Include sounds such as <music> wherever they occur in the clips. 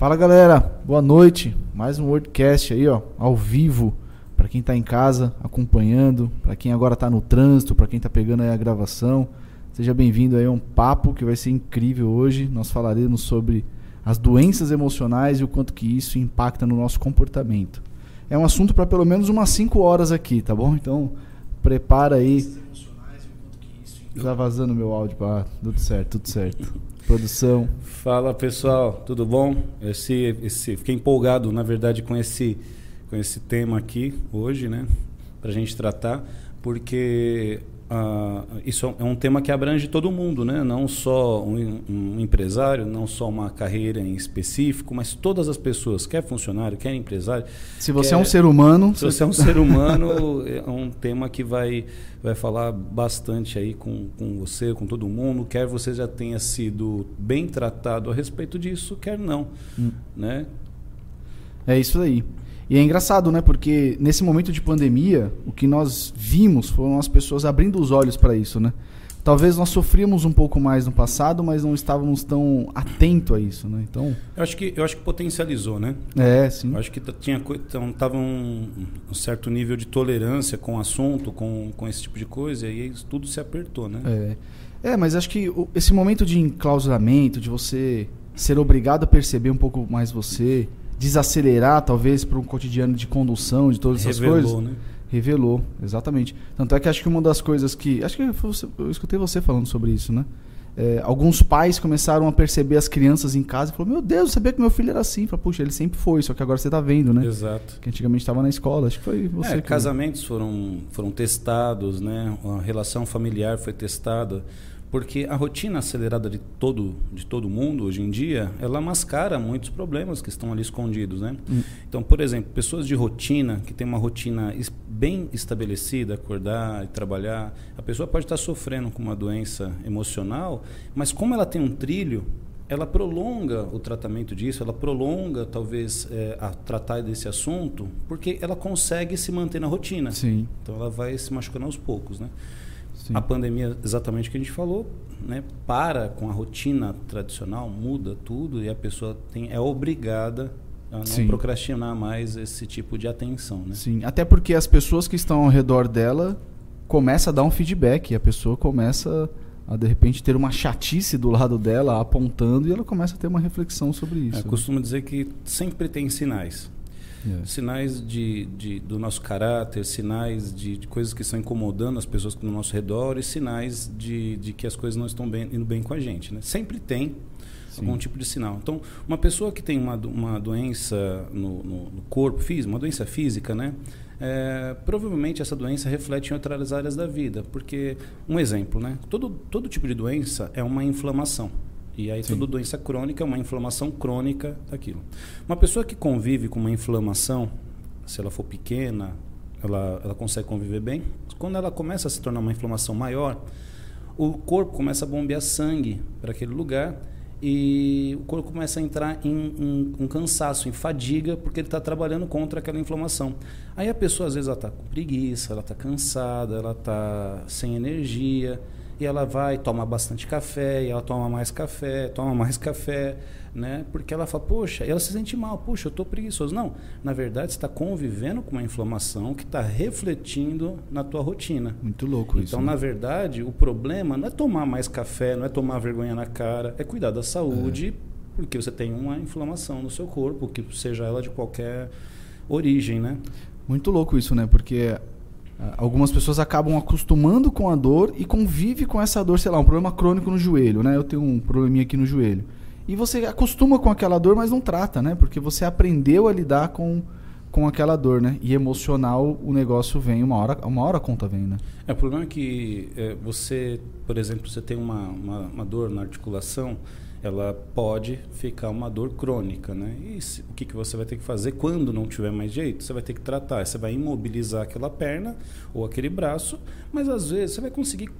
Fala galera, boa noite. Mais um Wordcast aí, ó, ao vivo. Para quem tá em casa acompanhando, para quem agora tá no trânsito, para quem tá pegando aí a gravação. Seja bem-vindo aí a um papo que vai ser incrível hoje. Nós falaremos sobre as doenças emocionais e o quanto que isso impacta no nosso comportamento. É um assunto para pelo menos umas 5 horas aqui, tá bom? Então, prepara aí. Tá vazando meu áudio, ah, tudo certo, tudo certo. Produção. Fala pessoal, tudo bom? Esse, esse, fiquei empolgado, na verdade, com esse, com esse tema aqui hoje, né? Para a gente tratar, porque uh, isso é um tema que abrange todo mundo, né? Não só um, um, empresário, não só uma carreira em específico, mas todas as pessoas, quer funcionário, quer empresário. Se você quer, é um ser humano. Se você é um ser humano, <laughs> é um tema que vai vai falar bastante aí com, com você, com todo mundo, quer você já tenha sido bem tratado a respeito disso, quer não, hum. né? É isso aí. E é engraçado, né? Porque nesse momento de pandemia, o que nós vimos foram as pessoas abrindo os olhos para isso, né? Talvez nós sofríamos um pouco mais no passado, mas não estávamos tão atentos a isso, né? Então, eu acho que eu acho que potencializou, né? É, sim. Eu acho que tinha então, tava um, um, certo nível de tolerância com o assunto, com, com esse tipo de coisa, e aí tudo se apertou, né? É, é mas acho que esse momento de enclausuramento, de você ser obrigado a perceber um pouco mais você, desacelerar talvez para um cotidiano de condução, de todas essas Revelou, coisas. Né? Revelou, exatamente. Tanto é que acho que uma das coisas que. Acho que eu escutei você falando sobre isso, né? É, alguns pais começaram a perceber as crianças em casa e falaram: Meu Deus, eu sabia que meu filho era assim. Falei, Puxa, ele sempre foi, só que agora você está vendo, né? Exato. Que antigamente estava na escola. Acho que foi você. É, que... Casamentos foram, foram testados, né? A relação familiar foi testada. Porque a rotina acelerada de todo, de todo mundo hoje em dia, ela mascara muitos problemas que estão ali escondidos, né? Hum. Então, por exemplo, pessoas de rotina, que tem uma rotina bem estabelecida, acordar e trabalhar, a pessoa pode estar sofrendo com uma doença emocional, mas como ela tem um trilho, ela prolonga o tratamento disso, ela prolonga talvez é, a tratar desse assunto, porque ela consegue se manter na rotina. Sim. Então ela vai se machucando aos poucos, né? Sim. A pandemia, exatamente o que a gente falou, né, para com a rotina tradicional, muda tudo e a pessoa tem, é obrigada a não Sim. procrastinar mais esse tipo de atenção. Né? Sim, até porque as pessoas que estão ao redor dela começam a dar um feedback, e a pessoa começa a de repente ter uma chatice do lado dela apontando e ela começa a ter uma reflexão sobre isso. É, né? costumo dizer que sempre tem sinais. Yeah. Sinais de, de, do nosso caráter, sinais de, de, coisas que estão incomodando as pessoas no nosso redor e sinais de, de que as coisas não estão bem, indo bem com a gente. Né? Sempre tem Sim. algum tipo de sinal. Então, uma pessoa que tem uma, uma doença no, no, no corpo físico, uma doença física, né? É, provavelmente essa doença reflete em outras áreas da vida. Porque, um exemplo, né? todo, todo tipo de doença é uma inflamação. E aí Sim. toda doença crônica é uma inflamação crônica daquilo. Uma pessoa que convive com uma inflamação, se ela for pequena, ela, ela consegue conviver bem. Quando ela começa a se tornar uma inflamação maior, o corpo começa a bombear sangue para aquele lugar e o corpo começa a entrar em, em um cansaço, em fadiga, porque ele está trabalhando contra aquela inflamação. Aí a pessoa às vezes ela está com preguiça, ela está cansada, ela está sem energia e ela vai toma bastante café, e ela toma mais café, toma mais café, né? Porque ela fala, poxa, ela se sente mal, poxa, eu estou preguiçoso. Não, na verdade, você está convivendo com uma inflamação que está refletindo na tua rotina. Muito louco então, isso. Então, né? na verdade, o problema não é tomar mais café, não é tomar vergonha na cara, é cuidar da saúde, é. porque você tem uma inflamação no seu corpo, que seja ela de qualquer origem, né? Muito louco isso, né? Porque Algumas pessoas acabam acostumando com a dor e convive com essa dor, sei lá, um problema crônico no joelho, né? Eu tenho um probleminha aqui no joelho. E você acostuma com aquela dor, mas não trata, né? Porque você aprendeu a lidar com, com aquela dor, né? E emocional o negócio vem, uma hora, uma hora a conta vem, né? É, o problema é que é, você, por exemplo, você tem uma, uma, uma dor na articulação, ela pode ficar uma dor crônica, né? E se, o que, que você vai ter que fazer quando não tiver mais jeito? Você vai ter que tratar, você vai imobilizar aquela perna ou aquele braço, mas às vezes você vai conseguir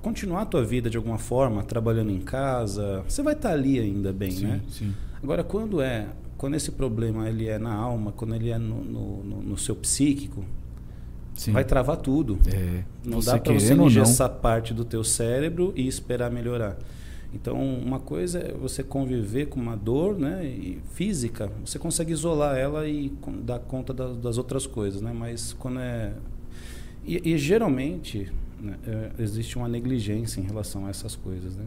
continuar a tua vida de alguma forma, trabalhando em casa, você vai estar ali ainda bem, sim, né? Sim. Agora, quando é, quando esse problema ele é na alma, quando ele é no, no, no, no seu psíquico, Sim. vai travar tudo. É, não dá para você engessar parte do teu cérebro e esperar melhorar. Então, uma coisa é você conviver com uma dor né, e física, você consegue isolar ela e dar conta das, das outras coisas, né? mas quando é. E, e geralmente né, é, existe uma negligência em relação a essas coisas. Né?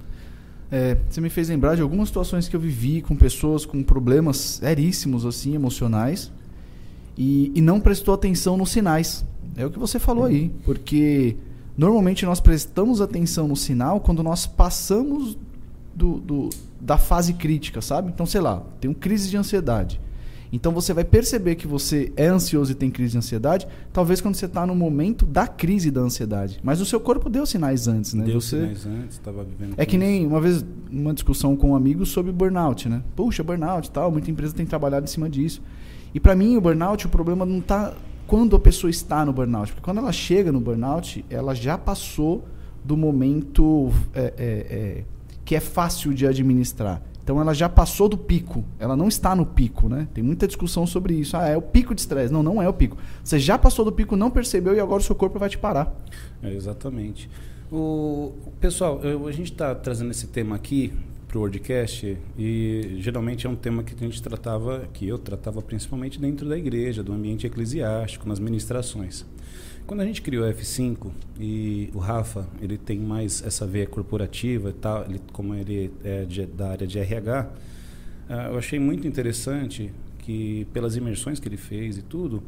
É, você me fez lembrar de algumas situações que eu vivi com pessoas com problemas seríssimos assim, emocionais, e, e não prestou atenção nos sinais. É o que você falou aí, porque normalmente nós prestamos atenção no sinal quando nós passamos do, do, da fase crítica, sabe? Então, sei lá, tem uma crise de ansiedade. Então você vai perceber que você é ansioso e tem crise de ansiedade, talvez quando você está no momento da crise da ansiedade. Mas o seu corpo deu sinais antes, né? Deu você... sinais antes, estava vivendo. É que nem uma vez uma discussão com um amigo sobre burnout, né? Puxa, burnout, tal, muita empresa tem trabalhado em cima disso. E para mim o burnout, o problema não está quando a pessoa está no burnout, porque quando ela chega no burnout, ela já passou do momento é, é, é, que é fácil de administrar. Então ela já passou do pico, ela não está no pico, né? Tem muita discussão sobre isso. Ah, é o pico de estresse. Não, não é o pico. Você já passou do pico, não percebeu e agora o seu corpo vai te parar. É, exatamente. O, pessoal, eu, a gente está trazendo esse tema aqui para o WordCast e geralmente é um tema que a gente tratava, que eu tratava principalmente dentro da igreja, do ambiente eclesiástico, nas ministrações. Quando a gente criou a F5 e o Rafa, ele tem mais essa veia corporativa e tal, ele, como ele é de, da área de RH, uh, ah, eu achei muito interessante que pelas imersões que ele fez e tudo,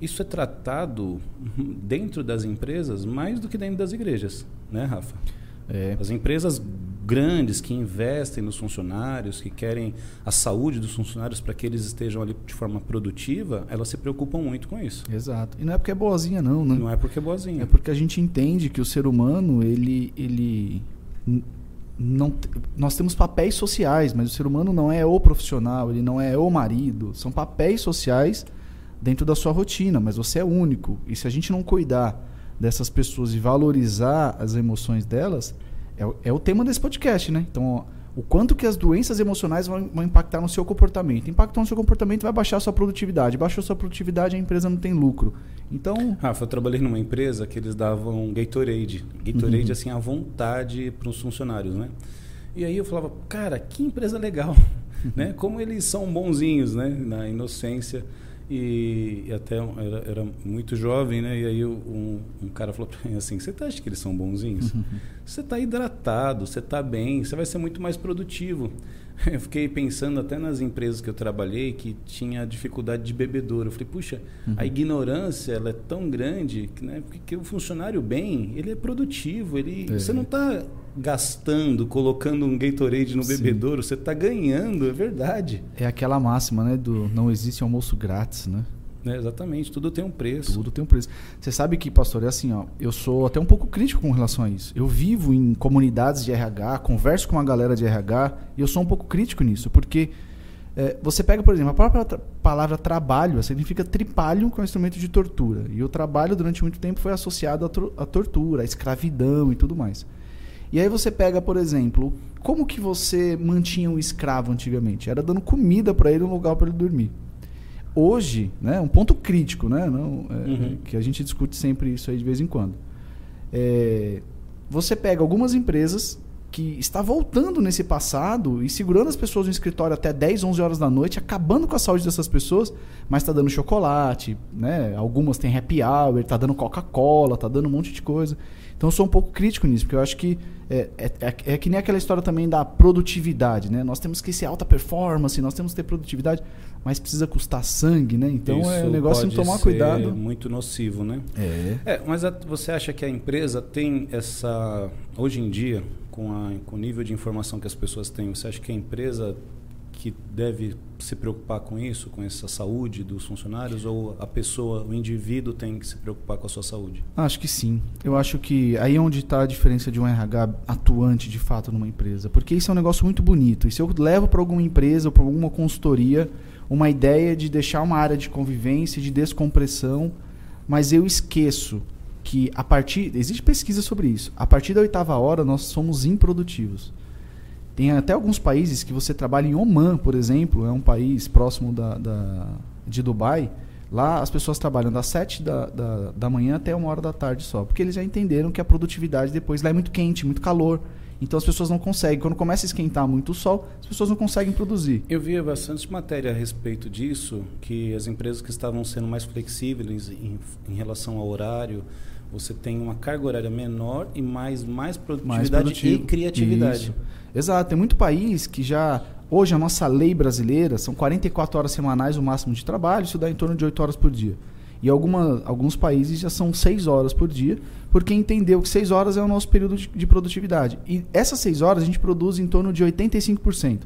isso é tratado dentro das empresas mais do que dentro das igrejas, né, Rafa? É. As empresas grandes que investem nos funcionários, que querem a saúde dos funcionários para que eles estejam ali de forma produtiva, elas se preocupam muito com isso. Exato. E não é porque é boazinha não, né? Não é porque é boazinha. É porque a gente entende que o ser humano, ele ele não nós temos papéis sociais, mas o ser humano não é o profissional, ele não é o marido, são papéis sociais dentro da sua rotina, mas você é único. E se a gente não cuidar dessas pessoas e valorizar as emoções delas, é, é o tema desse podcast, né? Então, o quanto que as doenças emocionais vão, vão, impactar no seu comportamento. Impactando no seu comportamento, vai baixar a sua produtividade. Baixou a sua produtividade, a empresa não tem lucro. Então... Rafa, eu trabalhei numa empresa que eles davam Gatorade. Gatorade, uhum. assim, à vontade para os funcionários, né? E aí eu falava, cara, que empresa legal, uhum. né? Como eles são bonzinhos, né? Na inocência. E, e até era, era, muito jovem, né? E aí um, um cara falou para mim assim: Você tá, acha que eles são bonzinhos? Você está hidratado, você está bem, você vai ser muito mais produtivo. Eu fiquei pensando até nas empresas que eu trabalhei que tinha dificuldade de bebedouro. Eu falei, puxa, uhum. a ignorância ela é tão grande que, né, porque o funcionário bem, ele é produtivo, ele, é. você não está gastando, colocando um Gatorade no Sim. bebedouro, você está ganhando, é verdade. É aquela máxima, né, do não existe almoço grátis, né? É, exatamente, tudo tem um preço. Tudo tem um preço. Você sabe que, pastor, é assim, ó, eu sou até um pouco crítico com relação a isso. Eu vivo em comunidades de RH, converso com uma galera de RH, e eu sou um pouco crítico nisso, porque é, você pega, por exemplo, a própria tra palavra trabalho significa tripalho, que é um instrumento de tortura. E o trabalho, durante muito tempo, foi associado à, à tortura, à escravidão e tudo mais. E aí você pega, por exemplo, como que você mantinha um escravo antigamente? Era dando comida para ele, um lugar para ele dormir. Hoje, né, um ponto crítico, né, não, é, uhum. que a gente discute sempre isso aí de vez em quando. É, você pega algumas empresas que está voltando nesse passado e segurando as pessoas no escritório até 10, 11 horas da noite, acabando com a saúde dessas pessoas, mas está dando chocolate, né? Algumas têm happy hour, está dando Coca-Cola, está dando um monte de coisa. Então eu sou um pouco crítico nisso, porque eu acho que é, é, é, é, que nem aquela história também da produtividade, né? Nós temos que ser alta performance, nós temos que ter produtividade, mas precisa custar sangue, né? Então Isso é um negócio de tomar cuidado. muito nocivo, né? É. é mas a, você acha que a empresa tem essa hoje em dia com, a, com o nível de informação que as pessoas têm, você acha que a empresa que deve se preocupar com isso, com essa saúde dos funcionários, ou a pessoa, o indivíduo tem que se preocupar com a sua saúde? Acho que sim. Eu acho que aí é onde está a diferença de um RH atuante de fato numa empresa. Porque isso é um negócio muito bonito. E se eu levo para alguma empresa ou para alguma consultoria uma ideia de deixar uma área de convivência, de descompressão, mas eu esqueço que a partir. Existe pesquisa sobre isso. A partir da oitava hora nós somos improdutivos. Tem até alguns países que você trabalha em Oman, por exemplo, é um país próximo da, da de Dubai. Lá as pessoas trabalham das 7 da, da, da manhã até uma hora da tarde só. Porque eles já entenderam que a produtividade depois lá é muito quente, muito calor. Então as pessoas não conseguem. Quando começa a esquentar muito o sol, as pessoas não conseguem produzir. Eu via bastante matéria a respeito disso, que as empresas que estavam sendo mais flexíveis em, em relação ao horário, você tem uma carga horária menor e mais, mais produtividade mais e criatividade. Isso. Exato. Tem muito país que já. Hoje, a nossa lei brasileira são 44 horas semanais o máximo de trabalho, isso dá em torno de 8 horas por dia. E alguma, alguns países já são 6 horas por dia, porque entendeu que 6 horas é o nosso período de, de produtividade. E essas 6 horas a gente produz em torno de 85%.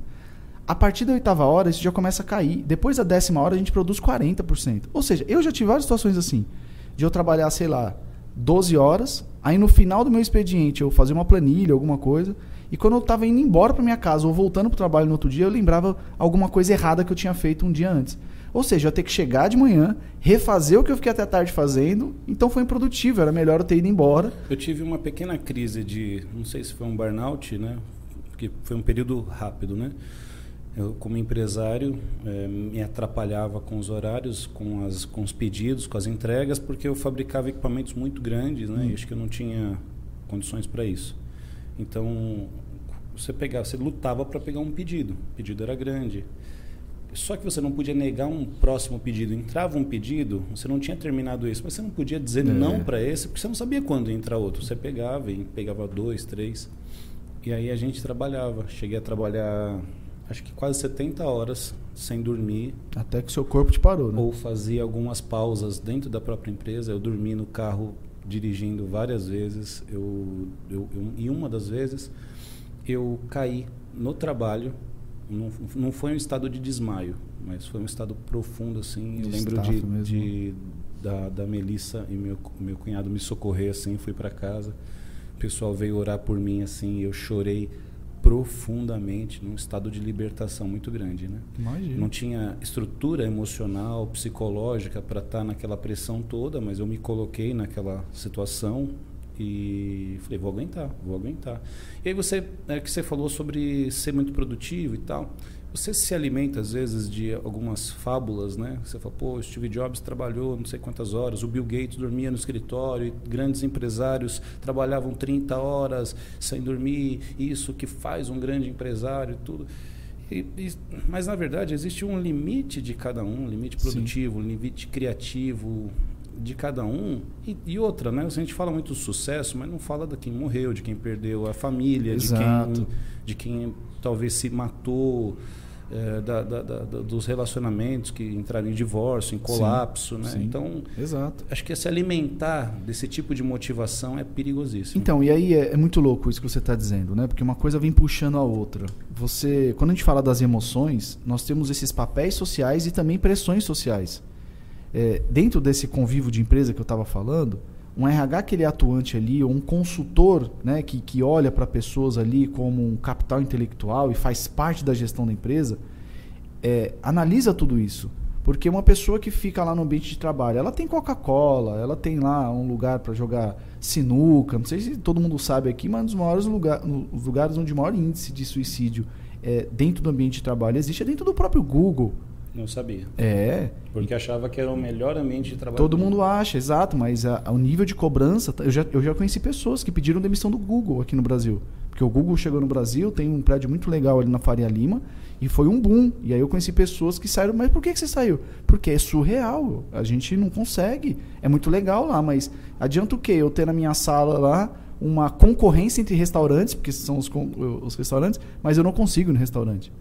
A partir da oitava hora, isso já começa a cair. Depois da décima hora, a gente produz 40%. Ou seja, eu já tive várias situações assim. De eu trabalhar, sei lá, 12 horas, aí no final do meu expediente eu fazia uma planilha, alguma coisa, e quando eu estava indo embora para minha casa ou voltando para o trabalho no outro dia, eu lembrava alguma coisa errada que eu tinha feito um dia antes. Ou seja, eu ia ter que chegar de manhã, refazer o que eu fiquei até tarde fazendo, então foi improdutivo, era melhor eu ter ido embora. Eu tive uma pequena crise de, não sei se foi um burnout, né? Porque foi um período rápido, né? Eu, como empresário, é, me atrapalhava com os horários, com, as, com os pedidos, com as entregas, porque eu fabricava equipamentos muito grandes, né? Hum. E acho que eu não tinha condições para isso. Então, você pegava, você lutava para pegar um pedido. O pedido era grande. Só que você não podia negar um próximo pedido. Entrava um pedido, você não tinha terminado isso, mas você não podia dizer é. não para esse, porque você não sabia quando ia entrar outro. Você pegava e pegava dois, três. E aí a gente trabalhava. Cheguei a trabalhar, acho que quase 70 horas sem dormir. Até que seu corpo te parou, né? Ou fazia algumas pausas dentro da própria empresa. Eu dormi no carro dirigindo várias vezes. Eu, eu, eu, e uma das vezes eu caí no trabalho não, não foi um estado de desmaio, mas foi um estado profundo, assim. Eu lembro de, de, da, da Melissa e meu, meu cunhado me socorrer, assim, fui para casa. O pessoal veio orar por mim, assim, eu chorei profundamente, num estado de libertação muito grande, né? Imagina. Não tinha estrutura emocional, psicológica para estar tá naquela pressão toda, mas eu me coloquei naquela situação e falei, vou aguentar, vou aguentar. E aí você, é que você falou sobre ser muito produtivo e tal. Você se alimenta às vezes de algumas fábulas, né? Você fala, pô, Steve Jobs trabalhou não sei quantas horas, o Bill Gates dormia no escritório, grandes empresários trabalhavam 30 horas sem dormir, isso que faz um grande empresário e tudo. E, e, mas na verdade existe um limite de cada um, um limite produtivo, um limite criativo, de cada um. E, e, outra, né? A gente fala muito do sucesso, mas não fala de quem morreu, de quem perdeu a família, Exato. de quem, de quem talvez se matou. É, da, da, da, dos relacionamentos que entraram em divórcio, em colapso, sim, né? Sim. Então, Exato. acho que se alimentar desse tipo de motivação é perigosíssimo. Então, e aí é, é muito louco isso que você está dizendo, né? Porque uma coisa vem puxando a outra. Você, quando a gente fala das emoções, nós temos esses papéis sociais e também pressões sociais é, dentro desse convívio de empresa que eu estava falando, um RH que ele é atuante ali, ou um consultor né, que, que olha para pessoas ali como um capital intelectual e faz parte da gestão da empresa, é, analisa tudo isso. Porque uma pessoa que fica lá no ambiente de trabalho, ela tem Coca-Cola, ela tem lá um lugar para jogar sinuca, não sei se todo mundo sabe aqui, mas um dos maiores lugar, os lugares onde maior índice de suicídio é, dentro do ambiente de trabalho existe é dentro do próprio Google. Não sabia. É. Porque achava que era o melhor ambiente de trabalho. Todo mundo acha, exato, mas a, a, o nível de cobrança. Eu já, eu já conheci pessoas que pediram demissão do Google aqui no Brasil. Porque o Google chegou no Brasil, tem um prédio muito legal ali na Faria Lima, e foi um boom. E aí eu conheci pessoas que saíram, mas por que, que você saiu? Porque é surreal. A gente não consegue. É muito legal lá, mas adianta o quê? Eu ter na minha sala lá uma concorrência entre restaurantes, porque são os, os restaurantes, mas eu não consigo ir no restaurante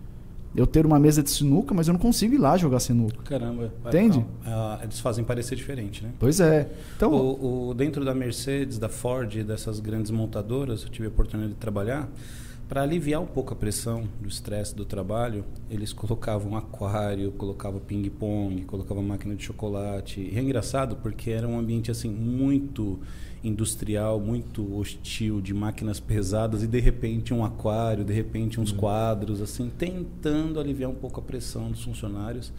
eu ter uma mesa de sinuca, mas eu não consigo ir lá jogar sinuca. Caramba. Entende? Ah, eles fazem parecer diferente, né? Pois é. Então, o, o, dentro da Mercedes, da Ford, dessas grandes montadoras, eu tive a oportunidade de trabalhar. Para aliviar um pouco a pressão do estresse do trabalho, eles colocavam aquário, colocavam ping-pong, colocavam máquina de chocolate. E é engraçado porque era um ambiente assim muito industrial muito hostil de máquinas pesadas e de repente um aquário, de repente uns uhum. quadros, assim, tentando aliviar um pouco a pressão dos funcionários.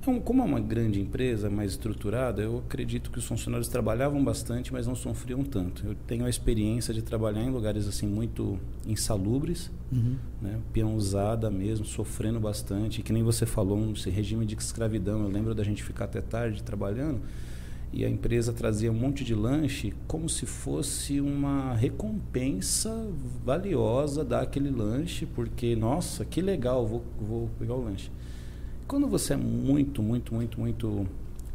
Então, como é uma grande empresa mais estruturada, eu acredito que os funcionários trabalhavam bastante, mas não sofriam tanto. Eu tenho a experiência de trabalhar em lugares assim muito insalubres, uhum. né, peãozada mesmo, sofrendo bastante. Que nem você falou, esse regime de escravidão. Eu lembro da gente ficar até tarde trabalhando e a empresa trazia um monte de lanche como se fosse uma recompensa valiosa daquele lanche, porque, nossa, que legal, vou, vou pegar o lanche. Quando você é muito, muito, muito, muito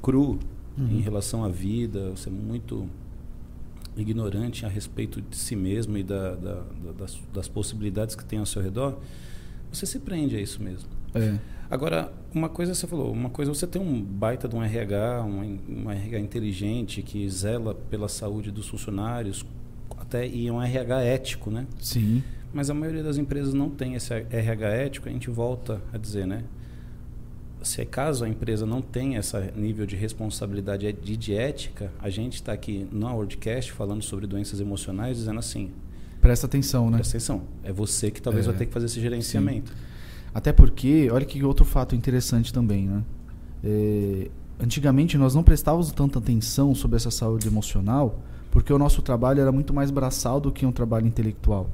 cru uhum. em relação à vida, você é muito ignorante a respeito de si mesmo e da, da, da, das, das, possibilidades que tem ao seu redor, você se prende a isso mesmo. É. Agora, uma coisa você falou, uma coisa você tem um baita de um RH, um, um RH inteligente que zela pela saúde dos funcionários, até e um RH ético, né? Sim. Mas a maioria das empresas não tem esse RH ético, a gente volta a dizer, né? Se é caso a empresa não tem esse nível de responsabilidade de, de ética, a gente está aqui no WordCast falando sobre doenças emocionais, dizendo assim: presta atenção, né? Presta atenção. É você que talvez é. vai ter que fazer esse gerenciamento. Sim. Até porque, olha que outro fato interessante também, né? É, antigamente nós não prestávamos tanta atenção sobre essa saúde emocional porque o nosso trabalho era muito mais braçal do que um trabalho intelectual.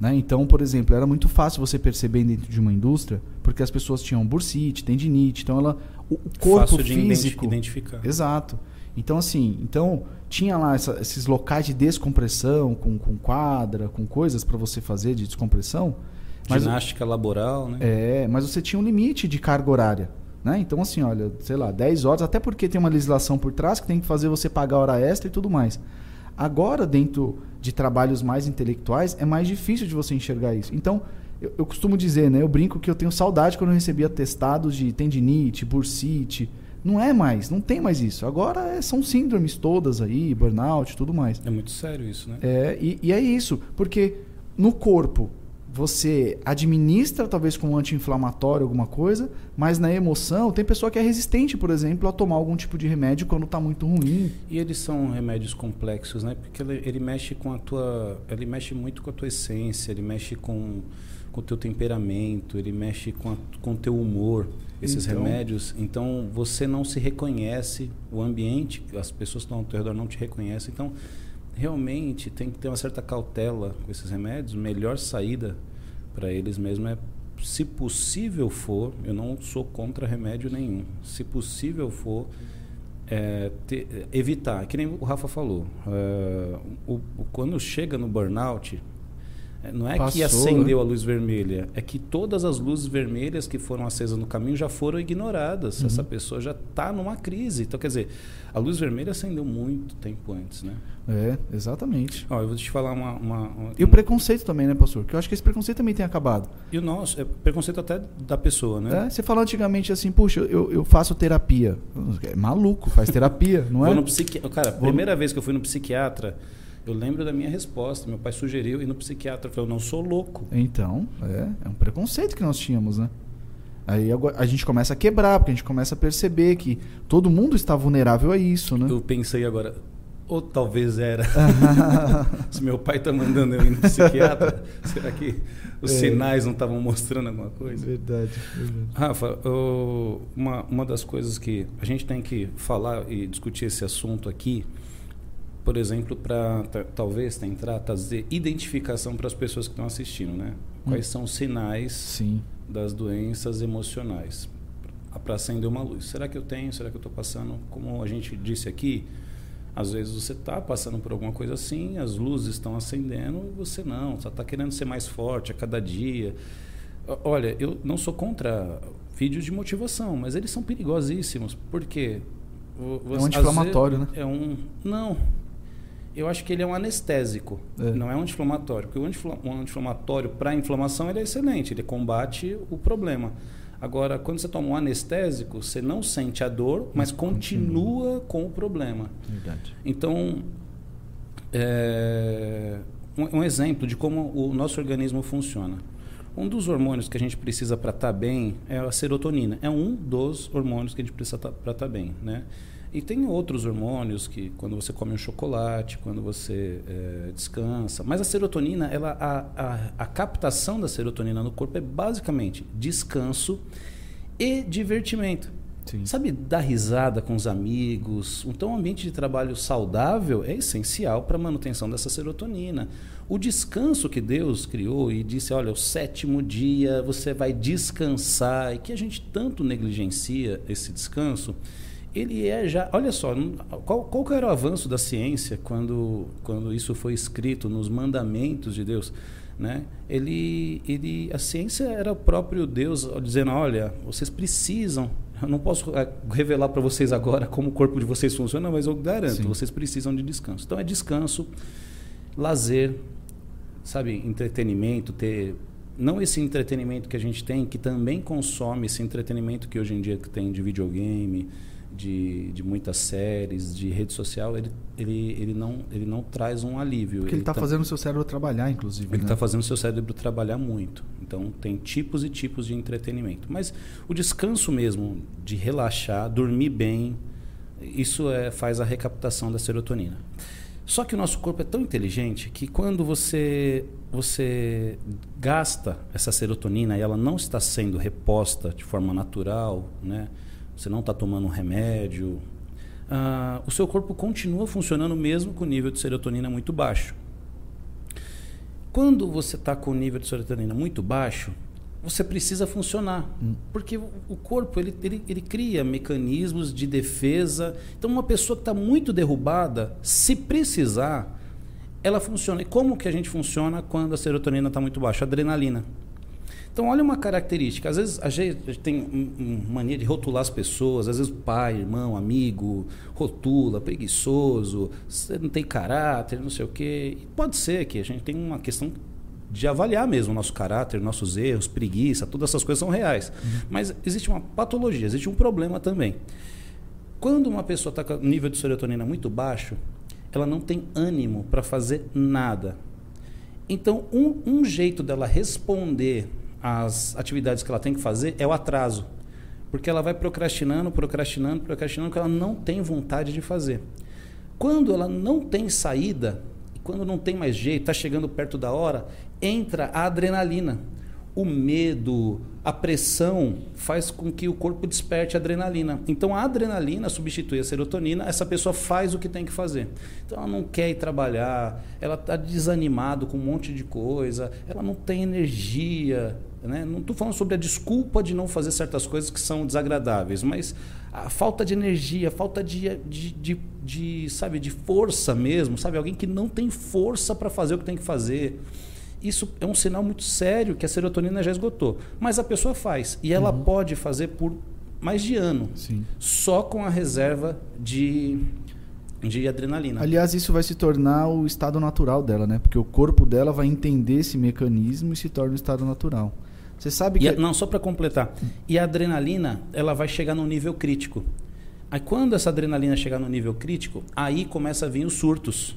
Né? Então, por exemplo, era muito fácil você perceber dentro de uma indústria, porque as pessoas tinham bursite, tendinite, então ela, o, o corpo fácil físico, de identificar. Exato. Então, assim, então tinha lá essa, esses locais de descompressão, com, com quadra, com coisas para você fazer de descompressão, mas, Ginástica laboral, né? É, mas você tinha um limite de carga horária. Né? Então, assim, olha, sei lá, 10 horas, até porque tem uma legislação por trás que tem que fazer você pagar hora extra e tudo mais. Agora, dentro de trabalhos mais intelectuais, é mais difícil de você enxergar isso. Então, eu, eu costumo dizer, né? Eu brinco que eu tenho saudade quando eu recebia testados de tendinite, bursite. Não é mais, não tem mais isso. Agora é, são síndromes todas aí, burnout e tudo mais. É muito sério isso, né? É, e, e é isso, porque no corpo você administra talvez com um anti-inflamatório alguma coisa, mas na emoção tem pessoa que é resistente, por exemplo, a tomar algum tipo de remédio quando está muito ruim. E eles são remédios complexos, né? Porque ele, ele, mexe com a tua, ele mexe muito com a tua essência, ele mexe com com o teu temperamento, ele mexe com a, com o teu humor. Esses então, remédios, então você não se reconhece, o ambiente, as pessoas que estão ao teu redor não te reconhecem, então realmente tem que ter uma certa cautela com esses remédios. Melhor saída para eles mesmo é, se possível for, eu não sou contra remédio nenhum, se possível for, é, ter, evitar, que nem o Rafa falou, é, o, o, quando chega no burnout, é, não é Passou, que acendeu né? a luz vermelha, é que todas as luzes vermelhas que foram acesas no caminho já foram ignoradas. Uhum. Essa pessoa já está numa crise. Então, quer dizer, a luz vermelha acendeu muito tempo antes, né? É, exatamente. Ó, eu vou te falar uma, uma, uma E o preconceito também, né, pastor? Porque eu acho que esse preconceito também tem acabado. E o nosso, é preconceito até da pessoa, né? É, você falou antigamente assim, puxa, eu, eu faço terapia. É maluco, faz terapia, <laughs> não é? Vou no psiqui... Cara, vou... primeira vez que eu fui no psiquiatra, eu lembro da minha resposta. Meu pai sugeriu ir no psiquiatra. Eu falei, eu não sou louco. Então, é, é um preconceito que nós tínhamos, né? Aí a gente começa a quebrar, porque a gente começa a perceber que todo mundo está vulnerável a isso, né? Eu pensei agora, ou talvez era. <laughs> Se meu pai está mandando eu ir no psiquiatra, <laughs> será que os é. sinais não estavam mostrando alguma coisa? Verdade. verdade. Rafa, eu, uma, uma das coisas que a gente tem que falar e discutir esse assunto aqui por exemplo, para talvez tentar trazer identificação para as pessoas que estão assistindo, né? Quais hum. são os sinais Sim. das doenças emocionais? Para acender uma luz. Será que eu tenho? Será que eu estou passando? Como a gente disse aqui, às vezes você está passando por alguma coisa assim, as luzes estão acendendo e você não, só está querendo ser mais forte a cada dia. Olha, eu não sou contra vídeos de motivação, mas eles são perigosíssimos. Por quê? é um anti-inflamatório, né? É um. Não, eu acho que ele é um anestésico, é. não é um anti-inflamatório. Porque o anti-inflamatório para inflamação ele é excelente, ele combate o problema. Agora, quando você toma um anestésico, você não sente a dor, mas continua com o problema. Verdade. Então, é, um, um, exemplo de como o nosso organismo funciona. Um dos hormônios que a gente precisa para estar tá bem é a serotonina. É um dos hormônios que a gente precisa tá, para estar tá bem, né? E tem outros hormônios que quando você come um chocolate, quando você é, descansa. Mas a serotonina, ela, a, a, a captação da serotonina no corpo é basicamente descanso e divertimento. Sim. Sabe, dar risada com os amigos. Então, um ambiente de trabalho saudável é essencial para a manutenção dessa serotonina. O descanso que Deus criou e disse: olha, o sétimo dia você vai descansar, e que a gente tanto negligencia esse descanso ele é já. Olha só, qual, qual era o avanço da ciência quando, quando isso foi escrito nos mandamentos de Deus? Né? Ele, ele, a ciência era o próprio Deus dizendo: olha, vocês precisam. Eu não posso eh, revelar para vocês agora como o corpo de vocês funciona, mas eu garanto, Sim. vocês precisam de descanso. Então é descanso, lazer, sabe, entretenimento, ter não esse entretenimento que a gente tem, que também consome esse entretenimento que hoje em dia tem de videogame, de, de muitas séries, de rede social, ele, ele, ele, não, ele não traz um alívio. Porque ele está tá fazendo o seu cérebro trabalhar, inclusive. Ele está né? fazendo o seu cérebro trabalhar muito. Então, tem tipos e tipos de entretenimento. Mas o descanso mesmo, de relaxar, dormir bem, isso é, faz a recaptação da serotonina. Só que o nosso corpo é tão inteligente que quando você você gasta essa serotonina e ela não está sendo reposta de forma natural, né? Você não está tomando um remédio, uh, o seu corpo continua funcionando mesmo com o nível de serotonina muito baixo. Quando você está com o nível de serotonina muito baixo, você precisa funcionar. Hum. Porque o corpo ele, ele, ele cria mecanismos de defesa. Então, uma pessoa que está muito derrubada, se precisar, ela funciona. E como que a gente funciona quando a serotonina está muito baixa? Adrenalina. Então, olha uma característica. Às vezes a gente tem mania de rotular as pessoas. Às vezes o pai, irmão, amigo, rotula, preguiçoso, você não tem caráter, não sei o quê. E pode ser que a gente tenha uma questão de avaliar mesmo o nosso caráter, nossos erros, preguiça, todas essas coisas são reais. Uhum. Mas existe uma patologia, existe um problema também. Quando uma pessoa está com nível de serotonina muito baixo, ela não tem ânimo para fazer nada. Então, um, um jeito dela responder às atividades que ela tem que fazer é o atraso. Porque ela vai procrastinando, procrastinando, procrastinando, porque ela não tem vontade de fazer. Quando ela não tem saída, quando não tem mais jeito, está chegando perto da hora, entra a adrenalina. O medo, a pressão faz com que o corpo desperte a adrenalina. Então a adrenalina substitui a serotonina, essa pessoa faz o que tem que fazer. Então ela não quer ir trabalhar, ela está desanimado com um monte de coisa, ela não tem energia. Né? Não estou falando sobre a desculpa de não fazer certas coisas que são desagradáveis, mas a falta de energia, a falta de, de, de, de, sabe, de força mesmo, sabe? Alguém que não tem força para fazer o que tem que fazer isso é um sinal muito sério que a serotonina já esgotou. Mas a pessoa faz. E ela uhum. pode fazer por mais de ano. Sim. Só com a reserva de, de adrenalina. Aliás, isso vai se tornar o estado natural dela, né? Porque o corpo dela vai entender esse mecanismo e se torna o estado natural. Você sabe que. A, não, só para completar. E a adrenalina, ela vai chegar no nível crítico. Aí quando essa adrenalina chegar no nível crítico, aí começa a vir os surtos.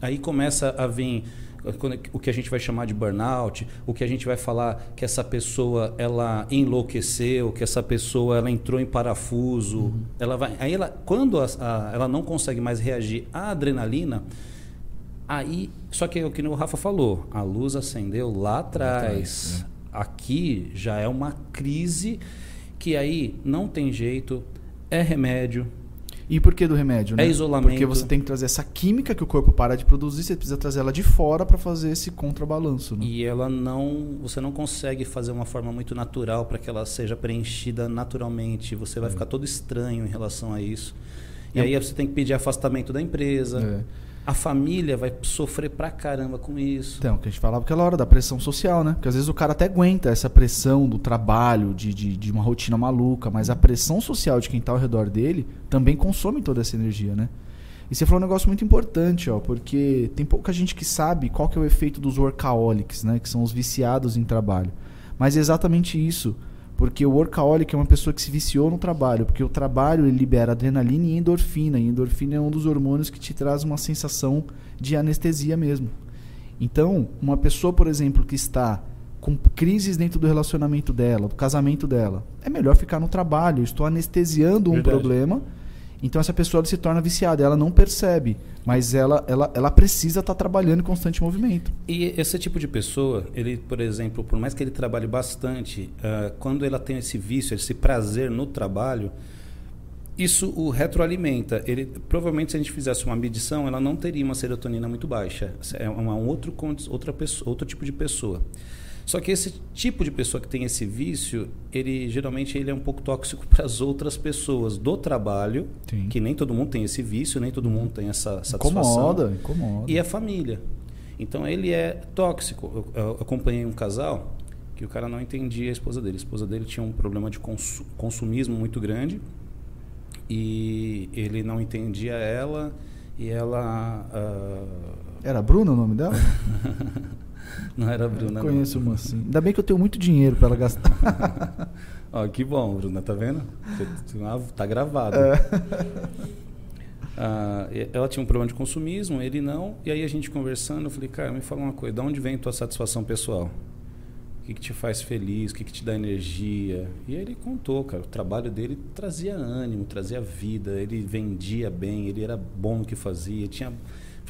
Aí começa a vir o que a gente vai chamar de burnout, o que a gente vai falar que essa pessoa ela enlouqueceu, que essa pessoa ela entrou em parafuso, uhum. ela vai, aí ela, quando a, a, ela não consegue mais reagir à adrenalina, aí, só que é o que o Rafa falou, a luz acendeu lá atrás. Lá atrás é. Aqui já é uma crise que aí não tem jeito, é remédio, e por que do remédio? Né? É isolamento. Porque você tem que trazer essa química que o corpo para de produzir, você precisa trazer ela de fora para fazer esse contrabalanço. Né? E ela não, você não consegue fazer uma forma muito natural para que ela seja preenchida naturalmente. Você vai é. ficar todo estranho em relação a isso. E é. aí você tem que pedir afastamento da empresa. É a família vai sofrer pra caramba com isso. Então, que a gente falava aquela hora da pressão social, né? Porque às vezes o cara até aguenta essa pressão do trabalho, de, de, de uma rotina maluca, mas a pressão social de quem tá ao redor dele também consome toda essa energia, né? E você falou um negócio muito importante, ó, porque tem pouca gente que sabe qual que é o efeito dos workaholics, né? Que são os viciados em trabalho. Mas é exatamente isso. Porque o workaholic é uma pessoa que se viciou no trabalho, porque o trabalho ele libera adrenalina e endorfina, e endorfina é um dos hormônios que te traz uma sensação de anestesia mesmo. Então, uma pessoa, por exemplo, que está com crises dentro do relacionamento dela, do casamento dela, é melhor ficar no trabalho. Eu estou anestesiando um Verdade. problema então essa pessoa se torna viciada, ela não percebe, mas ela, ela, ela precisa estar tá trabalhando em constante movimento. E esse tipo de pessoa, ele, por exemplo, por mais que ele trabalhe bastante, uh, quando ela tem esse vício, esse prazer no trabalho, isso o retroalimenta. Ele provavelmente se a gente fizesse uma medição, ela não teria uma serotonina muito baixa. É uma outro outra pessoa, outro tipo de pessoa. Só que esse tipo de pessoa que tem esse vício, ele geralmente ele é um pouco tóxico <laughs> para as outras pessoas do trabalho, Sim. que nem todo mundo tem esse vício, nem todo mundo tem essa satisfação. Incomoda, incomoda. E a família. Então ele é tóxico. Eu, eu acompanhei um casal que o cara não entendia a esposa dele. A esposa dele tinha um problema de consumismo muito grande e ele não entendia ela e ela. Uh... Era Bruna o nome dela? <laughs> <laughs> não era Bruna. Eu conheço não. uma assim. Ainda bem que eu tenho muito dinheiro para ela gastar. <laughs> Ó, que bom, Bruna, tá vendo? Tá gravado. É. Uh, <laughs> ela tinha um problema de consumismo, ele não. E aí a gente conversando, eu falei, cara, me fala uma coisa, de onde vem tua satisfação pessoal? O que, que te faz feliz? O que, que te dá energia? E aí ele contou, cara, o trabalho dele trazia ânimo, trazia vida, ele vendia bem, ele era bom no que fazia, tinha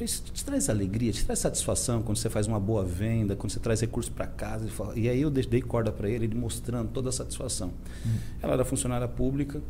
isso te traz alegria, te traz satisfação quando você faz uma boa venda, quando você traz recursos para casa. E aí eu dei corda para ele, ele mostrando toda a satisfação. Uhum. Ela era funcionária pública,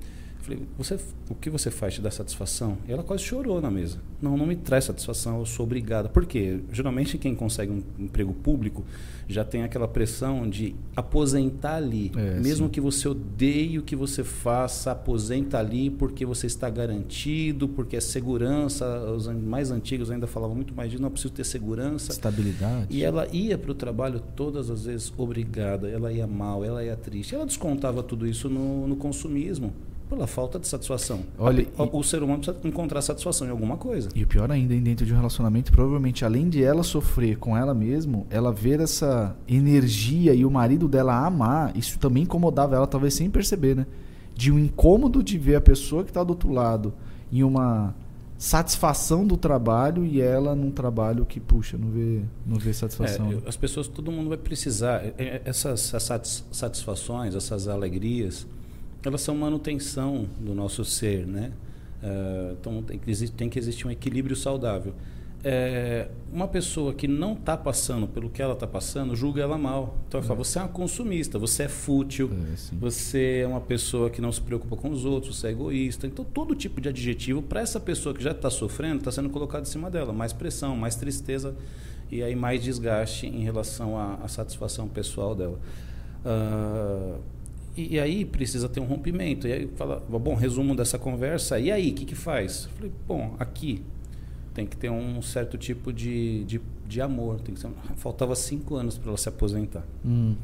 Falei, você, o que você faz te dá satisfação? E ela quase chorou na mesa. Não, não me traz satisfação, eu sou obrigada. Por quê? Geralmente quem consegue um emprego público já tem aquela pressão de aposentar ali. É, Mesmo sim. que você odeie o que você faça, aposenta ali porque você está garantido, porque é segurança. Os mais antigos ainda falavam muito mais disso, não preciso ter segurança. Estabilidade. E ela ia para o trabalho todas as vezes obrigada, ela ia mal, ela ia triste. Ela descontava tudo isso no, no consumismo pela falta de satisfação. Olha, o, o, ser humano precisa encontrar satisfação em alguma coisa. E o pior ainda, dentro de um relacionamento, provavelmente além de ela sofrer com ela mesma, ela ver essa energia e o marido dela amar, isso também incomodava ela, talvez sem perceber, né? De um incômodo de ver a pessoa que está do outro lado em uma satisfação do trabalho e ela num trabalho que puxa não vê não vê satisfação é, as pessoas todo mundo vai precisar é, é, essas, essas satisfações essas alegrias elas são manutenção do nosso ser, né? Uh, então tem que, tem que existir um equilíbrio saudável. É, uma pessoa que não está passando pelo que ela está passando, julga ela mal. Então, é. fala, você é uma consumista, você é fútil, é, você é uma pessoa que não se preocupa com os outros, você é egoísta. Então, todo tipo de adjetivo para essa pessoa que já está sofrendo está sendo colocado em cima dela. Mais pressão, mais tristeza e aí mais desgaste em relação à, à satisfação pessoal dela. Uh, e, e, aí precisa ter um rompimento. E aí fala, bom, resumo dessa conversa, e aí, o que, que faz? falei, bom, aqui tem que ter um certo tipo de, de, de amor. Tem que ser, faltava cinco anos para ela se aposentar. Hum.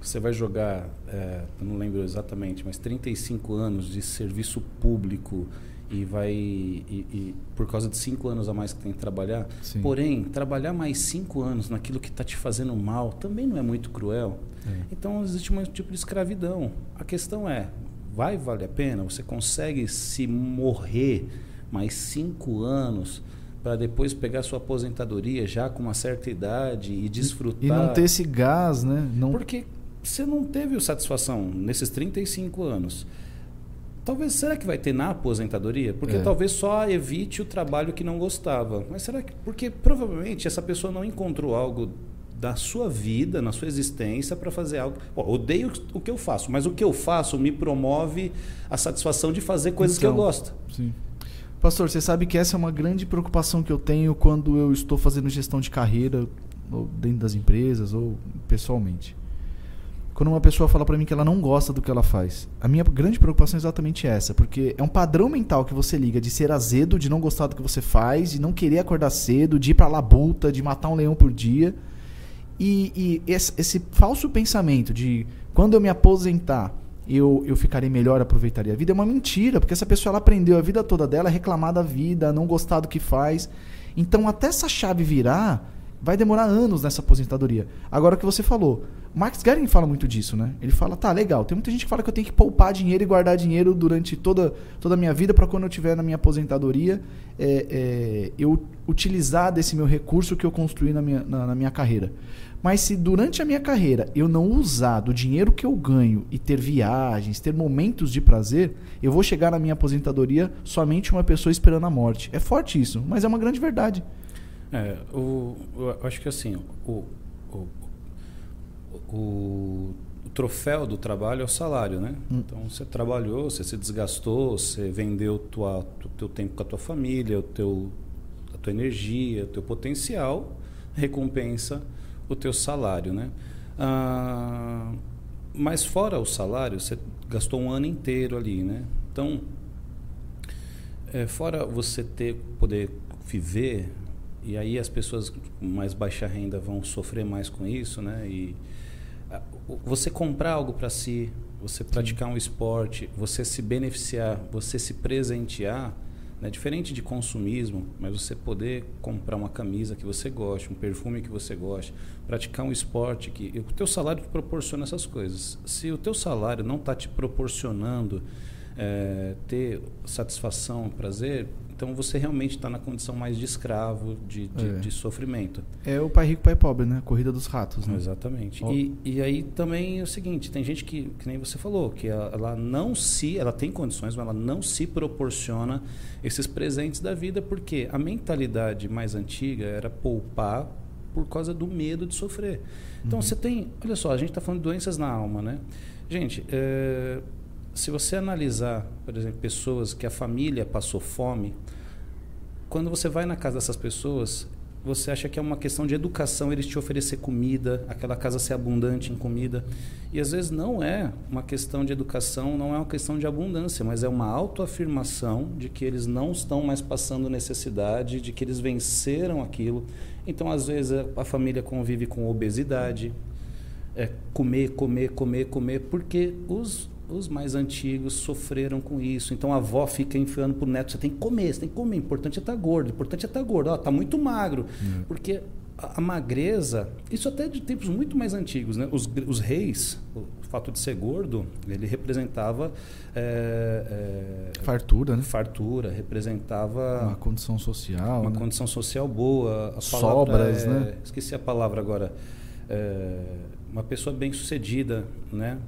Você vai jogar, é, eu não lembro exatamente, mas 35 anos de serviço público e vai e, e, por causa de cinco anos a mais que tem que trabalhar. Sim. Porém, trabalhar mais cinco anos naquilo que está te fazendo mal também não é muito cruel. É. Então existe um tipo de escravidão. A questão é, vai valer a pena? Você consegue se morrer mais cinco anos para depois pegar sua aposentadoria já com uma certa idade e desfrutar? E não ter esse gás, né? Não... Porque você não teve satisfação nesses 35 anos. Talvez, será que vai ter na aposentadoria? Porque é. talvez só evite o trabalho que não gostava. Mas será que. Porque provavelmente essa pessoa não encontrou algo da sua vida, na sua existência, para fazer algo. Pô, odeio o que eu faço, mas o que eu faço me promove a satisfação de fazer coisas então, que eu então, gosto. Sim. Pastor, você sabe que essa é uma grande preocupação que eu tenho quando eu estou fazendo gestão de carreira, ou dentro das empresas, ou pessoalmente quando uma pessoa fala para mim que ela não gosta do que ela faz. A minha grande preocupação é exatamente essa, porque é um padrão mental que você liga de ser azedo, de não gostar do que você faz, de não querer acordar cedo, de ir pra labuta, de matar um leão por dia. E, e esse, esse, falso pensamento de quando eu me aposentar, eu, eu ficarei melhor, aproveitaria a vida, é uma mentira, porque essa pessoa ela aprendeu a vida toda dela a reclamar da vida, não gostar do que faz. Então, até essa chave virar, vai demorar anos nessa aposentadoria. Agora o que você falou, Max Gering fala muito disso, né? Ele fala, tá, legal, tem muita gente que fala que eu tenho que poupar dinheiro e guardar dinheiro durante toda, toda a minha vida para quando eu estiver na minha aposentadoria, é, é, eu utilizar desse meu recurso que eu construí na minha, na, na minha carreira. Mas se durante a minha carreira eu não usar do dinheiro que eu ganho e ter viagens, ter momentos de prazer, eu vou chegar na minha aposentadoria somente uma pessoa esperando a morte. É forte isso, mas é uma grande verdade. É, o, eu acho que assim, o, o, o, o troféu do trabalho é o salário, né? Hum. Então você trabalhou, você se desgastou, você vendeu tua, o teu tempo com a tua família, o teu, a tua energia, o teu potencial, recompensa o teu salário, né? Ah, mas fora o salário, você gastou um ano inteiro ali, né? Então, é, fora você ter poder viver e aí as pessoas com mais baixa renda vão sofrer mais com isso, né? E você comprar algo para si, você praticar Sim. um esporte, você se beneficiar, você se presentear, né? diferente de consumismo, mas você poder comprar uma camisa que você goste, um perfume que você goste, praticar um esporte que o teu salário te proporciona essas coisas. Se o teu salário não está te proporcionando é, ter satisfação, prazer, então você realmente está na condição mais de escravo, de, de, é. de, sofrimento. É o pai rico, pai pobre, né? Corrida dos ratos, né? Exatamente. E, e aí também é o seguinte, tem gente que, que nem você falou, que ela não se, ela tem condições, mas ela não se proporciona esses presentes da vida, porque a mentalidade mais antiga era poupar por causa do medo de sofrer. Então uhum. você tem, olha só, a gente está falando de doenças na alma, né? Gente, é, se você analisar, por exemplo, pessoas que a família passou fome, quando você vai na casa dessas pessoas, você acha que é uma questão de educação eles te oferecer comida, aquela casa ser abundante em comida. E às vezes não é uma questão de educação, não é uma questão de abundância, mas é uma autoafirmação de que eles não estão mais passando necessidade, de que eles venceram aquilo. Então, às vezes, a família convive com obesidade, é comer, comer, comer, comer, porque os os mais antigos sofreram com isso. Então a avó fica enfiando pro neto, você tem que comer, você tem que comer, o importante é estar tá gordo, o importante é estar tá gordo, ó, tá muito magro. Uhum. Porque a, a, magreza, isso até de tempos muito mais antigos, né? Os, os reis, o fato de ser gordo, ele representava é, é, fartura, né? Fartura, representava uma condição social, uma né? condição social boa. A Sobras, é, né? Esqueci a palavra agora. É, uma pessoa bem sucedida, né?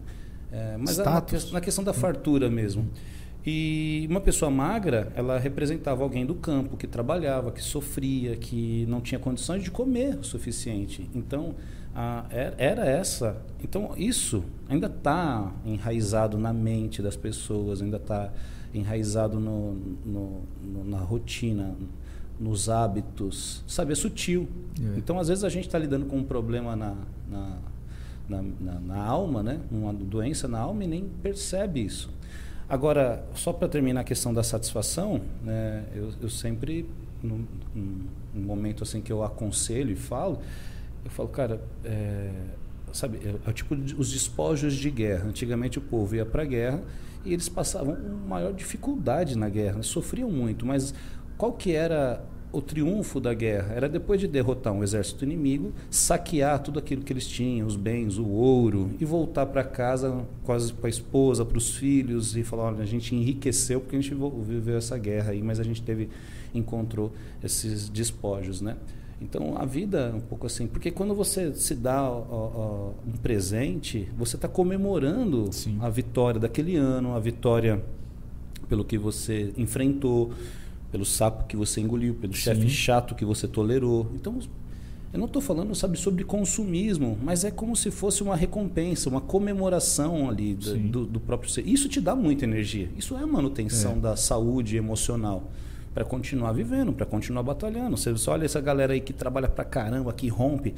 É, mas a, na questão da fartura mesmo. E uma pessoa magra, ela representava alguém do campo que trabalhava, que sofria, que não tinha condições de comer o suficiente. Então, a, era essa. Então, isso ainda está enraizado na mente das pessoas, ainda está enraizado no, no, no, na rotina, nos hábitos. Sabe, é sutil. É. Então, às vezes, a gente está lidando com um problema na, na na, na, na alma, né? uma doença na alma e nem percebe isso. Agora, só para terminar a questão da satisfação, né, eu, eu sempre, num, num, momento assim que eu aconselho e falo, eu falo, cara, é, sabe, é, é tipo os despojos de guerra. Antigamente o povo ia para a guerra e eles passavam maior dificuldade na guerra, sofriam muito, mas qual que era o triunfo da guerra era depois de derrotar um exército inimigo, saquear tudo aquilo que eles tinham, os bens, o ouro, e voltar para casa quase para a esposa, para os filhos e falar: olha, a gente enriqueceu porque a gente viveu essa guerra aí, mas a gente teve encontrou esses despojos, né? Então a vida é um pouco assim, porque quando você se dá ó, ó, um presente, você está comemorando Sim. a vitória daquele ano, a vitória pelo que você enfrentou pelo sapo que você engoliu, pelo chefe chato que você tolerou. Então, eu não estou falando, sabe, sobre consumismo, mas é como se fosse uma recompensa, uma comemoração ali do, do, próprio ser. Isso te dá muita energia. Isso é a manutenção é. da saúde emocional para continuar vivendo, para continuar batalhando. Você olha essa galera aí que trabalha para caramba, que rompe.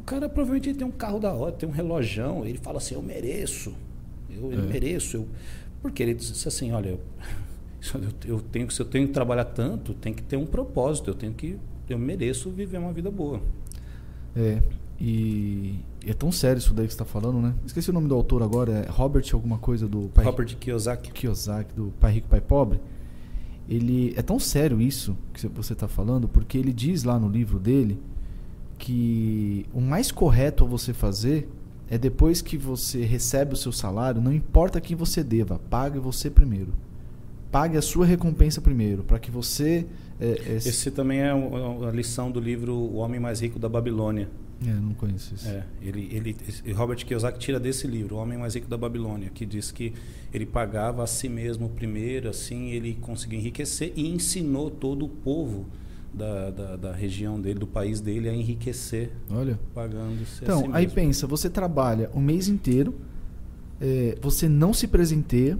O cara provavelmente tem um carro da hora, tem um relojão, ele fala assim: eu mereço, eu, eu é. mereço. Eu... Porque ele disse assim: olha, eu, eu tenho se eu tenho que trabalhar tanto tem que ter um propósito eu tenho que eu mereço viver uma vida boa. É e é tão sério isso daí que você está falando né? Esqueci o nome do autor agora é Robert alguma coisa do pai Robert Kiyosaki. Kiyosaki do Pai Rico Pai Pobre. Ele é tão sério isso que você está falando porque ele diz lá no livro dele que o mais correto a você fazer é depois que você recebe o seu salário, não importa quem você deva, pague você primeiro pague a sua recompensa primeiro, para que você. É, é, Esse também é a lição do livro O Homem Mais Rico da Babilônia. É, não conheço isso. É, ele, ele, Robert Kiyosaki tira desse livro, O Homem Mais Rico da Babilônia, que diz que ele pagava a si mesmo primeiro, assim ele conseguiu enriquecer e ensinou todo o povo da, da, da região dele, do país dele, a enriquecer. Olha. Pagando. Então, si aí pensa, você trabalha o mês inteiro, é, você não se presenteia,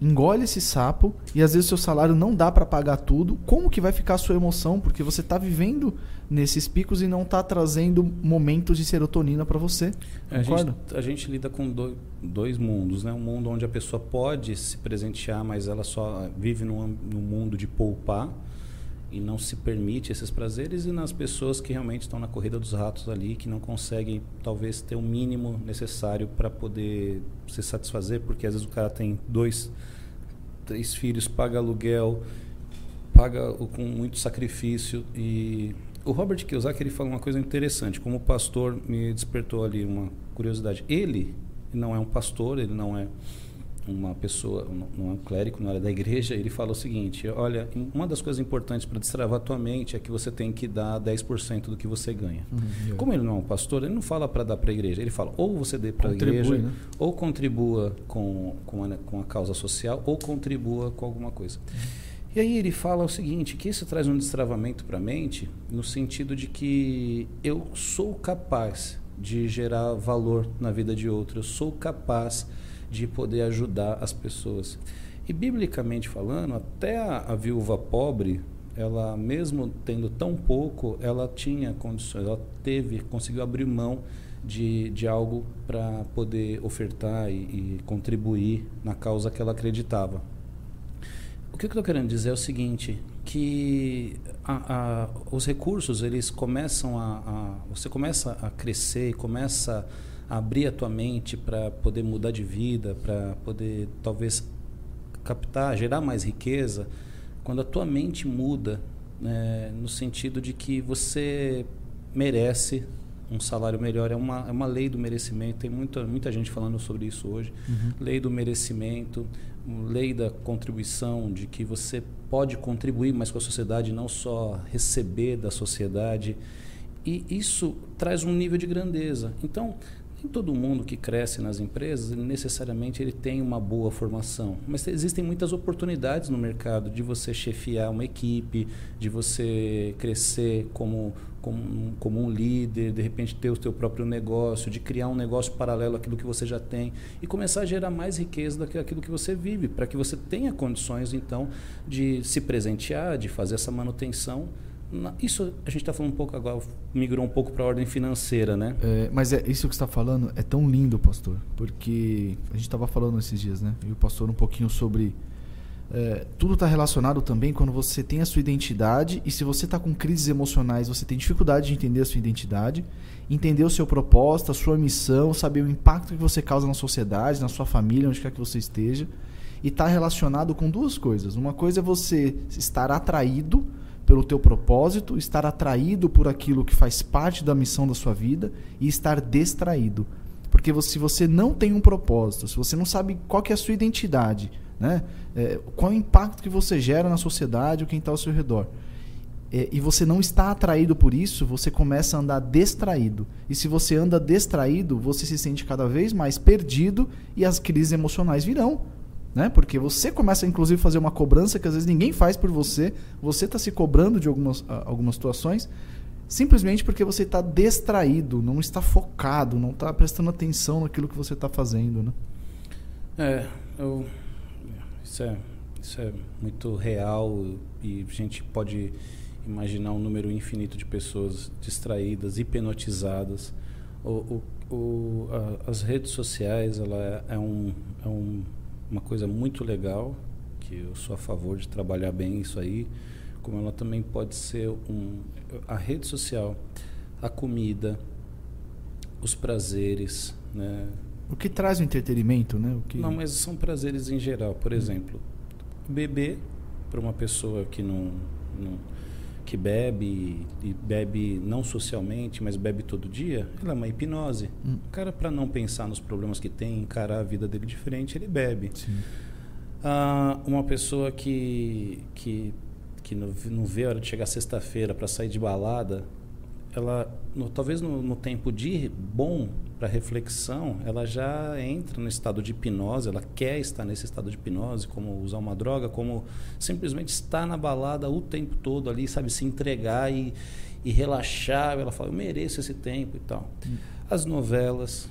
engole esse sapo e às vezes seu salário não dá para pagar tudo. Como que vai ficar a sua emoção? Porque você está vivendo nesses picos e não está trazendo momentos de serotonina para você. A, gente, a gente, lida com dois, dois, mundos, né? Um mundo onde a pessoa pode se presentear, mas ela só vive num, num mundo de poupar e não se permite esses prazeres e nas pessoas que realmente estão na corrida dos ratos ali que não conseguem talvez ter o mínimo necessário para poder se satisfazer porque às vezes o cara tem dois três filhos paga aluguel paga com muito sacrifício e o Robert Kiyosaki ele fala uma coisa interessante como pastor me despertou ali uma curiosidade. Ele não é um pastor ele não é uma pessoa, é um clérigo, não era da igreja, ele fala o seguinte: olha, uma das coisas importantes para destravar a tua mente é que você tem que dar 10% do que você ganha. Uhum, Como ele não é um pastor, ele não fala para dar para a igreja, ele fala ou você dê para a igreja, né? ou contribua com, com a, com, a, causa social, ou contribua com alguma coisa. E aí ele fala o seguinte, que isso traz um destravamento para a mente, no sentido de que eu sou capaz de gerar valor na vida de outro, eu sou capaz de poder ajudar as pessoas. E biblicamente falando, até a, a viúva pobre, ela mesmo tendo tão pouco, ela tinha condições, ela teve, conseguiu abrir mão de, de algo para poder ofertar e, e, contribuir na causa que ela acreditava. O que eu estou querendo dizer é o seguinte, que a, a, os recursos eles começam a, a, você começa a crescer, começa abrir a tua mente para poder mudar de vida, para poder talvez captar, gerar mais riqueza, quando a tua mente muda, né, no sentido de que você merece um salário melhor. É uma, é uma lei do merecimento. Tem muita, muita gente falando sobre isso hoje. Uhum. Lei do merecimento, lei da contribuição, de que você pode contribuir mais com a sociedade, não só receber da sociedade. E isso traz um nível de grandeza. Então, nem todo mundo que cresce nas empresas necessariamente ele tem uma boa formação, mas existem muitas oportunidades no mercado de você chefiar uma equipe, de você crescer como como, como um líder, de repente ter o seu próprio negócio, de criar um negócio paralelo àquilo que você já tem e começar a gerar mais riqueza daquilo que você vive, para que você tenha condições então de se presentear, de fazer essa manutenção isso a gente está falando um pouco agora, migrou um pouco para a ordem financeira, né? É, mas é isso que está falando é tão lindo, pastor, porque a gente estava falando esses dias, né? E o pastor um pouquinho sobre é, tudo está relacionado também quando você tem a sua identidade e se você está com crises emocionais, você tem dificuldade de entender a sua identidade, entender o seu propósito, a sua missão, saber o impacto que você causa na sociedade, na sua família, onde quer que você esteja, e está relacionado com duas coisas. Uma coisa é você estar atraído pelo teu propósito, estar atraído por aquilo que faz parte da missão da sua vida e estar distraído. Porque se você não tem um propósito, se você não sabe qual é a sua identidade, né? É, qual é o impacto que você gera na sociedade ou quem está ao seu redor, é, e você não está atraído por isso, você começa a andar distraído. E se você anda distraído, você se sente cada vez mais perdido e as crises emocionais virão né? Porque você começa, inclusive, a fazer uma cobrança que às vezes ninguém faz por você. Você está se cobrando de algumas, algumas situações simplesmente porque você está distraído, não está focado, não está prestando atenção naquilo que você está fazendo, né? É, eu, isso é isso é muito real e a gente pode imaginar um número infinito de pessoas distraídas, hipnotizadas. O, o, o a, as redes sociais ela é, é um, é um uma coisa muito legal, que eu sou a favor de trabalhar bem isso aí, como ela também pode ser um, a rede social, a comida, os prazeres, né? O que traz o entretenimento, né? O que... Não, mas são prazeres em geral. Por hum. exemplo, beber para uma pessoa que não, não que bebe e bebe não socialmente, mas bebe todo dia, ela é uma hipnose. Hum. O cara, para não pensar nos problemas que tem, encarar a vida dele diferente, ele bebe. Ah, uma pessoa que, que, que não, não vê a hora de chegar sexta-feira para sair de balada, ela no, talvez no, no, tempo de bom para reflexão, ela já entra no estado de hipnose, ela quer estar nesse estado de hipnose, como usar uma droga, como simplesmente estar na balada o tempo todo ali, sabe, se entregar e, e relaxar. Ela fala, eu mereço esse tempo e tal. Hum. As novelas,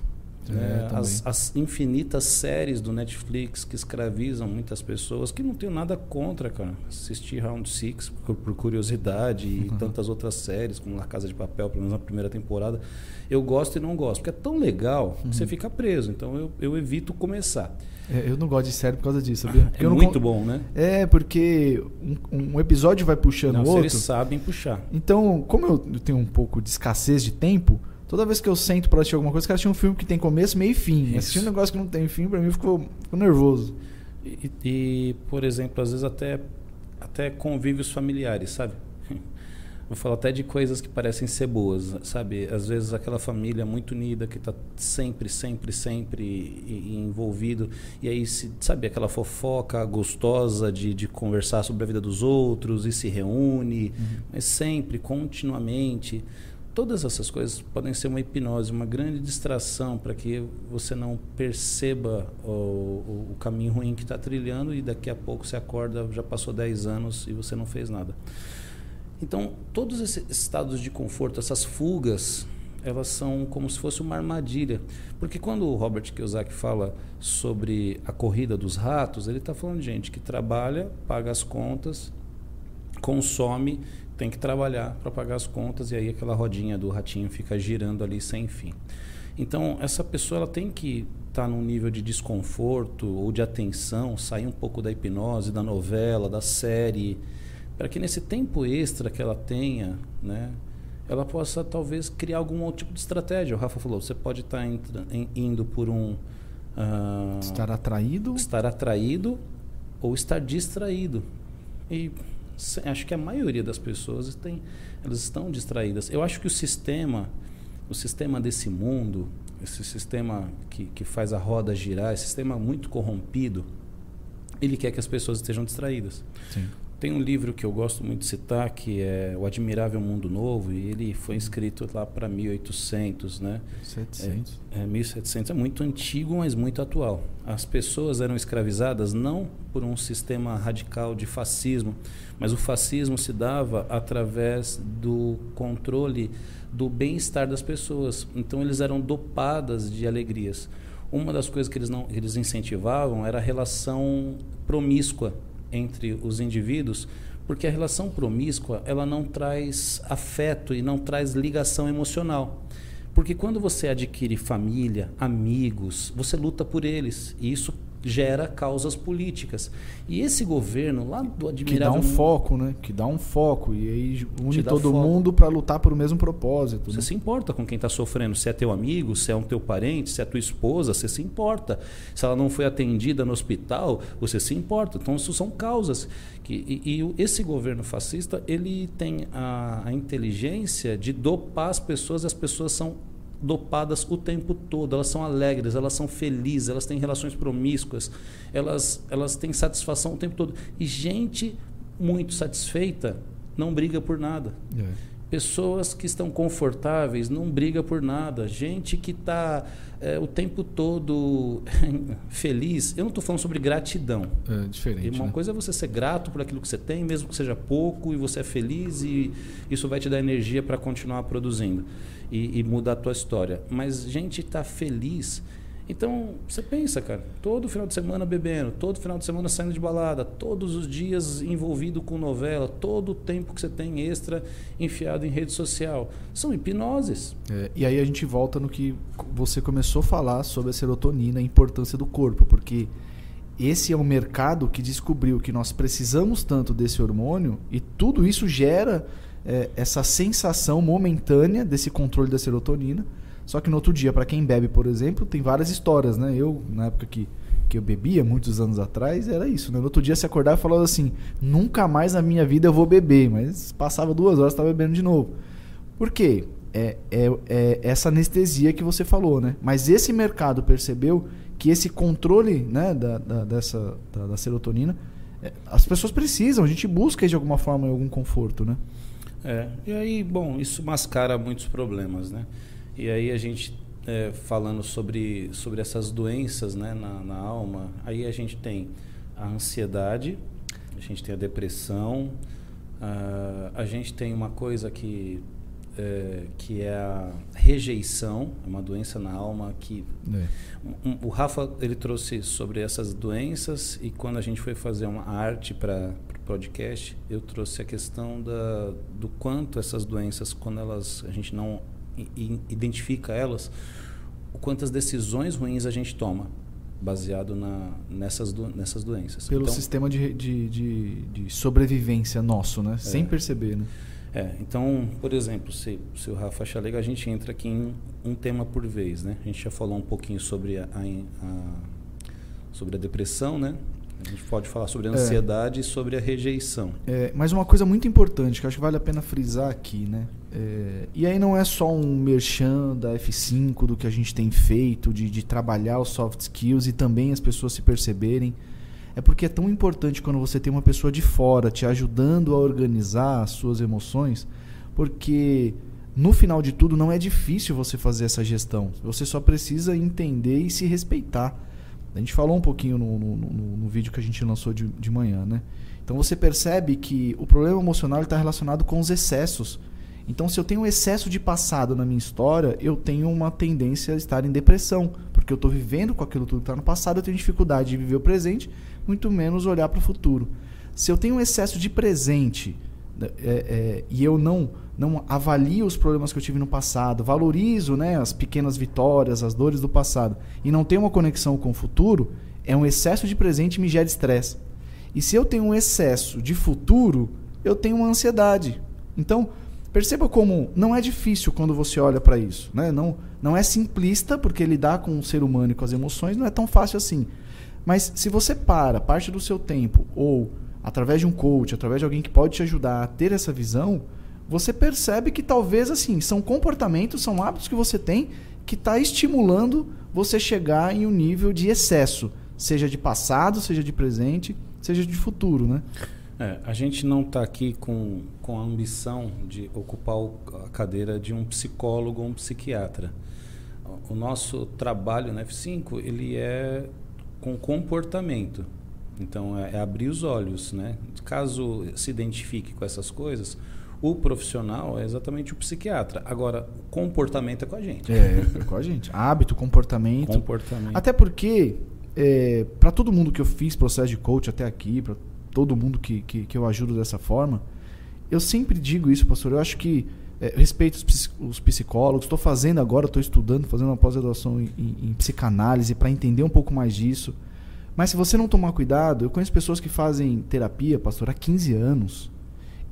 né? as, as, infinitas séries do Netflix que escravizam muitas pessoas, que não tenho nada contra, cara. Assistir Round Six por, por curiosidade uhum. e tantas outras séries, como La Casa de Papel, pelo menos na primeira temporada. Eu gosto e não gosto, porque é tão legal que você uhum. fica preso. Então eu, eu evito começar. É, eu não gosto de série por causa disso, sabia? É muito bom, né? É, porque um, um episódio vai puxando o outro. Eles sabem puxar. Então, como eu tenho um pouco de escassez de tempo, toda vez que eu sento para assistir alguma coisa, quero assistir um filme que tem começo, meio e fim. Assistir um negócio que não tem fim, para mim ficou, ficou nervoso. E, e, por exemplo, às vezes até, até convívios familiares, sabe? <laughs> Vou falar até de coisas que parecem ser boas, sabe? Às vezes aquela família muito unida que está sempre, sempre, sempre envolvido. E aí, se, sabe, aquela fofoca gostosa de, de conversar sobre a vida dos outros e se reúne, uhum. mas sempre, continuamente. Todas essas coisas podem ser uma hipnose, uma grande distração para que você não perceba o, o, o caminho ruim que está trilhando e daqui a pouco você acorda, já passou 10 anos e você não fez nada. Então, todos esses estados de conforto, essas fugas, elas são como se fosse uma armadilha. Porque quando o Robert Kiyosaki fala sobre a corrida dos ratos, ele está falando de gente que trabalha, paga as contas, consome, tem que trabalhar para pagar as contas e aí aquela rodinha do ratinho fica girando ali sem fim. Então, essa pessoa ela tem que estar tá num nível de desconforto ou de atenção, sair um pouco da hipnose, da novela, da série, para que nesse tempo extra que ela tenha, né, ela possa talvez criar algum outro tipo de estratégia. O Rafa falou, você pode estar tá indo por um uh, estar atraído, estar atraído ou estar distraído. E acho que a maioria das pessoas tem, elas estão distraídas. Eu acho que o sistema, o sistema desse mundo, esse sistema que, que faz a roda girar, esse sistema muito corrompido, ele quer que as pessoas estejam distraídas. Sim. Tem um livro que eu gosto muito de citar, que é O Admirável Mundo Novo, e ele foi escrito lá para 1800, né? 700. É, é, 1700. É muito antigo, mas muito atual. As pessoas eram escravizadas não por um sistema radical de fascismo, mas o fascismo se dava através do controle do bem-estar das pessoas. Então, eles eram dopadas de alegrias. Uma das coisas que eles, não, eles incentivavam era a relação promíscua entre os indivíduos, porque a relação promíscua ela não traz afeto e não traz ligação emocional. Porque quando você adquire família, amigos, você luta por eles e isso gera causas políticas. E esse governo lá do admirável que dá um foco, né? Que dá um foco e aí une todo foco. mundo para lutar por o mesmo propósito. Você né? se importa com quem está sofrendo? Se é teu amigo, se é um teu parente, se é tua esposa, você se importa. Se ela não foi atendida no hospital, você se importa. Então isso são causas que e, e esse governo fascista ele tem a, a inteligência de dopar as pessoas. E as pessoas são dopadas o tempo todo, elas são alegres, elas são felizes, elas têm relações promíscuas, elas, elas têm satisfação o tempo todo. E gente muito satisfeita não briga por nada. É. Pessoas que estão confortáveis não briga por nada. Gente que está é, o tempo todo <laughs> feliz. Eu não estou falando sobre gratidão. É diferente. E uma né? coisa é você ser grato por aquilo que você tem, mesmo que seja pouco, e você é feliz e isso vai te dar energia para continuar produzindo e, e mudar a tua história. Mas gente está feliz. Então, você pensa, cara, todo final de semana bebendo, todo final de semana saindo de balada, todos os dias envolvido com novela, todo o tempo que você tem extra enfiado em rede social. São hipnoses. É, e aí a gente volta no que você começou a falar sobre a serotonina, a importância do corpo, porque esse é um mercado que descobriu que nós precisamos tanto desse hormônio e tudo isso gera é, essa sensação momentânea desse controle da serotonina. Só que no outro dia, para quem bebe, por exemplo, tem várias histórias, né? Eu, na época que, que eu bebia, muitos anos atrás, era isso, né? No outro dia se acordava e falava assim, nunca mais na minha vida eu vou beber. Mas passava duas horas estava bebendo de novo. Por quê? É, é, é, essa anestesia que você falou, né? Mas esse mercado percebeu que esse controle né, da, da dessa, da, da serotonina, é, as pessoas precisam, a gente busca de alguma forma algum conforto, né? É, e aí, bom, isso mascara muitos problemas, né? E aí a gente é, falando sobre, sobre essas doenças né, na, na alma, aí a gente tem a ansiedade, a gente tem a depressão, uh, a gente tem uma coisa que é, que é a rejeição, é uma doença na alma que é. um, o Rafa ele trouxe sobre essas doenças e quando a gente foi fazer uma arte para o podcast, eu trouxe a questão da, do quanto essas doenças, quando elas a gente não identifica elas, o quantas decisões ruins a gente toma baseado na, nessas, do, nessas doenças. Pelo então, sistema de, de, de, de, sobrevivência nosso, né? É. Sem perceber, né? É, então, por exemplo, se, se o Rafa achar legal, a gente entra aqui em um tema por vez, né? A gente já falou um pouquinho sobre a, a, a sobre a depressão, né? A gente pode falar sobre a é. ansiedade é. e sobre a rejeição. É, mas uma coisa muito importante que acho que vale a pena frisar aqui, né? É, e aí não é só um merchan da F5 do que a gente tem feito, de, de trabalhar os soft skills e também as pessoas se perceberem. É porque é tão importante quando você tem uma pessoa de fora te ajudando a organizar as suas emoções, porque no final de tudo não é difícil você fazer essa gestão. Você só precisa entender e se respeitar. A gente falou um pouquinho no, no, no, no vídeo que a gente lançou de, de manhã, né? Então você percebe que o problema emocional está relacionado com os excessos. Então, se eu tenho um excesso de passado na minha história, eu tenho uma tendência a estar em depressão, porque eu estou vivendo com aquilo tudo que está no passado, eu tenho dificuldade de viver o presente, muito menos olhar para o futuro. Se eu tenho um excesso de presente né, é, é, e eu não não avalio os problemas que eu tive no passado, valorizo né, as pequenas vitórias, as dores do passado, e não tenho uma conexão com o futuro, é um excesso de presente me gera estresse. E se eu tenho um excesso de futuro, eu tenho uma ansiedade. Então, perceba como não é difícil quando você olha para isso. Né? Não, não é simplista, porque lidar com o ser humano e com as emoções não é tão fácil assim. Mas se você para parte do seu tempo, ou através de um coach, através de alguém que pode te ajudar a ter essa visão, você percebe que talvez assim são comportamentos, são hábitos que você tem que está estimulando você chegar em um nível de excesso, seja de passado, seja de presente, seja de futuro, né? É, a gente não está aqui com, com a ambição de ocupar a cadeira de um psicólogo ou um psiquiatra. O nosso trabalho na F5 ele é com comportamento. Então é, é abrir os olhos, né? Caso se identifique com essas coisas, o profissional é exatamente o psiquiatra. Agora, o comportamento é com a gente. É, é com a gente. Hábito, comportamento. Comportamento. Até porque, é, para todo mundo que eu fiz processo de coach até aqui, para todo mundo que, que, que, eu ajudo dessa forma, eu sempre digo isso, pastor. Eu acho que é, respeito os, os psicólogos. Estou fazendo agora, estou estudando, fazendo uma pós-graduação em, em, psicanálise para entender um pouco mais disso. Mas se você não tomar cuidado, eu conheço pessoas que fazem terapia, pastor, há 15 anos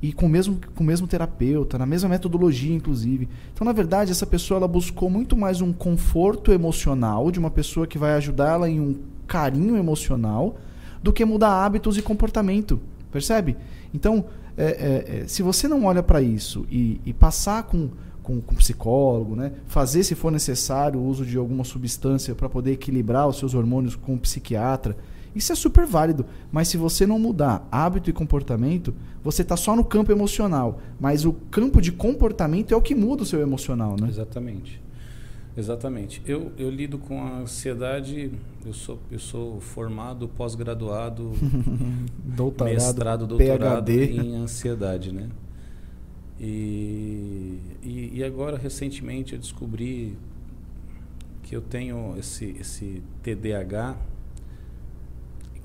e com o mesmo, com mesmo terapeuta, na mesma metodologia, inclusive. Então, na verdade, essa pessoa ela buscou muito mais um conforto emocional de uma pessoa que vai ajudá-la em um carinho emocional do que mudar hábitos e comportamento. Percebe? Então, é, é, é, se você não olha para isso e, e passar com, com, com psicólogo, né? fazer, se for necessário, o uso de alguma substância para poder equilibrar os seus hormônios com o psiquiatra isso é super válido, mas se você não mudar hábito e comportamento, você está só no campo emocional. Mas o campo de comportamento é o que muda o seu emocional, né? Exatamente. Exatamente. Eu, eu lido com a ansiedade, eu sou, eu sou formado, pós-graduado, <laughs> doutorado, mestrado, doutorado PhD. em ansiedade, né? E, e, e, agora, recentemente, eu descobri que eu tenho esse, esse TDAH,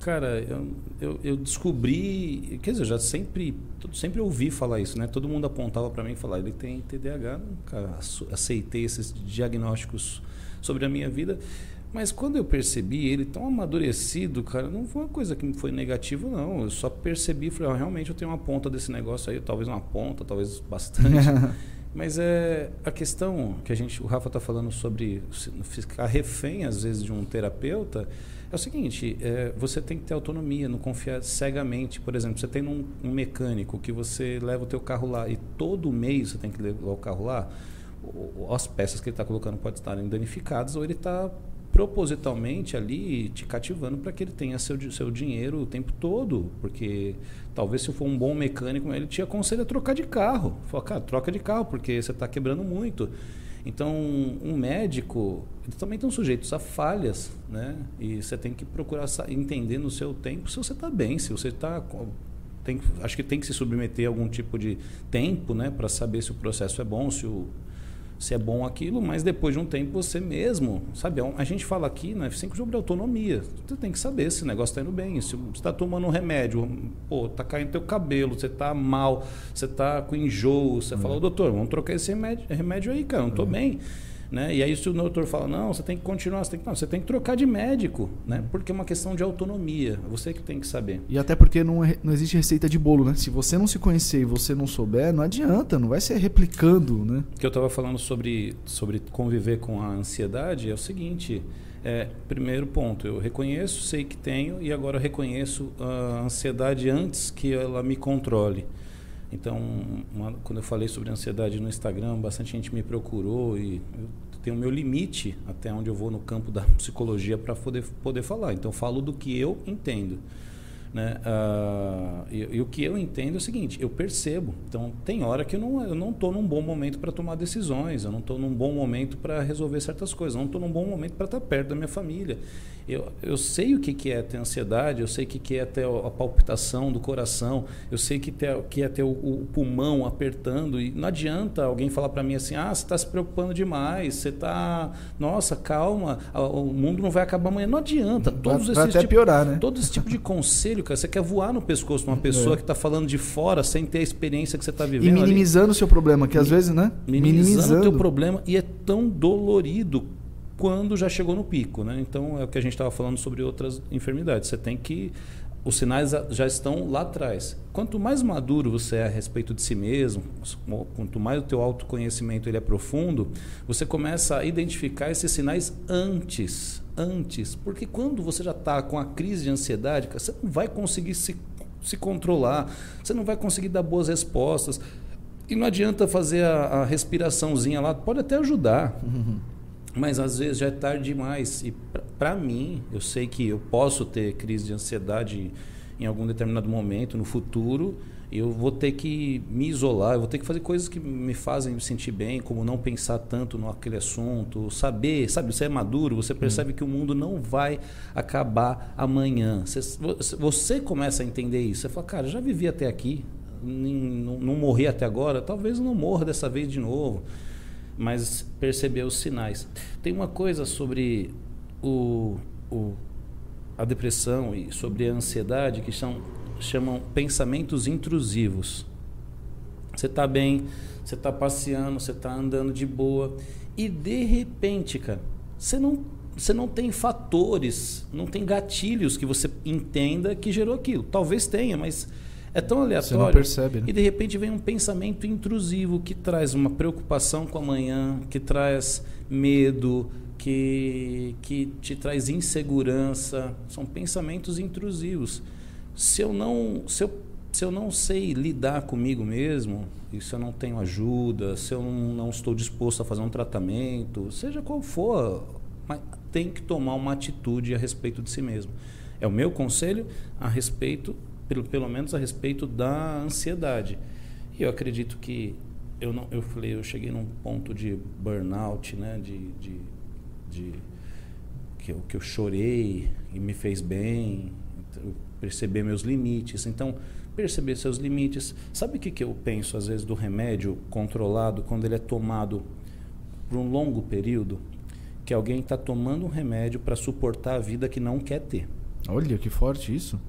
Cara, eu, eu, eu, descobri, quer dizer, eu já sempre, sempre ouvi falar isso, né? Todo mundo apontava para mim e falava, ele tem TDAH, nunca aceitei esses diagnósticos sobre a minha vida. Mas quando eu percebi ele tão amadurecido, cara, não foi uma coisa que foi negativa, não. Eu só percebi, falei, oh, realmente eu tenho uma ponta desse negócio aí, talvez uma ponta, talvez bastante. <laughs> Mas é a questão que a gente, o Rafa está falando sobre ficar refém às vezes de um terapeuta. É o seguinte, é, você tem que ter autonomia, não confiar cegamente. Por exemplo, você tem um, um mecânico que você leva o teu carro lá e todo mês você tem que levar o carro lá, as peças que ele está colocando podem estar danificadas ou ele está propositalmente ali te cativando para que ele tenha seu, seu dinheiro o tempo todo. Porque talvez se for um bom mecânico, ele te aconselha a trocar de carro. Fala, cara, troca de carro, porque você está quebrando muito. Então, um médico eles também estão sujeitos a falhas, né? E você tem que procurar entender no seu tempo se você está bem, se você está acho que tem que se submeter a algum tipo de tempo, né, para saber se o processo é bom, se o se é bom aquilo, mas depois de um tempo você mesmo, sabe? É a gente fala aqui na F5 sobre autonomia. Você tem que saber se o negócio está indo bem. Se você está tomando um remédio, pô, tá caindo teu cabelo, você está mal, você está com enjoo, você é. fala, doutor, vamos trocar esse remédio, remédio aí, cara, não estou é. bem. Né? E aí se o doutor fala, não, você tem que continuar, você tem que, não, você tem que trocar de médico, né? porque é uma questão de autonomia, você que tem que saber. E até porque não, é, não existe receita de bolo, né? Se você não se conhecer e você não souber, não adianta, não vai ser replicando, né? O que eu estava falando sobre, sobre conviver com a ansiedade é o seguinte, é, primeiro ponto, eu reconheço, sei que tenho e agora reconheço a ansiedade antes que ela me controle. Então, uma, quando eu falei sobre ansiedade no Instagram, bastante gente me procurou e eu tenho o meu limite até onde eu vou no campo da <laughs> psicologia para poder, poder falar. Então, falo do que eu entendo. Né? Uh, e, e, o que eu entendo é o seguinte, eu percebo. Então, tem hora que eu não eu não estou num bom momento para tomar decisões, eu não estou num bom momento para resolver certas coisas, eu não estou num bom momento para estar tá perto da minha família. Eu, eu sei o que, que é ter ansiedade, eu sei o que, que é ter a palpitação do coração, eu sei que, ter, que é ter o, o pulmão apertando. E não adianta alguém falar para mim assim: ah, você está se preocupando demais, você está. Nossa, calma, o mundo não vai acabar amanhã. Não adianta. Todos vai, vai até tipo, piorar, né? Todo esse tipo de conselho, cara, você quer voar no pescoço de uma pessoa é. que está falando de fora sem ter a experiência que você está vivendo. E minimizando o seu problema, que às vezes, né? Minimizando o teu problema e é tão dolorido quando já chegou no pico. Né? Então, é o que a gente estava falando sobre outras enfermidades. Você tem que. Os sinais já estão lá atrás. Quanto mais maduro você é a respeito de si mesmo, quanto mais o teu autoconhecimento ele é profundo, você começa a identificar esses sinais antes. Antes. Porque quando você já está com a crise de ansiedade, você não vai conseguir se, se controlar, você não vai conseguir dar boas respostas. E não adianta fazer a, a respiraçãozinha lá, pode até ajudar. Uhum. Mas às vezes já é tarde demais. E para mim, eu sei que eu posso ter crise de ansiedade em algum determinado momento no futuro. Eu vou ter que me isolar, eu vou ter que fazer coisas que me fazem me sentir bem, como não pensar tanto no aquele assunto, saber, sabe, você é maduro, você percebe hum. que o mundo não vai acabar amanhã. Você, você começa a entender isso. Você fala, cara, já vivi até aqui, não, não morri até agora, talvez eu não morra dessa vez de novo mas perceber os sinais. Tem uma coisa sobre o, o, a depressão e sobre a ansiedade que são, chamam pensamentos intrusivos. Você está bem, você está passeando, você está andando de boa e de repente, cara, você não, você não tem fatores, não tem gatilhos que você entenda que gerou aquilo. Talvez tenha, mas é tão aleatório. Você não percebe, né? E de repente vem um pensamento intrusivo que traz uma preocupação com amanhã, que traz medo, que, que te traz insegurança. São pensamentos intrusivos. Se eu não, se eu, se eu não sei lidar comigo mesmo, e se eu não tenho ajuda, se eu não, não estou disposto a fazer um tratamento, seja qual for, tem que tomar uma atitude a respeito de si mesmo. É o meu conselho a respeito pelo, pelo menos a respeito da ansiedade. E eu acredito que eu não eu falei, eu cheguei num ponto de burnout, né, de, de, de que eu, que eu chorei e me fez bem, perceber meus limites. Então, perceber seus limites. Sabe o que, que eu penso às vezes do remédio controlado quando ele é tomado por um longo período? Que alguém está tomando um remédio para suportar a vida que não quer ter. Olha que forte isso.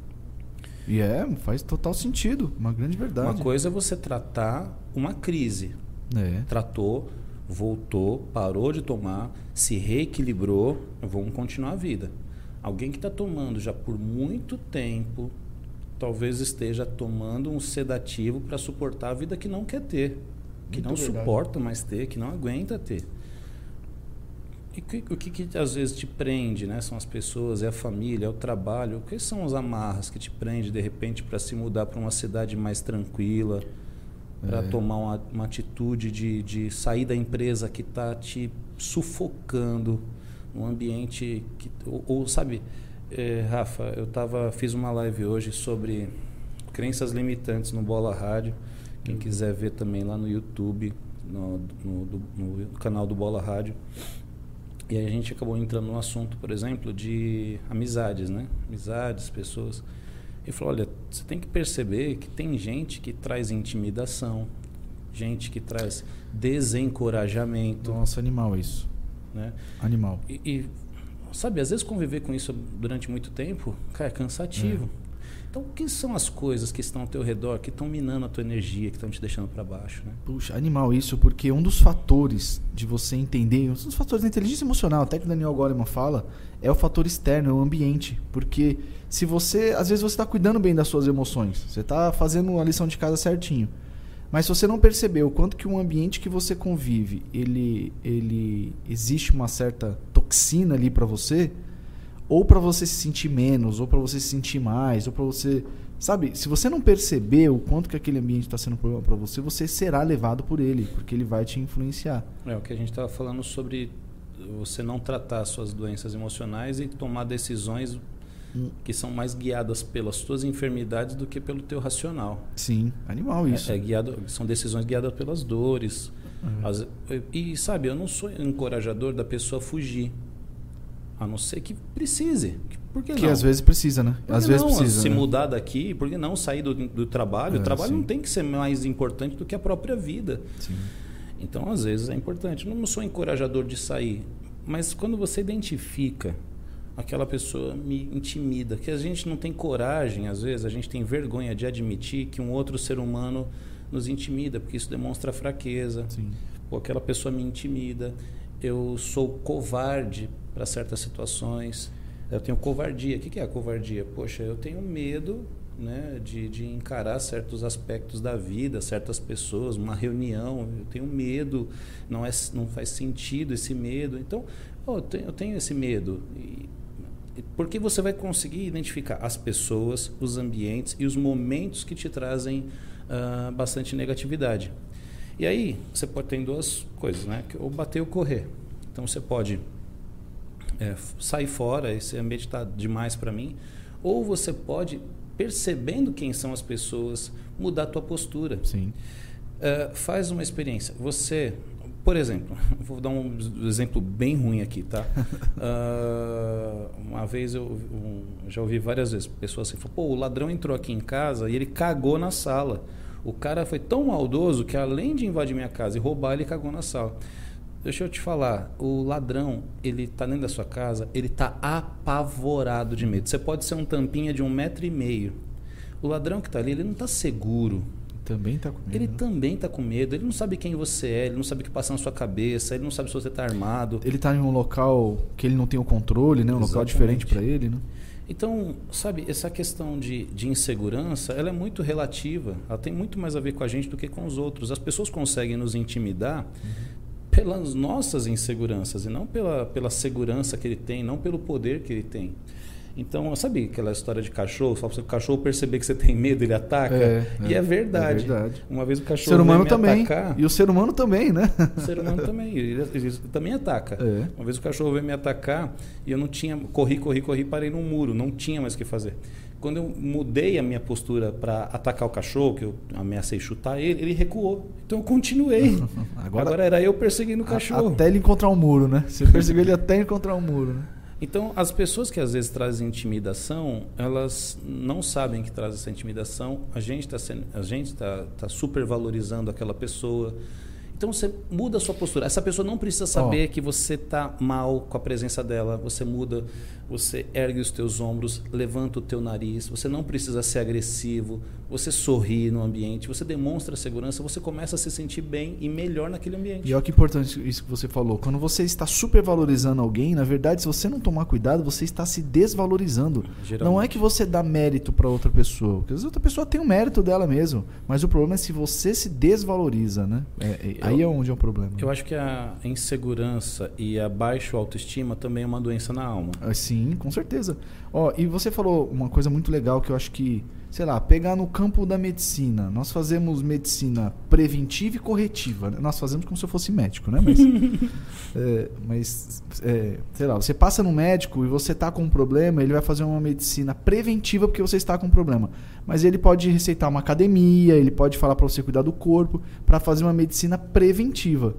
E é, faz total sentido, uma grande verdade. Uma coisa é você tratar uma crise. É. Tratou, voltou, parou de tomar, se reequilibrou, vamos continuar a vida. Alguém que está tomando já por muito tempo, talvez esteja tomando um sedativo para suportar a vida que não quer ter, que muito não verdade. suporta mais ter, que não aguenta ter. E que, o que, que, às vezes te prende, né? São as pessoas, é a família, é o trabalho. Quais são as amarras que te prende de repente para se mudar para uma cidade mais tranquila, para é. tomar uma, uma atitude de, de sair da empresa que está te sufocando, um ambiente que ou, ou sabe, é, Rafa, eu tava fiz uma live hoje sobre crenças limitantes no Bola Rádio. Quem quiser ver também lá no YouTube, no, no, no, no canal do Bola Rádio. E aí a gente acabou entrando no assunto, por exemplo, de amizades, né? Amizades, pessoas. Ele falou: olha, você tem que perceber que tem gente que traz intimidação, gente que traz desencorajamento. Nossa, animal isso. Né? Animal. E, e, sabe, às vezes conviver com isso durante muito tempo, cara, é cansativo. É. Então, o que são as coisas que estão ao teu redor, que estão minando a tua energia, que estão te deixando para baixo? Né? Puxa, animal isso, porque um dos fatores de você entender, um dos fatores da inteligência emocional, até que o Daniel Goleman fala, é o fator externo, é o ambiente. Porque se você, às vezes você está cuidando bem das suas emoções, você está fazendo a lição de casa certinho, mas se você não percebeu o quanto que um ambiente que você convive, ele, ele existe uma certa toxina ali para você, ou para você se sentir menos, ou para você se sentir mais, ou para você, sabe? Se você não perceber o quanto que aquele ambiente está sendo um problema para você, você será levado por ele, porque ele vai te influenciar. É o que a gente estava falando sobre você não tratar suas doenças emocionais e tomar decisões hum. que são mais guiadas pelas suas enfermidades do que pelo teu racional. Sim, animal isso. É, é guiado, são decisões guiadas pelas dores. Uhum. As, e sabe, eu não sou encorajador da pessoa fugir. A não ser que precise. Por que, que às vezes precisa, né? Por às vezes não, precisa. Se né? mudar daqui, por que não sair do, do trabalho? É, o trabalho sim. não tem que ser mais importante do que a própria vida. Sim. Então, às vezes é importante. Não sou encorajador de sair, mas quando você identifica aquela pessoa me intimida, que a gente não tem coragem, às vezes a gente tem vergonha de admitir que um outro ser humano nos intimida, porque isso demonstra fraqueza. Sim. Pô, aquela pessoa me intimida. Eu sou covarde para certas situações. Eu tenho covardia. O que é a covardia? Poxa, eu tenho medo né, de, de encarar certos aspectos da vida, certas pessoas, uma reunião. Eu tenho medo, não, é, não faz sentido esse medo. Então, oh, eu, tenho, eu tenho esse medo. E, porque você vai conseguir identificar as pessoas, os ambientes e os momentos que te trazem uh, bastante negatividade. E aí, você pode ter duas coisas, né? Ou bater ou correr. Então, você pode é, sair fora, esse ambiente está demais para mim. Ou você pode, percebendo quem são as pessoas, mudar a tua postura. Sim. É, faz uma experiência. Você, por exemplo, <laughs> vou dar um exemplo bem ruim aqui, tá? uh, <laughs> uma vez eu um, já ouvi várias vezes pessoas assim, pô, o ladrão entrou aqui em casa e ele cagou na sala. O cara foi tão maldoso que além de invadir minha casa e roubar, ele cagou na sala. Deixa eu te falar, o ladrão, ele tá dentro da sua casa, ele tá apavorado de medo. Você pode ser um tampinha de um metro e meio. O ladrão que está ali, ele não está seguro. Também está com medo. Ele também está com medo. Ele não sabe quem você é, ele não sabe o que passa na sua cabeça, ele não sabe se você está armado. Ele está em um local que ele não tem o controle, né? Um Exatamente. local diferente para ele, né? Então, sabe, essa questão de, de insegurança, ela é muito relativa. Ela tem muito mais a ver com a gente do que com os outros. As pessoas conseguem nos intimidar uhum pelas nossas inseguranças e não pela, pela segurança que ele tem, não pelo poder que ele tem. Então, sabe aquela história de cachorro? Só para o cachorro perceber que você tem medo, ele ataca. É, e é, é, verdade. é, verdade. Uma vez o cachorro ser humano também. Atacar, e o ser humano também, né? O ser humano também. Ele, ele também ataca. É. Uma vez o cachorro veio me atacar e eu não tinha. Corri, corri, corri, parei num muro. Não tinha mais o que fazer quando eu mudei a minha postura para atacar o cachorro, que eu ameacei chutar ele, ele recuou. Então eu continuei. <laughs> Agora, Agora era eu perseguindo o cachorro. Até ele encontrar um muro, né? Você perseguiu ele até encontrar um muro, né? Então, as pessoas que às vezes trazem intimidação, elas não sabem que traz essa intimidação. A gente está está tá supervalorizando aquela pessoa. Então você muda a sua postura. Essa pessoa não precisa saber oh. que você está mal com a presença dela. Você muda você ergue os teus ombros, levanta o teu nariz, você não precisa ser agressivo, você sorri no ambiente, você demonstra segurança, você começa a se sentir bem e melhor naquele ambiente. E olha que importante isso que você falou. Quando você está supervalorizando alguém, na verdade, se você não tomar cuidado, você está se desvalorizando. Geralmente. Não é que você dá mérito para outra pessoa, porque às vezes outra pessoa tem o mérito dela mesmo, mas o problema é se você se desvaloriza, né? É, é, aí é onde é o problema. Eu acho que a insegurança e a baixa autoestima também é uma doença na alma. Sim Sim, com certeza. Ó, e você falou uma coisa muito legal que eu acho que, sei lá, pegar no campo da medicina. Nós fazemos medicina preventiva e corretiva. Né? Nós fazemos como se eu fosse médico, né? Mas, <laughs> é, mas é, sei lá, você passa no médico e você está com um problema, ele vai fazer uma medicina preventiva porque você está com um problema. Mas ele pode receitar uma academia, ele pode falar para você cuidar do corpo, para fazer uma medicina preventiva.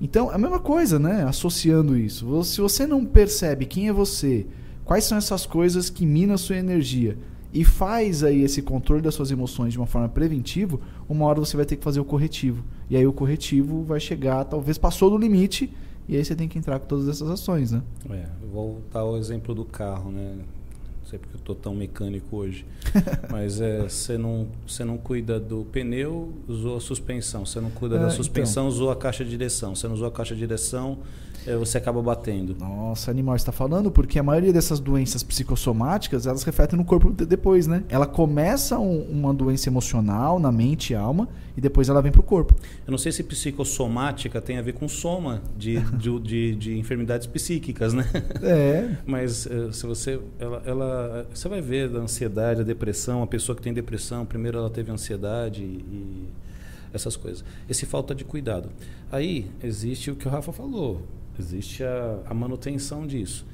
Então, a mesma coisa, né? Associando isso. Se você não percebe quem é você, quais são essas coisas que minam a sua energia, e faz aí esse controle das suas emoções de uma forma preventiva, uma hora você vai ter que fazer o corretivo. E aí o corretivo vai chegar, talvez passou do limite, e aí você tem que entrar com todas essas ações, né? É, eu vou dar o exemplo do carro, né? Não sei porque eu tô tão mecânico hoje. <laughs> Mas é, você não, você não cuida do pneu, usou a suspensão. Você não cuida é, da suspensão, então. usou a caixa de direção. Você não usou a caixa de direção, você acaba batendo. Nossa, animal está falando porque a maioria dessas doenças psicossomáticas elas refletem no corpo depois, né? Ela começa um, uma doença emocional na mente e alma e depois ela vem para o corpo. Eu não sei se psicossomática tem a ver com soma de, <laughs> de, de, de enfermidades psíquicas, né? É. <laughs> Mas eh, se você, ela, ela, você vai ver a ansiedade, a depressão, a pessoa que tem depressão, primeiro ela teve ansiedade e essas coisas. Esse falta de cuidado. Aí existe o que o Rafa falou Existe a, a manutenção disso.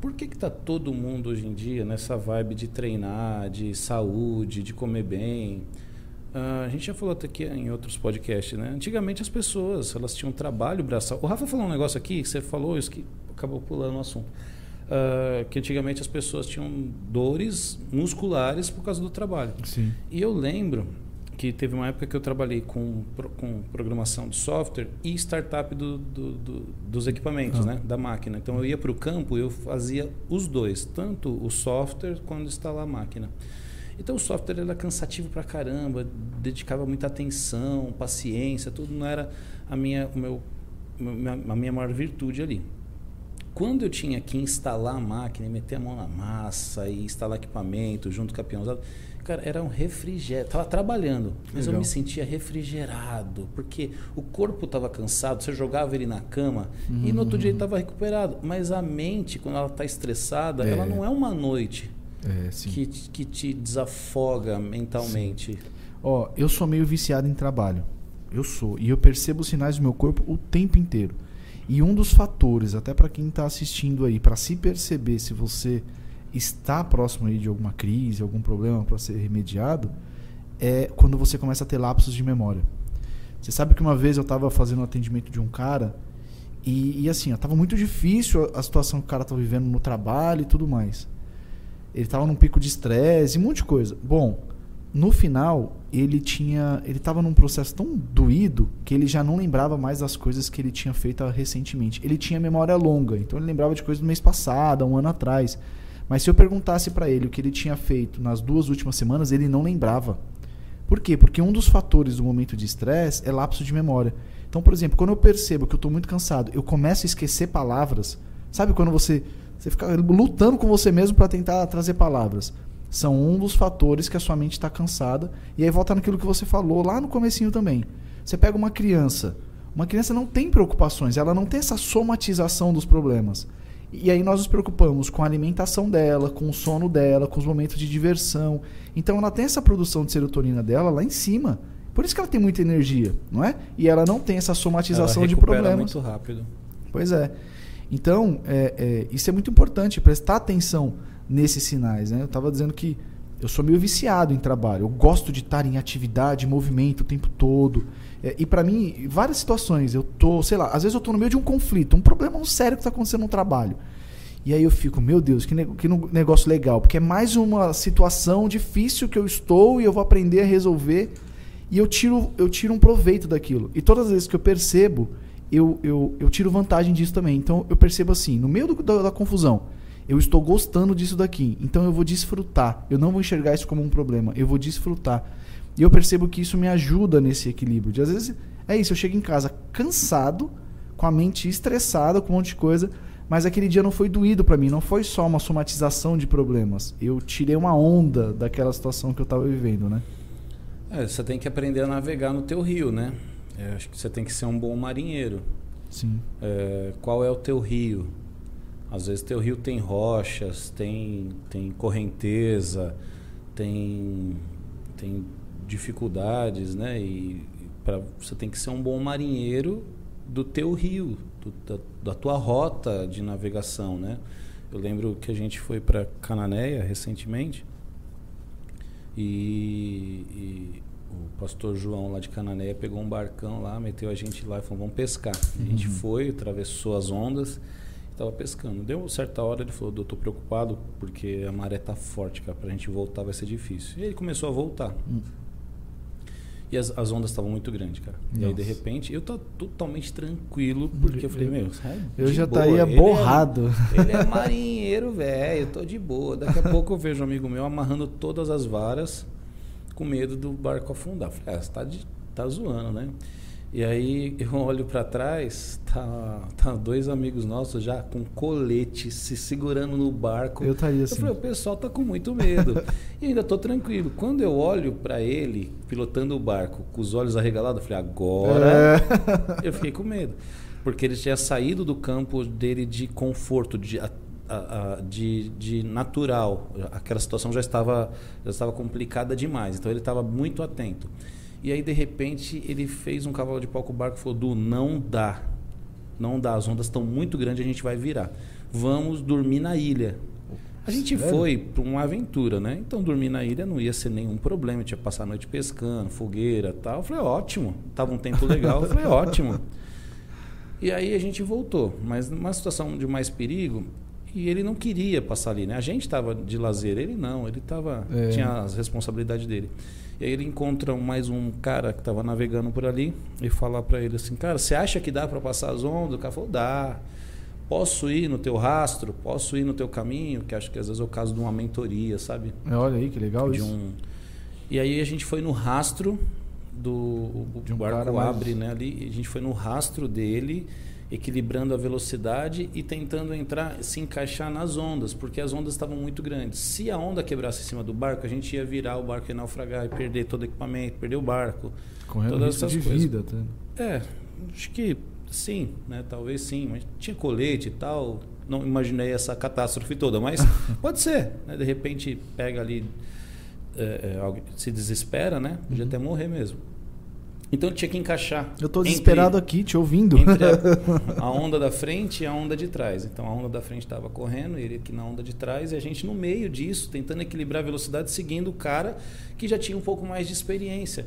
Por que está todo mundo hoje em dia nessa vibe de treinar, de saúde, de comer bem? Uh, a gente já falou até aqui em outros podcasts, né? Antigamente as pessoas elas tinham trabalho braçal. O Rafa falou um negócio aqui que você falou, isso que acabou pulando o assunto. Uh, que antigamente as pessoas tinham dores musculares por causa do trabalho. Sim. E eu lembro que teve uma época que eu trabalhei com, com programação de software e startup do, do, do, dos equipamentos, ah. né, da máquina. Então eu ia para o campo e eu fazia os dois, tanto o software quanto instalar a máquina. Então o software era cansativo para caramba, dedicava muita atenção, paciência, tudo não era a minha, o meu, a minha maior virtude ali. Quando eu tinha que instalar a máquina, meter a mão na massa e instalar equipamento junto com a peãozada, cara, era um refrigério. Tava trabalhando, mas Legal. eu me sentia refrigerado, porque o corpo estava cansado, você jogava ele na cama uhum. e no outro dia ele estava recuperado. Mas a mente, quando ela está estressada, é. ela não é uma noite é, que, que te desafoga mentalmente. Ó, eu sou meio viciado em trabalho. Eu sou. E eu percebo os sinais do meu corpo o tempo inteiro. E um dos fatores, até para quem está assistindo aí, para se perceber se você está próximo aí de alguma crise, algum problema para ser remediado, é quando você começa a ter lapsos de memória. Você sabe que uma vez eu estava fazendo um atendimento de um cara e, e assim, estava muito difícil a, a, situação que o cara estava vivendo no trabalho e tudo mais. Ele estava num pico de estresse e um monte de coisa. Bom, no final ele tinha, ele estava num processo tão doído que ele já não lembrava mais das coisas que ele tinha feito recentemente. Ele tinha memória longa, então ele lembrava de coisas do mês passado, um ano atrás. Mas se eu perguntasse para ele o que ele tinha feito nas duas últimas semanas, ele não lembrava. Por quê? Porque um dos fatores do momento de estresse é lapso de memória. Então, por exemplo, quando eu percebo que eu estou muito cansado, eu começo a esquecer palavras. Sabe quando você, você fica lutando com você mesmo para tentar trazer palavras? São um dos fatores que a sua mente está cansada. E aí volta naquilo que você falou lá no comecinho também. Você pega uma criança. Uma criança não tem preocupações, ela não tem essa somatização dos problemas. E aí nós nos preocupamos com a alimentação dela, com o sono dela, com os momentos de diversão. Então ela tem essa produção de serotonina dela lá em cima. Por isso que ela tem muita energia, não é? E ela não tem essa somatização de problemas. muito rápido. Pois é. Então, é, é, isso é muito importante, prestar atenção nesses sinais. Né? Eu estava dizendo que eu sou meio viciado em trabalho. Eu gosto de estar em atividade, movimento o tempo todo. É, e para mim, várias situações, eu tô, sei lá, às vezes eu tô no meio de um conflito, um problema sério que está acontecendo no trabalho. E aí eu fico, meu Deus, que, ne que negócio legal, porque é mais uma situação difícil que eu estou e eu vou aprender a resolver. E eu tiro, eu tiro um proveito daquilo. E todas as vezes que eu percebo, eu, eu, eu tiro vantagem disso também. Então eu percebo assim, no meio do, da, da confusão, eu estou gostando disso daqui. Então eu vou desfrutar. Eu não vou enxergar isso como um problema. Eu vou desfrutar. E eu percebo que isso me ajuda nesse equilíbrio. De, às vezes é isso, eu chego em casa cansado, com a mente estressada, com um monte de coisa, mas aquele dia não foi doído para mim, não foi só uma somatização de problemas. Eu tirei uma onda daquela situação que eu estava vivendo, né? É, você tem que aprender a navegar no teu rio, né? Eu acho que você tem que ser um bom marinheiro. Sim. É, qual é o teu rio? Às vezes teu rio tem rochas, tem, tem correnteza, tem, tem dificuldades, né? E, para você tem que ser um bom marinheiro do teu rio, do, da, da, tua rota de navegação, né? Eu lembro que a gente foi para Cananéia recentemente e, e, o pastor João lá de Cananéia pegou um barcão lá, meteu a gente lá e falou vamos pescar. Uhum. A gente uhum. foi, atravessou as ondas Tava pescando. Deu certa hora, ele falou, eu tô preocupado porque a maré tá forte, cara. Pra gente voltar vai ser difícil. E ele começou a voltar. Hum. E as, as ondas estavam muito grandes, cara. Nossa. E aí, de repente, eu tô totalmente tranquilo, porque eu falei, meu, sai Eu já boa. estaria borrado. Ele é, ele é marinheiro, velho, eu tô de boa. Daqui a <laughs> pouco eu vejo um amigo meu amarrando todas as varas com medo do barco afundar. Eu falei, ah, você tá, de, tá zoando, né? E aí eu olho para trás, tá, tá dois amigos nossos já com colete se segurando no barco. Eu estaria assim. Eu falei, o pessoal tá com muito medo. <laughs> e ainda tô tranquilo. Quando eu olho para ele pilotando o barco com os olhos arregalados, eu falei, agora é. eu fiquei com medo. Porque ele tinha saído do campo dele de conforto, de, a, a, de, de natural. Aquela situação já estava, já estava complicada demais. Então ele estava muito atento. E aí, de repente, ele fez um cavalo de pau com o barco e falou: Du, não dá. Não dá, as ondas estão muito grandes, a gente vai virar. Vamos dormir na ilha. A gente Sério? foi para uma aventura, né? Então dormir na ilha não ia ser nenhum problema. Eu tinha passar a noite pescando, fogueira tal. Eu falei, ótimo. Tava um tempo legal. Eu falei, <laughs> ótimo. E aí a gente voltou. Mas numa situação de mais perigo, e ele não queria passar ali, né? A gente estava de lazer, ele não. Ele tava, é. tinha as responsabilidades dele. E aí ele encontra mais um cara que estava navegando por ali e fala para ele assim, cara, você acha que dá para passar as ondas? O cara falou, dá. Posso ir no teu rastro? Posso ir no teu caminho? Que acho que às vezes é o caso de uma mentoria, sabe? É, olha aí, que legal de isso. Um... E aí a gente foi no rastro do... De um o barco abre mais... né, ali. a gente foi no rastro dele equilibrando a velocidade e tentando entrar, se encaixar nas ondas, porque as ondas estavam muito grandes. Se a onda quebrasse em cima do barco, a gente ia virar o barco e naufragar e perder todo o equipamento, perder o barco. Correndo todas essas de coisas. vida até. É, acho que sim, né? Talvez sim, mas tinha colete e tal. Não imaginei essa catástrofe toda, mas <laughs> pode ser. Né? De repente pega ali, é, é, se desespera, né? Podia uhum. até morrer mesmo. Então tinha que encaixar. Eu estou desesperado aqui, te ouvindo. A, <laughs> a, onda da frente e a onda de trás. Então a onda da frente estava correndo, ele aqui na onda de trás, e a gente no meio disso, tentando equilibrar a velocidade, seguindo o cara que já tinha um pouco mais de experiência.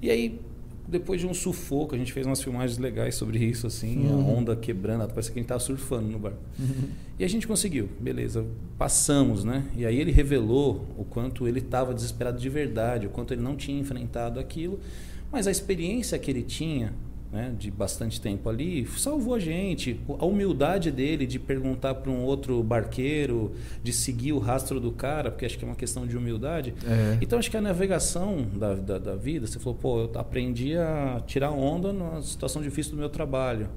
E aí, depois de um sufoco, a gente fez umas filmagens legais sobre isso, assim, uhum. a onda quebrando, parece que a gente estava surfando no barco. Uhum. E a gente conseguiu, beleza, passamos, né? E aí ele revelou o quanto ele estava desesperado de verdade, o quanto ele não tinha enfrentado aquilo. Mas a experiência que ele tinha, né, de bastante tempo ali, salvou a gente. A humildade dele de perguntar para um outro barqueiro, de seguir o rastro do cara, porque acho que é uma questão de humildade. É. Então acho que a navegação da, da, da, vida, você falou, pô, eu aprendi a tirar onda na situação difícil do meu trabalho.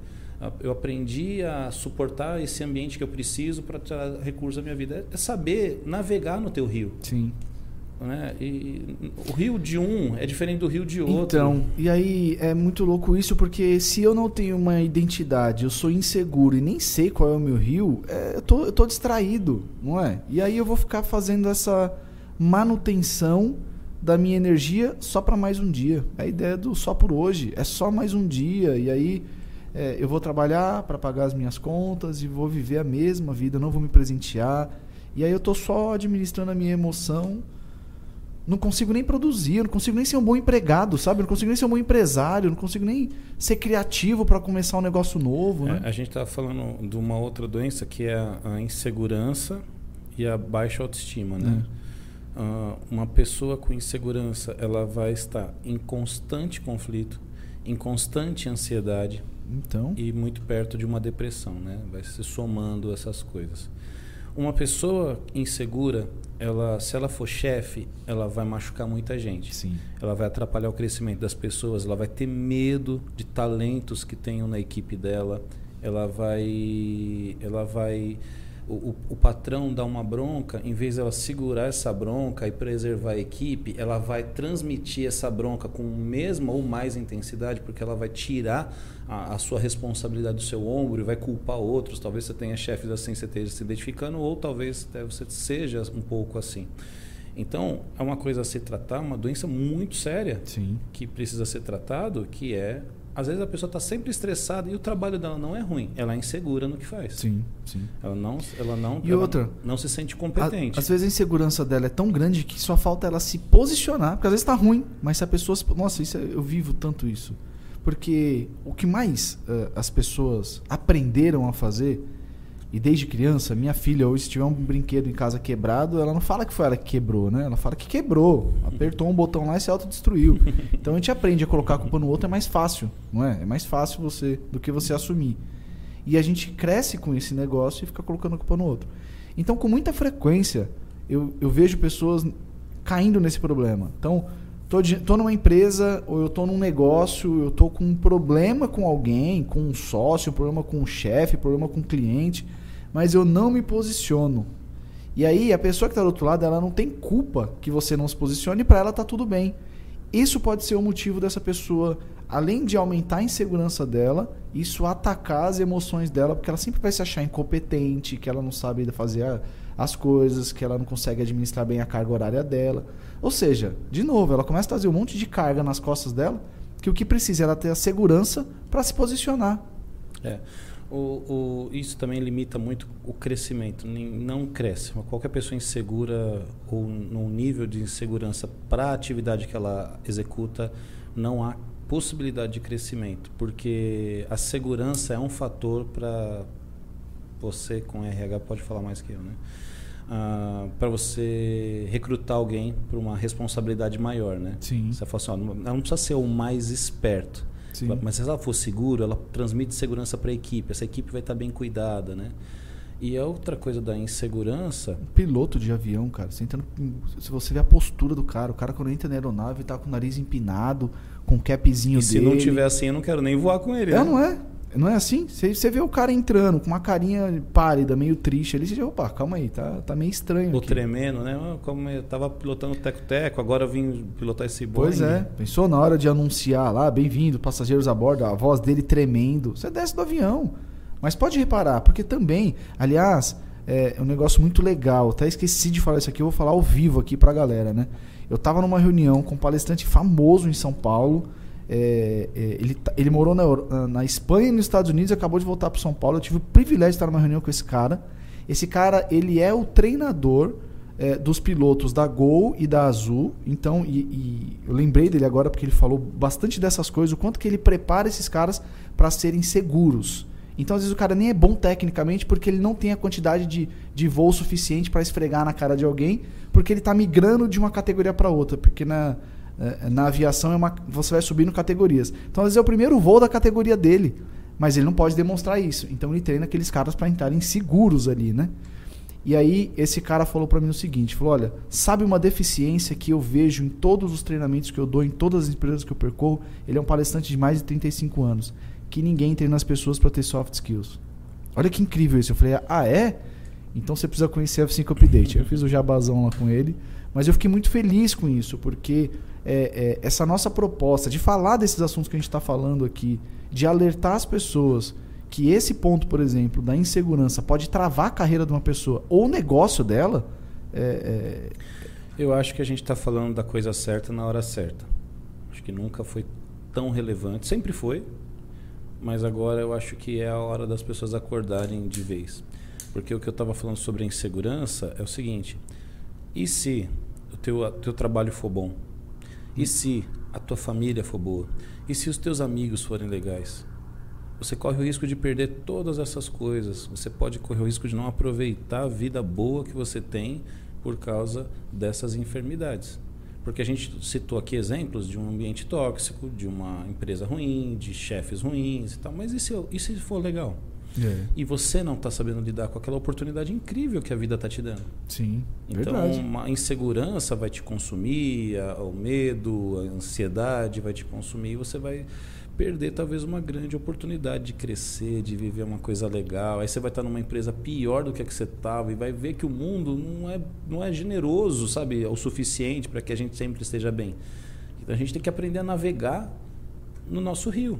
Eu aprendi a suportar esse ambiente que eu preciso para tirar recursos da minha vida. É saber navegar no teu rio. Sim. Né? E o rio de um é diferente do rio de outro. Então, e aí é muito louco isso, porque se eu não tenho uma identidade, eu sou inseguro e nem sei qual é o meu rio, é, eu, tô, eu tô distraído, não é? E aí eu vou ficar fazendo essa manutenção da minha energia só para mais um dia. É a ideia do só por hoje, é só mais um dia. E aí é, eu vou trabalhar para pagar as minhas contas e vou viver a mesma vida, não vou me presentear. E aí eu tô só administrando a minha emoção não consigo nem produzir, não consigo nem ser um bom empregado, sabe? não consigo nem ser um bom empresário, não consigo nem ser criativo para começar um negócio novo. Né? É, a gente está falando de uma outra doença que é a insegurança e a baixa autoestima, né? É. Uh, uma pessoa com insegurança, ela vai estar em constante conflito, em constante ansiedade, então e muito perto de uma depressão, né? Vai se somando essas coisas. Uma pessoa insegura, ela, se ela for chefe, ela vai machucar muita gente. Sim. Ela vai atrapalhar o crescimento das pessoas, ela vai ter medo de talentos que tenham na equipe dela, ela vai, ela vai o, o, patrão dá uma bronca, em vez de ela segurar essa bronca e preservar a equipe, ela vai transmitir essa bronca com mesma ou mais intensidade, porque ela vai tirar a, a sua responsabilidade do seu ombro e vai culpar outros. Talvez você tenha chefes assim, você esteja se identificando, ou talvez você seja um pouco assim. Então, é uma coisa a se tratar, uma doença muito séria Sim. que precisa ser tratado, que é às vezes a pessoa está sempre estressada e o trabalho dela não é ruim. Ela é insegura no que faz. Sim, sim. Ela não, ela não, e ela outra, não se sente competente. A, às vezes a insegurança dela é tão grande que só falta ela se posicionar, porque às vezes está ruim, mas se a pessoa, nossa, isso é, eu vivo tanto isso, porque o que mais uh, as pessoas aprenderam a fazer E desde criança, minha filha, hoje, se tiver um brinquedo em casa quebrado, ela não fala que foi ela que quebrou, né? Ela fala que quebrou. Apertou um botão lá e se autodestruiu. <laughs> então a gente aprende a colocar a culpa no outro, é mais fácil, não é? É mais fácil você do que você assumir. E a gente cresce com esse negócio e fica colocando a culpa no outro. Então, com muita frequência, eu, eu vejo pessoas caindo nesse problema. Então, tô, de, tô numa empresa ou eu tô num negócio, eu tô com um problema com alguém, com um sócio, problema com um chefe, problema com um cliente mas eu não me posiciono. E aí a pessoa que está do outro lado, ela não tem culpa que você não se posicione, para ela tá tudo bem. Isso pode ser o motivo dessa pessoa, além de aumentar a insegurança dela, isso atacar as emoções dela, porque ela sempre vai se achar incompetente, que ela não sabe fazer as coisas, que ela não consegue administrar bem a carga horária dela. Ou seja, de novo, ela começa a trazer um monte de carga nas costas dela, que o que precisa é ela ter a segurança para se posicionar. É. O, o, isso também limita muito o crescimento. Não cresce. Qualquer pessoa insegura ou num nível de insegurança para a atividade que ela executa, não há possibilidade de crescimento, porque a segurança é um fator para você com RH pode falar mais que eu, né? Ah, para você recrutar alguém para uma responsabilidade maior, né? Sim. Você fala assim, ó, não precisa ser o mais esperto Sim. Mas se ela for segura, ela transmite segurança para a equipe. Essa equipe vai estar tá bem cuidada, né? E a outra coisa da insegurança. Um piloto de avião, cara. Você entra no, se você vê a postura do cara, o cara quando entra na aeronave tá com o nariz empinado, com o capzinho e dele. Se não tiver assim, eu não quero nem voar com ele. É, né? não é? Não é assim? Você, você vê o cara entrando com uma carinha pálida, meio triste ali, você já, opa, calma aí, tá, tá meio estranho. Ou tremendo, né? Como eu tava pilotando o teco-teco, agora eu vim pilotar esse Boeing. Pois é. Pensou na hora de anunciar lá, bem-vindo, passageiros a bordo, a voz dele tremendo. Você desce do avião. Mas pode reparar, porque também, aliás, é um negócio muito legal. Até esqueci de falar isso aqui, eu vou falar ao vivo aqui pra galera, né? Eu tava numa reunião com um palestrante famoso em São Paulo é, é, ele, tá, ele morou na, na Espanha e nos Estados Unidos acabou de voltar para São Paulo. Eu tive o privilégio de estar numa reunião com esse cara. Esse cara, ele é o treinador é, dos pilotos da Gol e da Azul. Então, e, e, eu lembrei dele agora porque ele falou bastante dessas coisas, o quanto que ele prepara esses caras para serem seguros. Então, às vezes, o cara nem é bom tecnicamente porque ele não tem a quantidade de, de voo suficiente para esfregar na cara de alguém, porque ele está migrando de uma categoria para outra. Porque na, na aviação é uma, você vai subindo categorias. Então, às vezes é o primeiro voo da categoria dele, mas ele não pode demonstrar isso. Então, ele treina aqueles caras para entrarem seguros ali, né? E aí, esse cara falou para mim o seguinte: falou, olha, sabe uma deficiência que eu vejo em todos os treinamentos que eu dou, em todas as empresas que eu percorro? Ele é um palestrante de mais de 35 anos, que ninguém treina as pessoas para ter soft skills. Olha que incrível isso. Eu falei, ah, é? Então você precisa conhecer a F5 Update. Eu fiz o jabazão lá com ele, mas eu fiquei muito feliz com isso, porque é, é, essa nossa proposta de falar desses assuntos que a gente está falando aqui, de alertar as pessoas que esse ponto, por exemplo, da insegurança pode travar a carreira de uma pessoa ou o negócio dela. É, é Eu acho que a gente está falando da coisa certa na hora certa. Acho que nunca foi tão relevante, sempre foi, mas agora eu acho que é a hora das pessoas acordarem de vez. Porque o que eu estava falando sobre a insegurança é o seguinte: e se o teu, teu trabalho for bom? E se a tua família for boa? E se os teus amigos forem legais? Você corre o risco de perder todas essas coisas. Você pode correr o risco de não aproveitar a vida boa que você tem por causa dessas enfermidades. Porque a gente citou aqui exemplos de um ambiente tóxico, de uma empresa ruim, de chefes ruins e tal. Mas e se, e se for legal? É. E você não está sabendo lidar com aquela oportunidade incrível que a vida está te dando. Sim. Então, verdade. uma insegurança vai te consumir, o medo, a ansiedade vai te consumir e você vai perder talvez uma grande oportunidade de crescer, de viver uma coisa legal. Aí você vai estar numa empresa pior do que a que você estava e vai ver que o mundo não é, não é generoso, sabe, o suficiente para que a gente sempre esteja bem. Então a gente tem que aprender a navegar no nosso rio.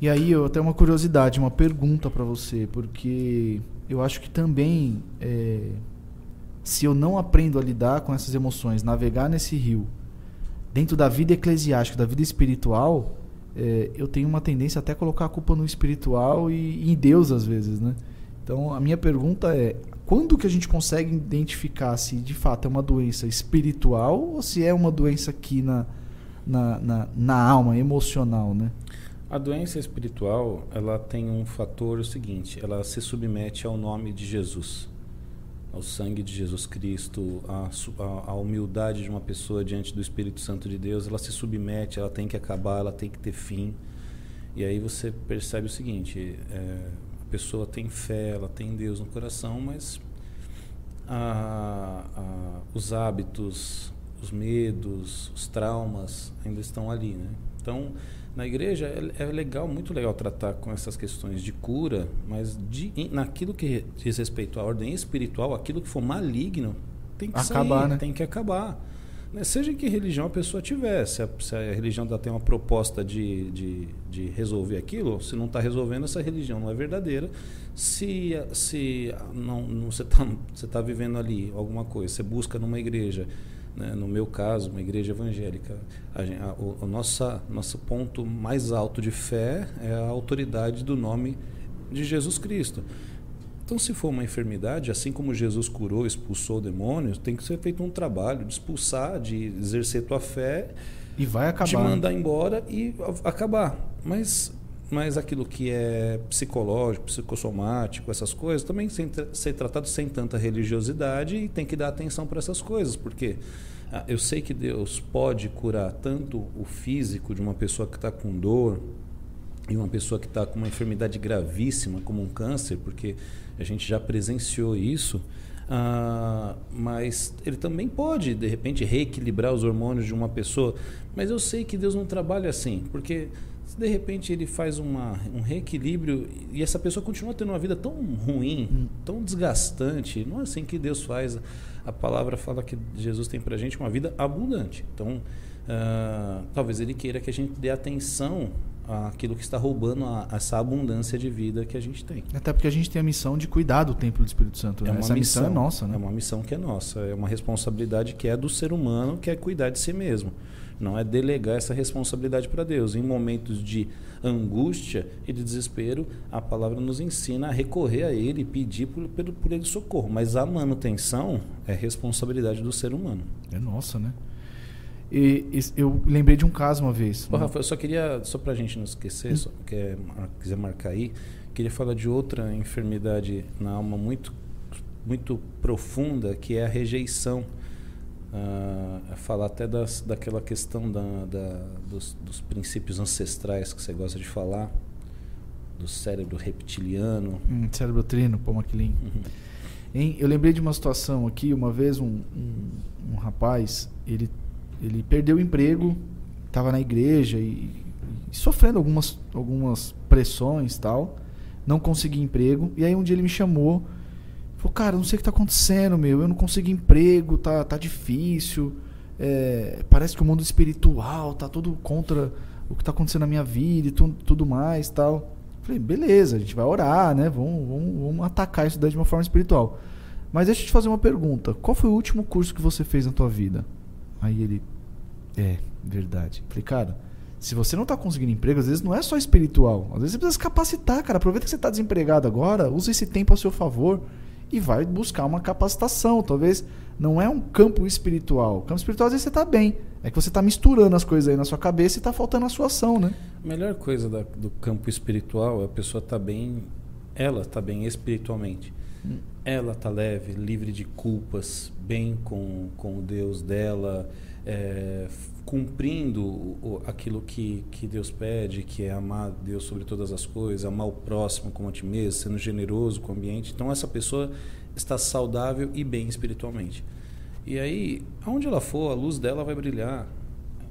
E aí eu tenho uma curiosidade, uma pergunta para você, porque eu acho que também é, se eu não aprendo a lidar com essas emoções, navegar nesse rio, dentro da vida eclesiástica, da vida espiritual, é, eu tenho uma tendência até a colocar a culpa no espiritual e, e em Deus às vezes, né? Então a minha pergunta é quando que a gente consegue identificar se de fato é uma doença espiritual ou se é uma doença aqui na, na, na, na alma, emocional, né? A doença espiritual, ela tem um fator o seguinte, ela se submete ao nome de Jesus, ao sangue de Jesus Cristo, à, à, humildade de uma pessoa diante do Espírito Santo de Deus, ela se submete, ela tem que acabar, ela tem que ter fim. E aí você percebe o seguinte, é, a pessoa tem fé, ela tem Deus no coração, mas a, a, os hábitos, os medos, os traumas ainda estão ali, né? Então, na igreja é, é, legal, muito legal tratar com essas questões de cura, mas de, naquilo que diz respeito à ordem espiritual, aquilo que for maligno tem que acabar, sair, né? tem que acabar. Né? Seja em que religião a pessoa tiver, se a, se a religião tem uma proposta de, de, de resolver aquilo, se não está resolvendo, essa religião não é verdadeira. Se, se não, não você está você tá vivendo ali alguma coisa, você busca numa igreja né? no meu caso, uma igreja evangélica, a, a, o, o nossa, nosso ponto mais alto de fé é a autoridade do nome de Jesus Cristo. Então, se for uma enfermidade, assim como Jesus curou, expulsou demônios, tem que ser feito um trabalho de expulsar, de exercer tua fé e vai acabar. De mandar embora e acabar. Mas mas aquilo que é psicológico, psicossomático, essas coisas, também que ser tratado sem tanta religiosidade e tem que dar atenção para essas coisas, porque ah, eu sei que Deus pode curar tanto o físico de uma pessoa que está com dor e uma pessoa que está com uma enfermidade gravíssima, como um câncer, porque a gente já presenciou isso. Ah, mas ele também pode, de repente, reequilibrar os hormônios de uma pessoa. Mas eu sei que Deus não trabalha assim, porque se de repente ele faz uma, um reequilíbrio e essa pessoa continua tendo uma vida tão ruim, hum. tão desgastante, não é assim que Deus faz. A palavra fala que Jesus tem para gente uma vida abundante. Então, uh, talvez ele queira que a gente dê atenção àquilo que está roubando a, essa abundância de vida que a gente tem. Até porque a gente tem a missão de cuidar do templo do Espírito Santo. Né? É uma essa missão, missão é nossa, né? É uma missão que é nossa, é uma responsabilidade que é do ser humano, que é cuidar de si mesmo. Não é delegar essa responsabilidade para Deus. Em momentos de angústia e de desespero, a palavra nos ensina a recorrer a Ele e pedir por, por, por Ele socorro. Mas a manutenção é responsabilidade do ser humano. É nossa, né? E, e, eu lembrei de um caso uma vez. Ô, Rafa, eu só queria, só para a gente não esquecer, hum. só, quer, quiser marcar aí, queria falar de outra enfermidade na alma muito, muito profunda, que é a rejeição uh, falar até das, daquela questão da, da dos, dos, princípios ancestrais que você gosta de falar, do cérebro reptiliano. Hum, cérebro trino, Paul MacLean. Uhum. Eu lembrei de uma situação aqui, uma vez um, um, um rapaz, ele, ele perdeu o emprego, estava na igreja e, e, sofrendo algumas, algumas pressões tal, não conseguia emprego, e aí um dia ele me chamou Falou, cara, não sei o que tá acontecendo, meu. Eu não consigo emprego, tá, tá difícil. É, parece que o mundo espiritual tá tudo contra o que tá acontecendo na minha vida e tu, tudo mais tal. Falei, beleza, a gente vai orar, né? Vamos, vamos, vamos atacar isso daí de uma forma espiritual. Mas deixa eu te fazer uma pergunta. Qual foi o último curso que você fez na tua vida? Aí ele, é, verdade. Falei, cara, se você não está conseguindo emprego, às vezes não é só espiritual. Às vezes você precisa se capacitar, cara. Aproveita que você está desempregado agora, usa esse tempo a seu favor e vai buscar uma capacitação. Talvez não é um campo espiritual. O campo espiritual às vezes você está bem. É que você está misturando as coisas aí na sua cabeça e está faltando a sua ação, né? A melhor coisa da, do campo espiritual é a pessoa estar tá bem, ela está bem espiritualmente. Hum. Ela está leve, livre de culpas, bem com, com o Deus dela, é, cumprindo aquilo que, que Deus pede, que é amar Deus sobre todas as coisas, amar o próximo como a ti mesmo, sendo generoso com o ambiente. Então, essa pessoa está saudável e bem espiritualmente. E aí, aonde ela for, a luz dela vai brilhar.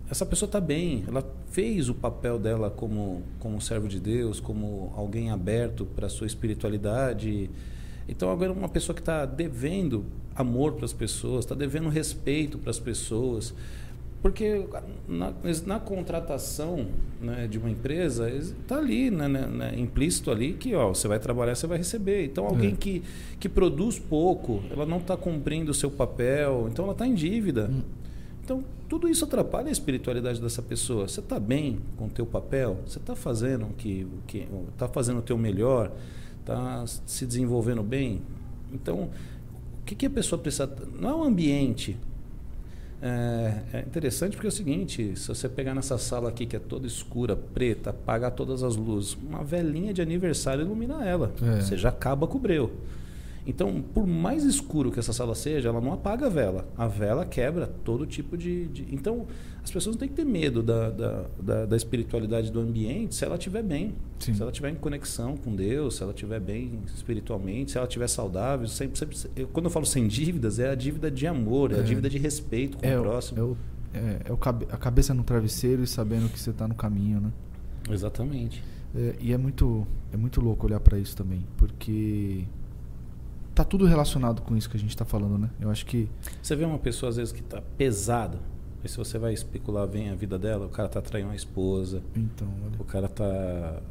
Essa pessoa está bem, ela fez o papel dela como, como servo de Deus, como alguém aberto para a sua espiritualidade. Então, agora, uma pessoa que está devendo amor para as pessoas, está devendo respeito para as pessoas. Porque na, na contratação né, de uma empresa, está ali, né, né, né, implícito ali, que ó, você vai trabalhar, você vai receber. Então, alguém é. que, que produz pouco, ela não está cumprindo o seu papel, então ela está em dívida. Hum. Então, tudo isso atrapalha a espiritualidade dessa pessoa. Você está bem com o teu papel? Você está fazendo o que está fazendo o teu melhor? Está se desenvolvendo bem? Então, o que, que a pessoa precisa? Não é o ambiente. É, é, interessante porque é o seguinte: se você pegar nessa sala aqui que é toda escura, preta, apagar todas as luzes, uma velinha de aniversário ilumina ela. É. Você já acaba com o breu. Então, por mais escuro que essa sala seja, ela não apaga a vela. A vela quebra todo tipo de. de... Então, as pessoas não têm que ter medo da, da, da, da espiritualidade do ambiente se ela estiver bem. Sim. Se ela estiver em conexão com Deus, se ela estiver bem espiritualmente, se ela estiver saudável. Sempre, sempre, eu, quando eu falo sem dívidas, é a dívida de amor, é, é a dívida de respeito com é, o próximo. É, o, é, é o cabe, a cabeça no travesseiro e sabendo que você está no caminho, né? Exatamente. É, e é muito, é muito louco olhar para isso também, porque tá tudo relacionado com isso que a gente está falando, né? Eu acho que. Você vê uma pessoa, às vezes, que tá pesada. Aí se você vai especular bem a vida dela, o cara tá traindo a esposa. Então, olha. O cara tá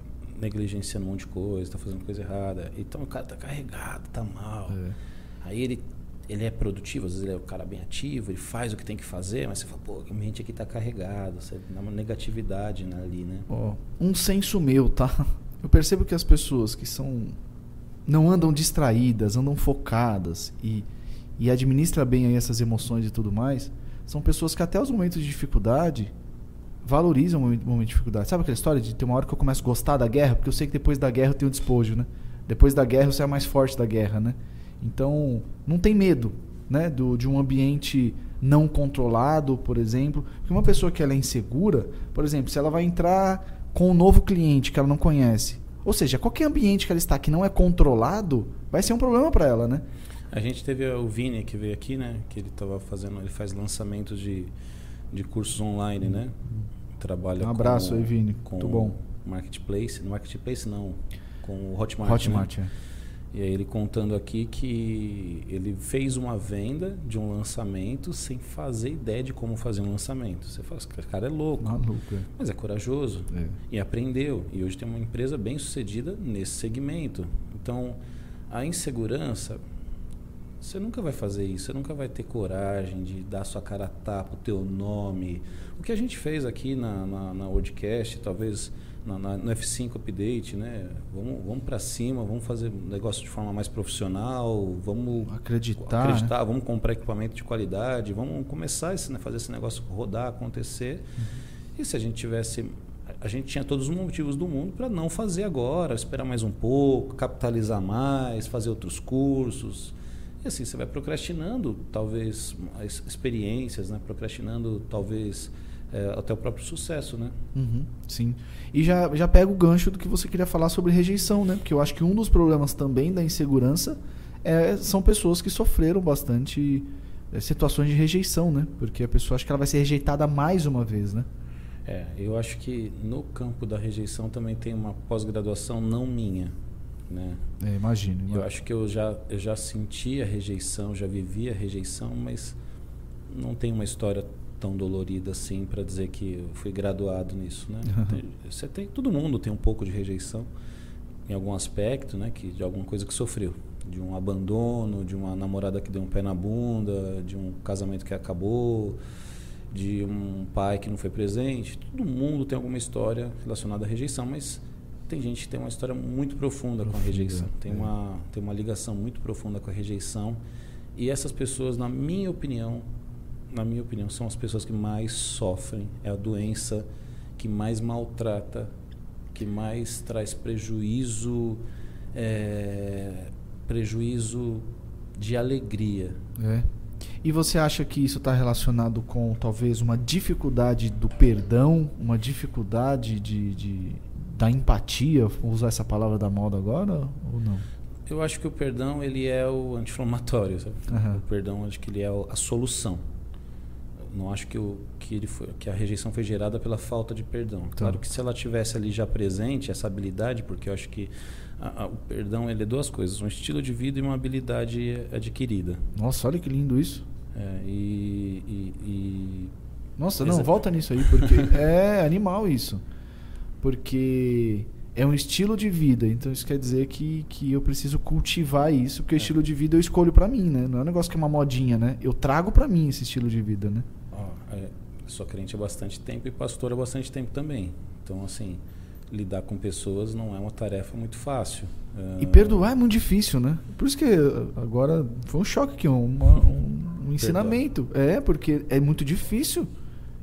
negligenciando um monte de coisa, tá fazendo coisa errada. Então o cara tá carregado, tá mal. É. Aí ele, ele é produtivo, às vezes ele é o cara bem ativo, ele faz o que tem que fazer, mas você fala, pô, a mente aqui tá carregado, você dá uma negatividade ali, né? Ó, um senso meu, tá? Eu percebo que as pessoas que são não andam distraídas, andam focadas e, e administra bem aí essas emoções e tudo mais, são pessoas que até os momentos de dificuldade valorizam o momento, de dificuldade. Sabe aquela história de ter uma hora que eu começo a gostar da guerra, porque eu sei que depois da guerra eu tenho despojo, né? Depois da guerra você é mais forte da guerra, né? Então, não tem medo, né, do, de um ambiente não controlado, por exemplo. Porque uma pessoa que ela é insegura, por exemplo, se ela vai entrar com um novo cliente que ela não conhece, ou seja, qualquer ambiente que ela está que não é controlado, vai ser um problema para ela, né? A gente teve o Vini que veio aqui, né? Que ele estava fazendo, ele faz lançamentos de, de cursos online, né? Trabalha um abraço com, aí, Vini. Com Muito bom. Marketplace, no Marketplace não, com o Hotmart. Hotmart, né? é. E aí ele contando aqui que ele fez uma venda de um lançamento sem fazer ideia de como fazer um lançamento. Você fala, esse cara é louco. Maluco, é. Mas é corajoso. É. E aprendeu. E hoje tem uma empresa bem sucedida nesse segmento. Então, a insegurança, você nunca vai fazer isso. Você nunca vai ter coragem de dar sua cara a tapa, o teu nome. O que a gente fez aqui na, na, na Wordcast, talvez na, na, no F5 Update, né? Vamos, vamos para cima, vamos fazer um negócio de forma mais profissional, vamos acreditar, acreditar né? vamos comprar equipamento de qualidade, vamos começar esse, né, fazer esse negócio rodar, acontecer. Uhum. E se a gente tivesse a gente tinha todos os motivos do mundo para não fazer agora, esperar mais um pouco, capitalizar mais, fazer outros cursos. E assim, você vai procrastinando, talvez, experiências, né? procrastinando, talvez, é, até o próprio sucesso, né? Uhum, sim. E já, já pega o gancho do que você queria falar sobre rejeição, né? Porque eu acho que um dos problemas também da insegurança é, são pessoas que sofreram bastante é, situações de rejeição, né? Porque a pessoa acha que ela vai ser rejeitada mais uma vez, né? É, eu acho que no campo da rejeição também tem uma pós-graduação não minha, né? É, imagino, imagino. Eu acho que eu já, eu já senti a rejeição, já vivi a rejeição, mas não tem uma história tão dolorida assim para dizer que eu fui graduado nisso, né? Tem, você tem, todo mundo tem um pouco de rejeição em algum aspecto, né? Que de alguma coisa que sofreu, de um abandono, de uma namorada que deu um pé na bunda, de um casamento que acabou, de um pai que não foi presente. Todo mundo tem alguma história relacionada à rejeição, mas tem gente que tem uma história muito profunda com a rejeição, tem é. uma tem uma ligação muito profunda com a rejeição. E essas pessoas, na minha opinião, na minha opinião, são as pessoas que mais sofrem. É a doença que mais maltrata, que mais traz prejuízo, é, prejuízo de alegria. É. E você acha que isso está relacionado com talvez uma dificuldade do perdão, uma dificuldade de, de da empatia? Vou usar essa palavra da moda agora ou não? Eu acho que o perdão ele é o anti-inflamatório. Uhum. O perdão acho que ele é a solução não acho que, o, que, ele foi, que a rejeição foi gerada pela falta de perdão. Tá. Claro que se ela tivesse ali já presente essa habilidade, porque eu acho que a, a, o perdão ele é duas coisas, um estilo de vida e uma habilidade adquirida. Nossa, olha que lindo isso. É, e, e, e, Nossa, não, volta nisso aí, porque <laughs> é animal isso. Porque é um estilo de vida, então isso quer dizer que, que eu preciso cultivar isso, porque é. o estilo de vida eu escolho para mim, né? Não é um negócio que é uma modinha, né? Eu trago para mim esse estilo de vida, né? É, sou crente há bastante tempo e pastor há bastante tempo também. Então, assim, lidar com pessoas não é uma tarefa muito fácil. E perdoar é muito difícil, né? Por isso que agora foi um choque aqui, um, um, um ensinamento. É, porque é muito difícil.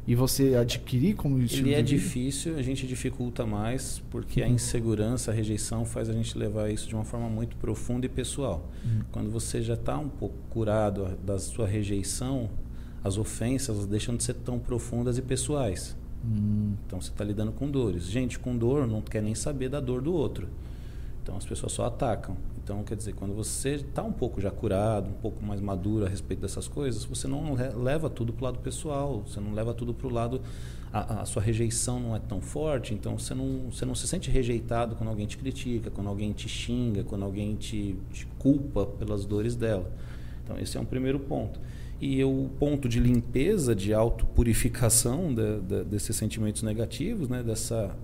E você adquirir como estilo Ele é difícil, a gente dificulta mais, porque uhum. a insegurança, a rejeição faz a gente levar isso de uma forma muito profunda e pessoal. Uhum. Quando você já está um pouco curado da sua rejeição, as ofensas deixam de ser tão profundas e pessoais. Uhum. Então você está lidando com dores. Gente com dor não quer nem saber da dor do outro. Então as pessoas só atacam. Então, quer dizer, quando você está um pouco já curado, um pouco mais maduro a respeito dessas coisas, você não leva tudo para o lado pessoal, você não leva tudo para o lado. A, a, sua rejeição não é tão forte, então você não, você não se sente rejeitado quando alguém te critica, quando alguém te xinga, quando alguém te, te culpa pelas dores dela. Então, esse é um primeiro ponto. E o ponto de limpeza, de autopurificação de, desses sentimentos negativos, né, dessa,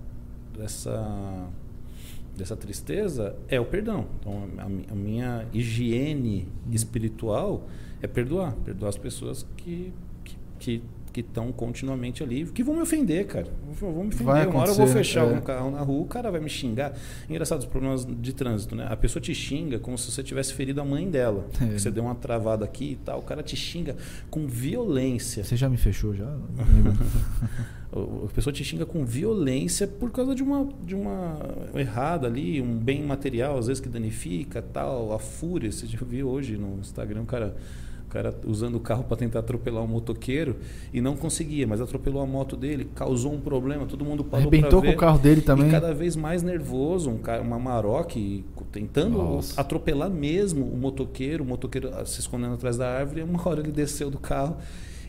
dessa dessa tristeza é o perdão. Então, a, a minha higiene espiritual é perdoar. Perdoar as pessoas que que estão continuamente ali, que vão me ofender, cara. Vão me ofender. Uma hora eu vou fechar é. um carro na rua, o cara vai me xingar. Engraçado os problemas de trânsito, né? A pessoa te xinga como se você tivesse ferido a mãe dela. É. Você deu uma travada aqui e tal. O cara te xinga com violência. Você já me fechou já? <laughs> A pessoa te xinga com violência por causa de uma, de uma errada ali, um bem material, às vezes que danifica, tal, a fúria. Você já viu hoje no Instagram, o cara, o cara usando o carro para tentar atropelar um motoqueiro e não conseguia, mas atropelou a moto dele, causou um problema, todo mundo parou Arrebentou com o carro dele também. E cada vez mais nervoso, um cara, uma Maroc tentando Nossa. atropelar mesmo o motoqueiro, o motoqueiro se escondendo atrás da árvore, e uma hora ele desceu do carro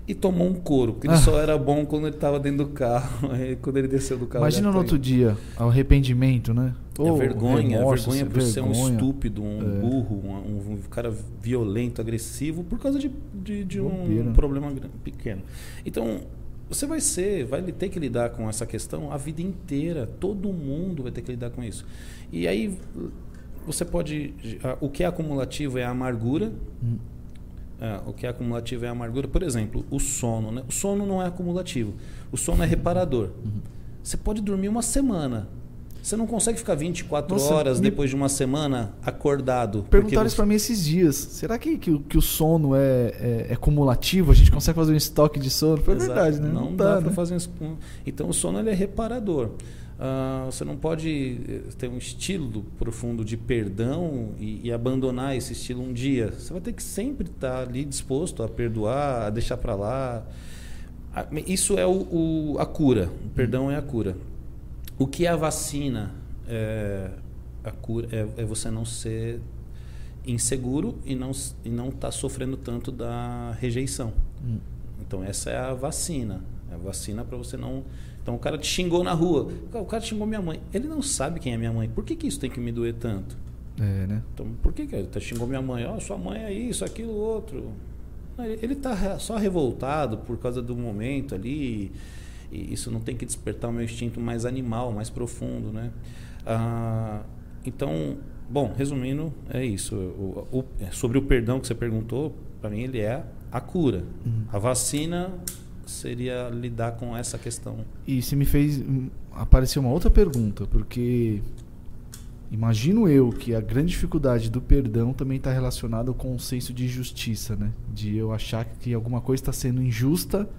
e tomou um couro, porque ele ah. só era bom quando ele estava dentro do carro. <laughs> Quando ele desceu do carro. Imagina no outro dia, arrependimento, né? Oh, é vergonha, remorso, vergonha por vergonha. ser um estúpido, um é. burro, um, um, cara violento, agressivo, por causa de, de, de um problema pequeno. Então, você vai ser, vai ter que lidar com essa questão a vida inteira. Todo mundo vai ter que lidar com isso. E aí, você pode. O que é acumulativo é a amargura. Hum é, o que é acumulativo é a amargura. Por exemplo, o sono. Né? O sono não é acumulativo. O sono é reparador. Uhum. Você pode dormir uma semana. Você não consegue ficar 24 Nossa, horas me... depois de uma semana acordado. Perguntaram isso para mim esses dias. Será que, que, que o sono é, é, é, cumulativo? A gente consegue fazer um estoque de sono? Foi verdade, né? Não, não dá, dá né? para fazer. Então o sono ele é reparador. Uh, você não pode eh, ter um estilo profundo de perdão e, e, abandonar esse estilo um dia. Você vai ter que sempre estar ali disposto a perdoar, a deixar para lá. Isso é o, o, a cura. O perdão é a cura. O que é a vacina? É, a cura é, é você não ser inseguro e não e não estar tá sofrendo tanto da rejeição. Hum. Então essa é a vacina. É a vacina para você não então o cara te xingou na rua. O cara xingou minha mãe. Ele não sabe quem é minha mãe. Por que, que isso tem que me doer tanto? É, né? Então, por que, que ele tá, xingou minha mãe? Ó, oh, sua mãe é isso, aquilo, outro. Ele está só revoltado por causa do momento ali. E isso não tem que despertar o meu instinto mais animal, mais profundo, né? Ah, então, bom, resumindo, é isso. O, o, sobre o perdão que você perguntou, para mim ele é a cura. Uhum. A vacina seria lidar com essa questão. E se me fez aparecer uma outra pergunta, porque imagino eu que a grande dificuldade do perdão também está relacionada com o senso de justiça, né? De eu achar que alguma coisa está sendo injusta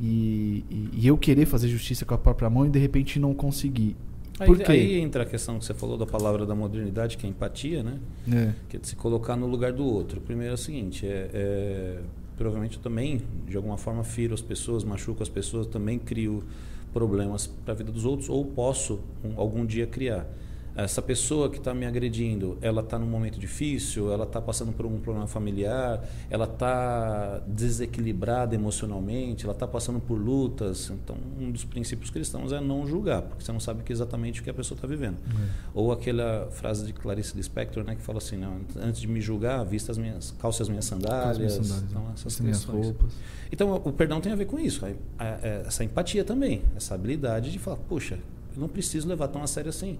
e, e, e, eu querer fazer justiça com a própria mão e de repente não conseguir. Aí, aí, entra a questão que você falou da palavra da modernidade, que é empatia, né? É. Que é de se colocar no lugar do outro. Primeiro é o seguinte, é, é provavelmente eu também, de alguma forma, firo as pessoas, machuco as pessoas, também crio problemas para a vida dos outros, ou posso um, algum dia criar essa pessoa que está me agredindo, ela está num momento difícil, ela está passando por um problema familiar, ela está desequilibrada emocionalmente, ela está passando por lutas. Então, um dos princípios cristãos é não julgar, porque você não sabe exatamente o que a pessoa está vivendo. É. Ou aquela frase de Clarice Lispector, né, que fala assim: não, antes de me julgar, vista as minhas, calce as minhas sandálias. Minhas sandálias então, essas minhas roupas. Então, o perdão tem a ver com isso, essa empatia também, essa habilidade de falar: poxa, eu não preciso levar tão a sério assim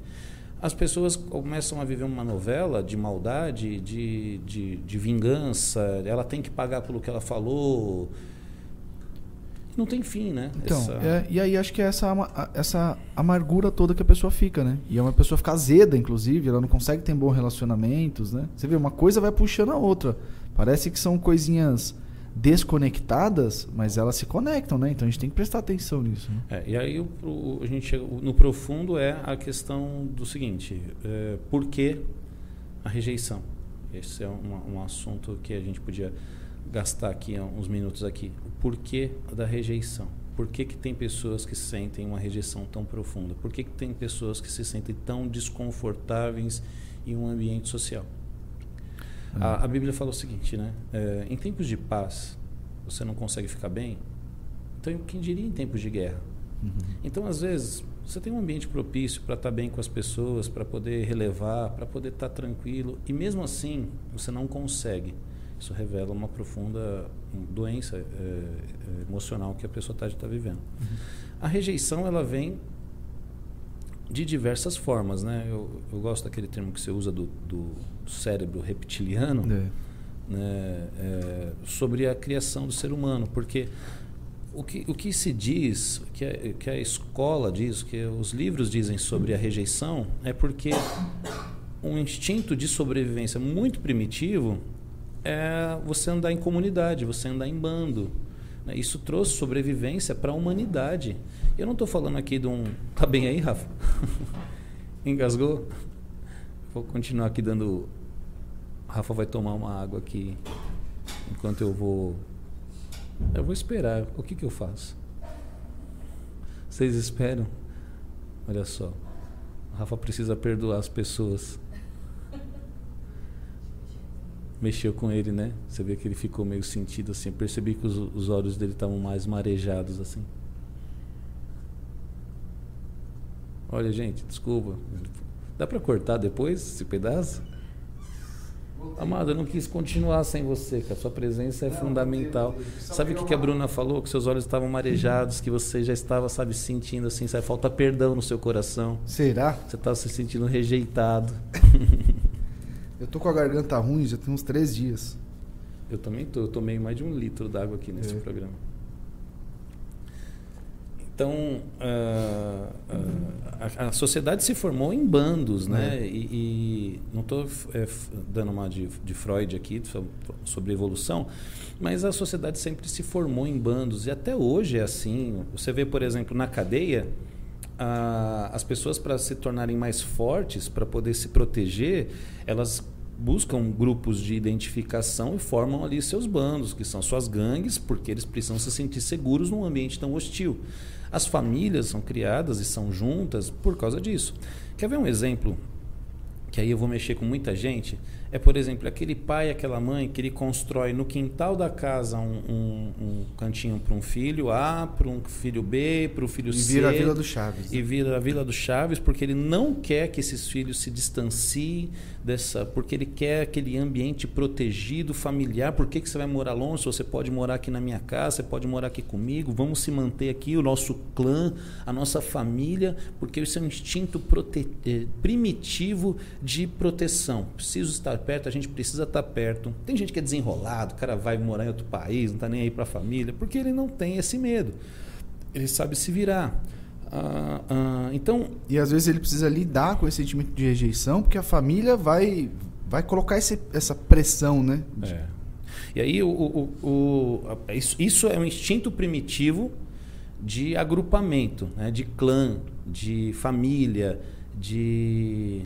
as pessoas começam a viver uma novela de maldade, de, de, de vingança, ela tem que pagar pelo que ela falou. não tem fim, né? Então, essa... é, e aí acho que é essa, essa amargura toda que a pessoa fica, né? E é uma pessoa fica azeda, inclusive, ela não consegue ter bons relacionamentos, né? Você vê, uma coisa vai puxando a outra. Parece que são coisinhas desconectadas, mas elas se conectam, né? Então a gente tem que prestar atenção nisso. Né? É, e aí o, a gente chega, no profundo é a questão do seguinte: é, por que a rejeição? Esse é um, um assunto que a gente podia gastar aqui uns minutos aqui. O porquê da rejeição? Por que, que tem pessoas que sentem uma rejeição tão profunda? Por que, que tem pessoas que se sentem tão desconfortáveis em um ambiente social? A, a, Bíblia fala o seguinte, né? É, em tempos de paz, você não consegue ficar bem. Então, quem diria em tempos de guerra? Uhum. Então, às vezes, você tem um ambiente propício para estar tá bem com as pessoas, para poder relevar, para poder estar tá tranquilo, e mesmo assim, você não consegue. Isso revela uma profunda doença é, é, emocional que a pessoa está tá vivendo. Uhum. A rejeição, ela vem de diversas formas, né? Eu, eu gosto daquele termo que você usa do, do cérebro reptiliano, é. né? É, sobre a criação do ser humano, porque o que, o que se diz, que a, que a escola diz, que os livros dizem sobre a rejeição, é porque um instinto de sobrevivência muito primitivo é você andar em comunidade, você andar em bando. Né? Isso trouxe sobrevivência para a humanidade. Eu não estou falando aqui de um. Tá bem aí, Rafa? <laughs> Engasgou? Vou continuar aqui dando. Rafa vai tomar uma água aqui enquanto eu vou. Eu vou esperar. O que, que eu faço? Vocês esperam? Olha só. Rafa precisa perdoar as pessoas. Mexeu com ele, né? Você vê que ele ficou meio sentido assim. Percebi que os, os olhos dele estavam mais marejados assim. Olha, gente, desculpa. Dá para cortar depois esse pedaço? Amado, eu não quis continuar sem você, que a sua presença é não, fundamental. Sabe o que, que a Bruna falou? Que seus olhos estavam marejados, que você já estava, sabe, sentindo assim, sabe, falta perdão no seu coração. Será? Você estava se sentindo rejeitado. <laughs> eu tô com a garganta ruim já tem uns três dias. Eu também tô. Eu tomei mais de um litro d'água aqui nesse é. programa. Então, uh, uh, a, a, sociedade se formou em bandos, né? É. E, e, não estou é, dando uma de, de, Freud aqui sobre evolução, mas a sociedade sempre se formou em bandos e até hoje é assim. Você vê, por exemplo, na cadeia, as pessoas para se tornarem mais fortes, para poder se proteger, elas buscam grupos de identificação e formam ali seus bandos, que são suas gangues, porque eles precisam se sentir seguros num ambiente tão hostil. As famílias são criadas e são juntas por causa disso. Quer ver um exemplo? Que aí eu vou mexer com muita gente é, por exemplo, aquele pai, aquela mãe que ele constrói no quintal da casa um, um, um cantinho para um filho A, para um filho B, para o filho e C. E vira a Vila do Chaves. E vira a Vila do Chaves porque ele não quer que esses filhos se distanciem dessa. Porque ele quer aquele ambiente protegido, familiar. Por que, que você vai morar longe? Você pode morar aqui na minha casa, você pode morar aqui comigo. Vamos se manter aqui, o nosso clã, a nossa família, porque isso é um instinto prote... Eh, primitivo de proteção. Preciso estar perto, a gente precisa estar perto. Tem gente que é desenrolado, o cara vai morar em outro país, não está nem aí para a família, porque ele não tem esse medo. Ele sabe se virar. Ah, ah, então e às vezes ele precisa lidar com esse sentimento de rejeição, porque a família vai vai colocar esse, essa pressão, né? É. E aí o, o, o, isso, isso é um instinto primitivo de agrupamento, né? de clã, de família, de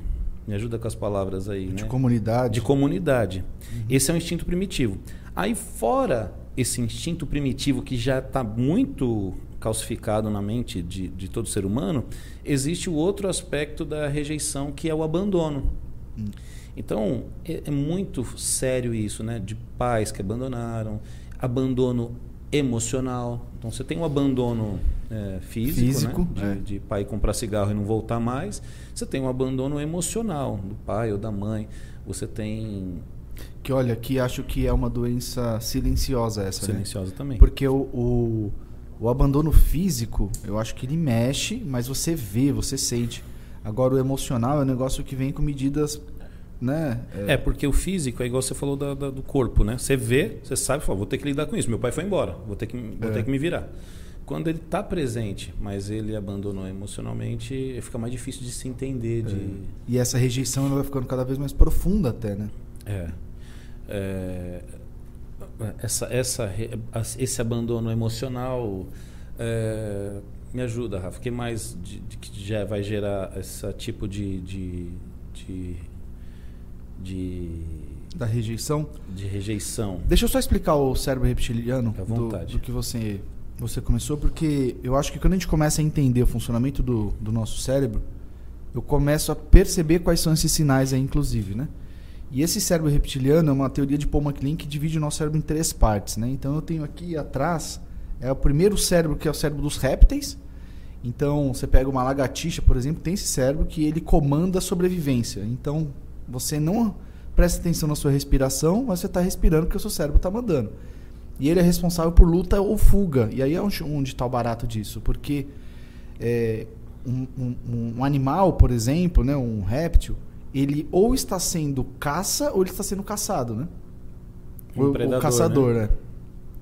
me ajuda com as palavras aí. De né? comunidade. De comunidade. Uhum. Esse é um instinto primitivo. Aí, fora esse instinto primitivo que já está muito calcificado na mente de, de todo ser humano, existe o outro aspecto da rejeição, que é o abandono. Uhum. Então, é, é muito sério isso, né? De pais que abandonaram, abandono emocional. Então, você tem um abandono é, físico, físico né? de, é. de, pai comprar cigarro e não voltar mais. Você tem um abandono emocional do pai ou da mãe. Você tem que olha, que acho que é uma doença silenciosa essa, né? Silenciosa né? também. Porque o, o, o, abandono físico, eu acho que ele mexe, mas você vê, você sente. Agora o emocional é um negócio que vem com medidas né? É... é, porque o físico é igual você falou da, da, do corpo, né? Você vê, você sabe, fala, vou ter que lidar com isso. Meu pai foi embora, vou ter que, vou é. ter que me virar. Quando ele está presente, mas ele abandonou emocionalmente, fica mais difícil de se entender. De... É. E essa rejeição ela vai ficando cada vez mais profunda até, né? É. é essa, essa, esse abandono emocional é, me ajuda, Rafa. O que mais de, de, que já vai gerar esse tipo de, de, de, de da rejeição? De rejeição. Deixa eu só explicar o cérebro reptiliano do, do, que você, você começou, porque eu acho que quando a gente começa a entender o funcionamento do, do nosso cérebro, eu começo a perceber quais são esses sinais aí, inclusive, né? E esse cérebro reptiliano é uma teoria de Paul MacLean que divide o nosso cérebro em três partes, né? Então eu tenho aqui atrás é o primeiro cérebro que é o cérebro dos répteis. Então você pega uma lagartixa, por exemplo, tem esse cérebro que ele comanda a sobrevivência. Então você não presta atenção na sua respiração, mas você está respirando porque o seu cérebro está mandando. E ele é responsável por luta ou fuga. E aí é onde está o barato disso, porque é, um, um, um, animal, por exemplo, né, um réptil, ele ou está sendo caça ou ele está sendo caçado, né? Um o, predador, o caçador, né? né?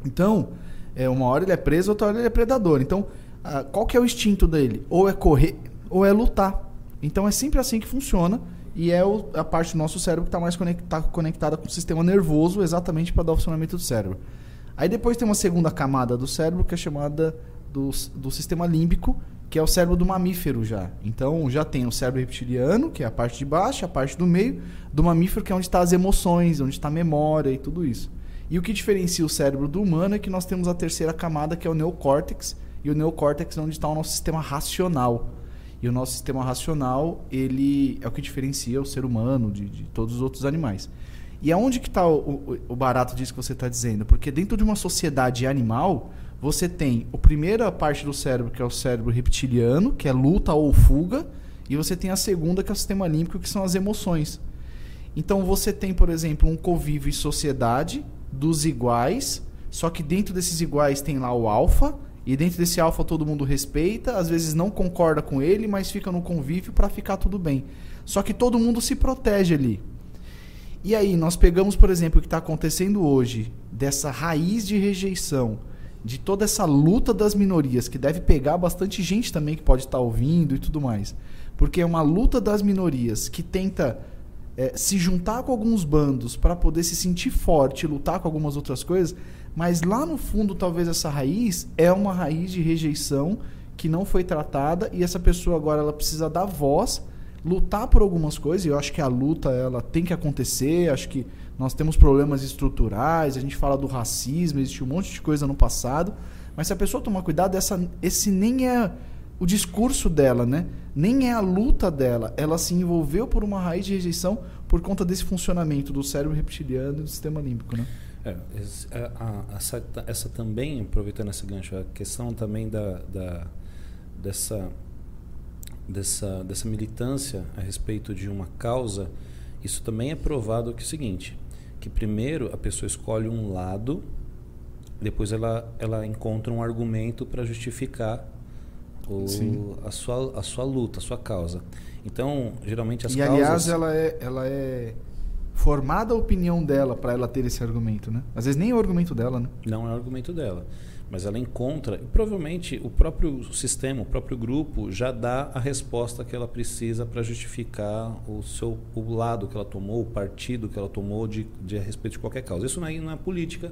Então, é, uma hora ele é preso, outra hora ele é predador. Então, ah, qual que é o instinto dele? Ou é correr, ou é lutar. Então é sempre assim que funciona. E é o, a parte do nosso cérebro que está mais conecta, conectada com o sistema nervoso, exatamente para dar o funcionamento do cérebro. Aí depois tem uma segunda camada do cérebro que é chamada do, do sistema límbico, que é o cérebro do mamífero já. Então já tem o cérebro reptiliano, que é a parte de baixo, a parte do meio, do mamífero, que é onde estão tá as emoções, onde está a memória e tudo isso. E o que diferencia o cérebro do humano é que nós temos a terceira camada, que é o neocórtex, e o neocórtex é onde está o nosso sistema racional. E o nosso sistema racional, ele é o que diferencia o ser humano de, de todos os outros animais. E aonde que está o, o, barato disso que você está dizendo? Porque dentro de uma sociedade animal, você tem a primeira parte do cérebro, que é o cérebro reptiliano, que é luta ou fuga, e você tem a segunda, que é o sistema límbico, que são as emoções. Então você tem, por exemplo, um convívio em sociedade dos iguais, só que dentro desses iguais tem lá o alfa, e dentro desse alfa todo mundo respeita, às vezes não concorda com ele, mas fica no convívio para ficar tudo bem. Só que todo mundo se protege ali. E aí, nós pegamos, por exemplo, o que está acontecendo hoje, dessa raiz de rejeição de toda essa luta das minorias, que deve pegar bastante gente também que pode estar ouvindo e tudo mais. Porque é uma luta das minorias que tenta é, se juntar com alguns bandos para poder se sentir forte lutar com algumas outras coisas, mas lá no fundo, talvez essa raiz é uma raiz de rejeição que não foi tratada e essa pessoa agora ela precisa dar voz, lutar por algumas coisas. E eu acho que a luta ela tem que acontecer, acho que nós temos problemas estruturais, a gente fala do racismo, existe um monte de coisa no passado. Mas se a pessoa tomar cuidado, essa, esse nem é o discurso dela, né? Nem é a luta dela. Ela se envolveu por uma raiz de rejeição por conta desse funcionamento do cérebro reptiliano e do sistema límbico, né? É, essa, essa, também, aproveitando esse gancho, a questão também da, da, dessa, dessa, dessa militância a respeito de uma causa, isso também é provado que é o seguinte, que primeiro a pessoa escolhe um lado, depois ela, ela encontra um argumento para justificar o, a, sua, a sua luta, a sua causa. Então, geralmente as e, causas... E aliás, ela é, ela é formada a opinião dela para ela ter esse argumento, né? Às vezes nem é o argumento dela, né? Não é o argumento dela mas ela encontra, e provavelmente o próprio sistema, o próprio grupo já dá a resposta que ela precisa para justificar o seu o lado que ela tomou, o partido que ela tomou de, de a respeito de qualquer causa. Isso não é, não é política,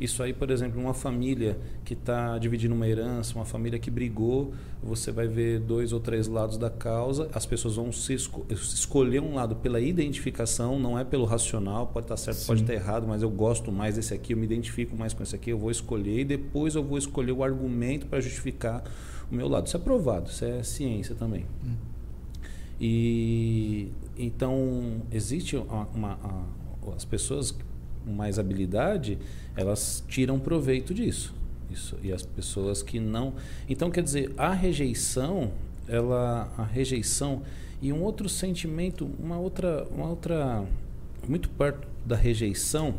isso aí, por exemplo, uma família que está dividindo uma herança, uma família que brigou, você vai ver dois ou três lados da causa, as pessoas vão se esco escolher um lado pela identificação, não é pelo racional, pode estar tá certo, Sim. pode estar tá errado, mas eu gosto mais desse aqui, eu me identifico mais com esse aqui, eu vou escolher e depois eu vou escolher o argumento para justificar o meu lado. Isso é provado, isso é ciência também. Hum. E então existe uma, uma, uma, as pessoas mais habilidade, elas tiram proveito disso. Isso. E as pessoas que não. Então, quer dizer, a rejeição, ela. A rejeição e um outro sentimento, uma outra. Uma outra muito perto da rejeição,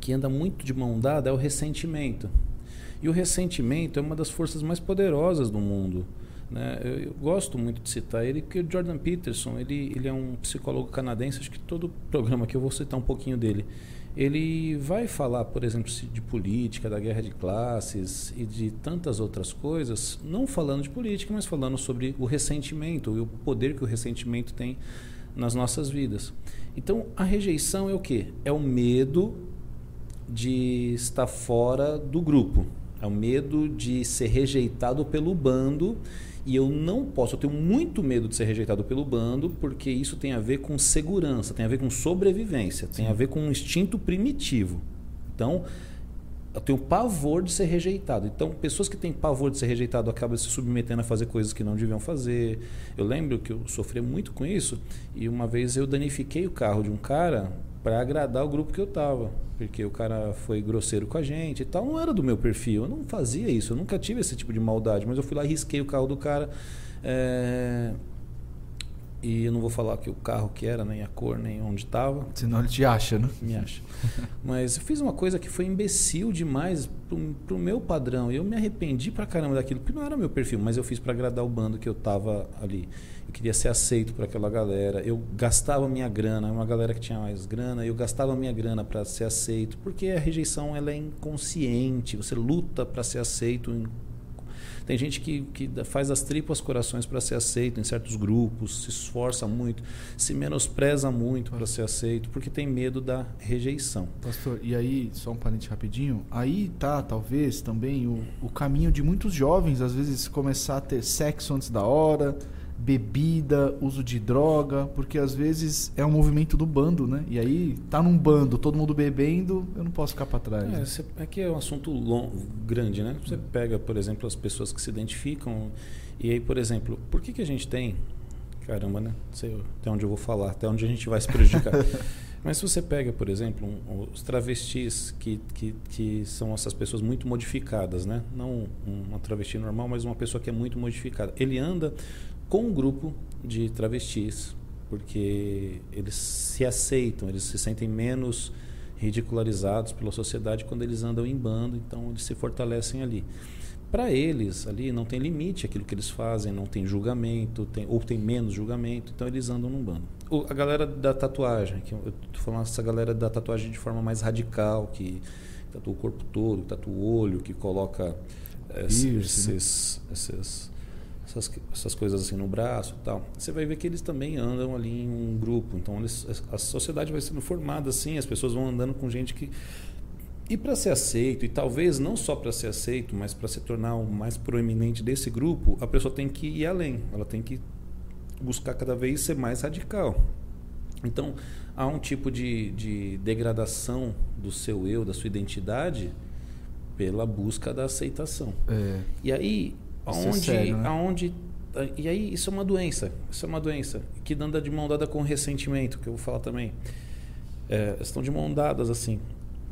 que anda muito de mão dada, é o ressentimento. E o ressentimento é uma das forças mais poderosas do mundo. Né? Eu, eu, gosto muito de citar ele, porque o Jordan Peterson, ele, ele é um psicólogo canadense, acho que todo programa que eu vou citar um pouquinho dele. Ele vai falar, por exemplo, de política, da guerra de classes e de tantas outras coisas, não falando de política, mas falando sobre o ressentimento e o poder que o ressentimento tem nas nossas vidas. Então, a rejeição é o quê? É o medo de estar fora do grupo. É o medo de ser rejeitado pelo bando e eu não posso, eu tenho muito medo de ser rejeitado pelo bando, porque isso tem a ver com segurança, tem a ver com sobrevivência, Sim. tem a ver com um instinto primitivo. Então, eu tenho pavor de ser rejeitado. Então, pessoas que têm pavor de ser rejeitado acabam se submetendo a fazer coisas que não deviam fazer. Eu lembro que eu sofri muito com isso e uma vez eu danifiquei o carro de um cara para agradar o grupo que eu tava, porque o cara foi grosseiro com a gente e tal, não era do meu perfil, eu não fazia isso, eu nunca tive esse tipo de maldade, mas eu fui lá e risquei o carro do cara. É... E eu não vou falar que o carro que era, nem a cor, nem onde estava. Senão ele te acha, né? Me acha. <laughs> Mas eu fiz uma coisa que foi imbecil demais pro, pro meu padrão. E eu me arrependi pra caramba daquilo, porque não era meu perfil, mas eu fiz para agradar o bando que eu tava ali eu queria ser aceito por aquela galera. Eu gastava minha grana, uma galera que tinha mais grana, eu gastava minha grana para ser aceito, porque a rejeição ela é inconsciente. Você luta para ser aceito. Tem gente que, que faz as tripas corações para ser aceito em certos grupos, se esforça muito, se menospreza muito para ser aceito, porque tem medo da rejeição. Pastor, e aí, só um parente rapidinho, aí tá talvez também o, o caminho de muitos jovens, às vezes começar a ter sexo antes da hora, bebida, uso de droga, porque às vezes é um movimento do bando, né? E aí tá num bando, todo mundo bebendo, eu não posso ficar para trás. É, né? aqui é um assunto long, grande, né? Você pega, por exemplo, as pessoas que se identificam e aí, por exemplo, por que que a gente tem caramba, né? Não sei até onde eu vou falar, até onde a gente vai se prejudicar. <laughs> Mas se você pega, por exemplo, um, os travestis, que, que, que são essas pessoas muito modificadas, né? Não uma travesti normal, mas uma pessoa que é muito modificada. Ele anda com um grupo de travestis, porque eles se aceitam, eles se sentem menos ridicularizados pela sociedade quando eles andam em bando, então eles se fortalecem ali. Para eles, ali não tem limite aquilo que eles fazem, não tem julgamento, tem, ou tem menos julgamento, então eles andam num bando. O, a galera da tatuagem, que eu estou falando essa galera da tatuagem de forma mais radical, que tatua o corpo todo, que tatua o olho, que coloca eh, esses, né? esses, esses essas, essas coisas assim no braço e tal, você vai ver que eles também andam ali em um grupo. Então eles, a sociedade vai sendo formada assim, as pessoas vão andando com gente que e para ser aceito, e talvez não só para ser aceito, mas para se tornar o mais proeminente desse grupo, a pessoa tem que ir além, ela tem que buscar cada vez ser mais radical. Então, há um tipo de, de degradação do seu eu, da sua identidade, pela busca da aceitação. É. E aí, Aonde, é sério, né? aonde e aí isso é uma doença, isso é uma doença que anda de mão dada com ressentimento, que eu vou falar também. É, estão de mão dadas assim,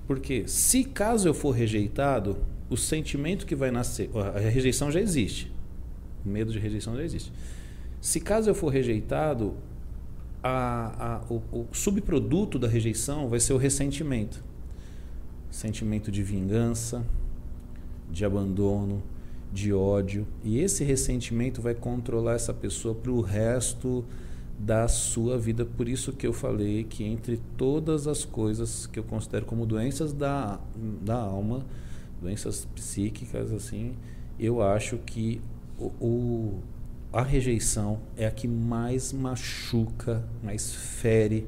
porque se caso eu for rejeitado, o sentimento que vai nascer, a rejeição já existe, o medo de rejeição já existe. Se caso eu for rejeitado, a, a, o, o subproduto da rejeição vai ser o ressentimento, sentimento de vingança, de abandono, de ódio. E esse ressentimento vai controlar essa pessoa para o resto da sua vida. Por isso que eu falei que entre todas as coisas que eu considero como doenças da, da alma, doenças psíquicas, assim, eu acho que o, o a rejeição é a que mais machuca, mais fere,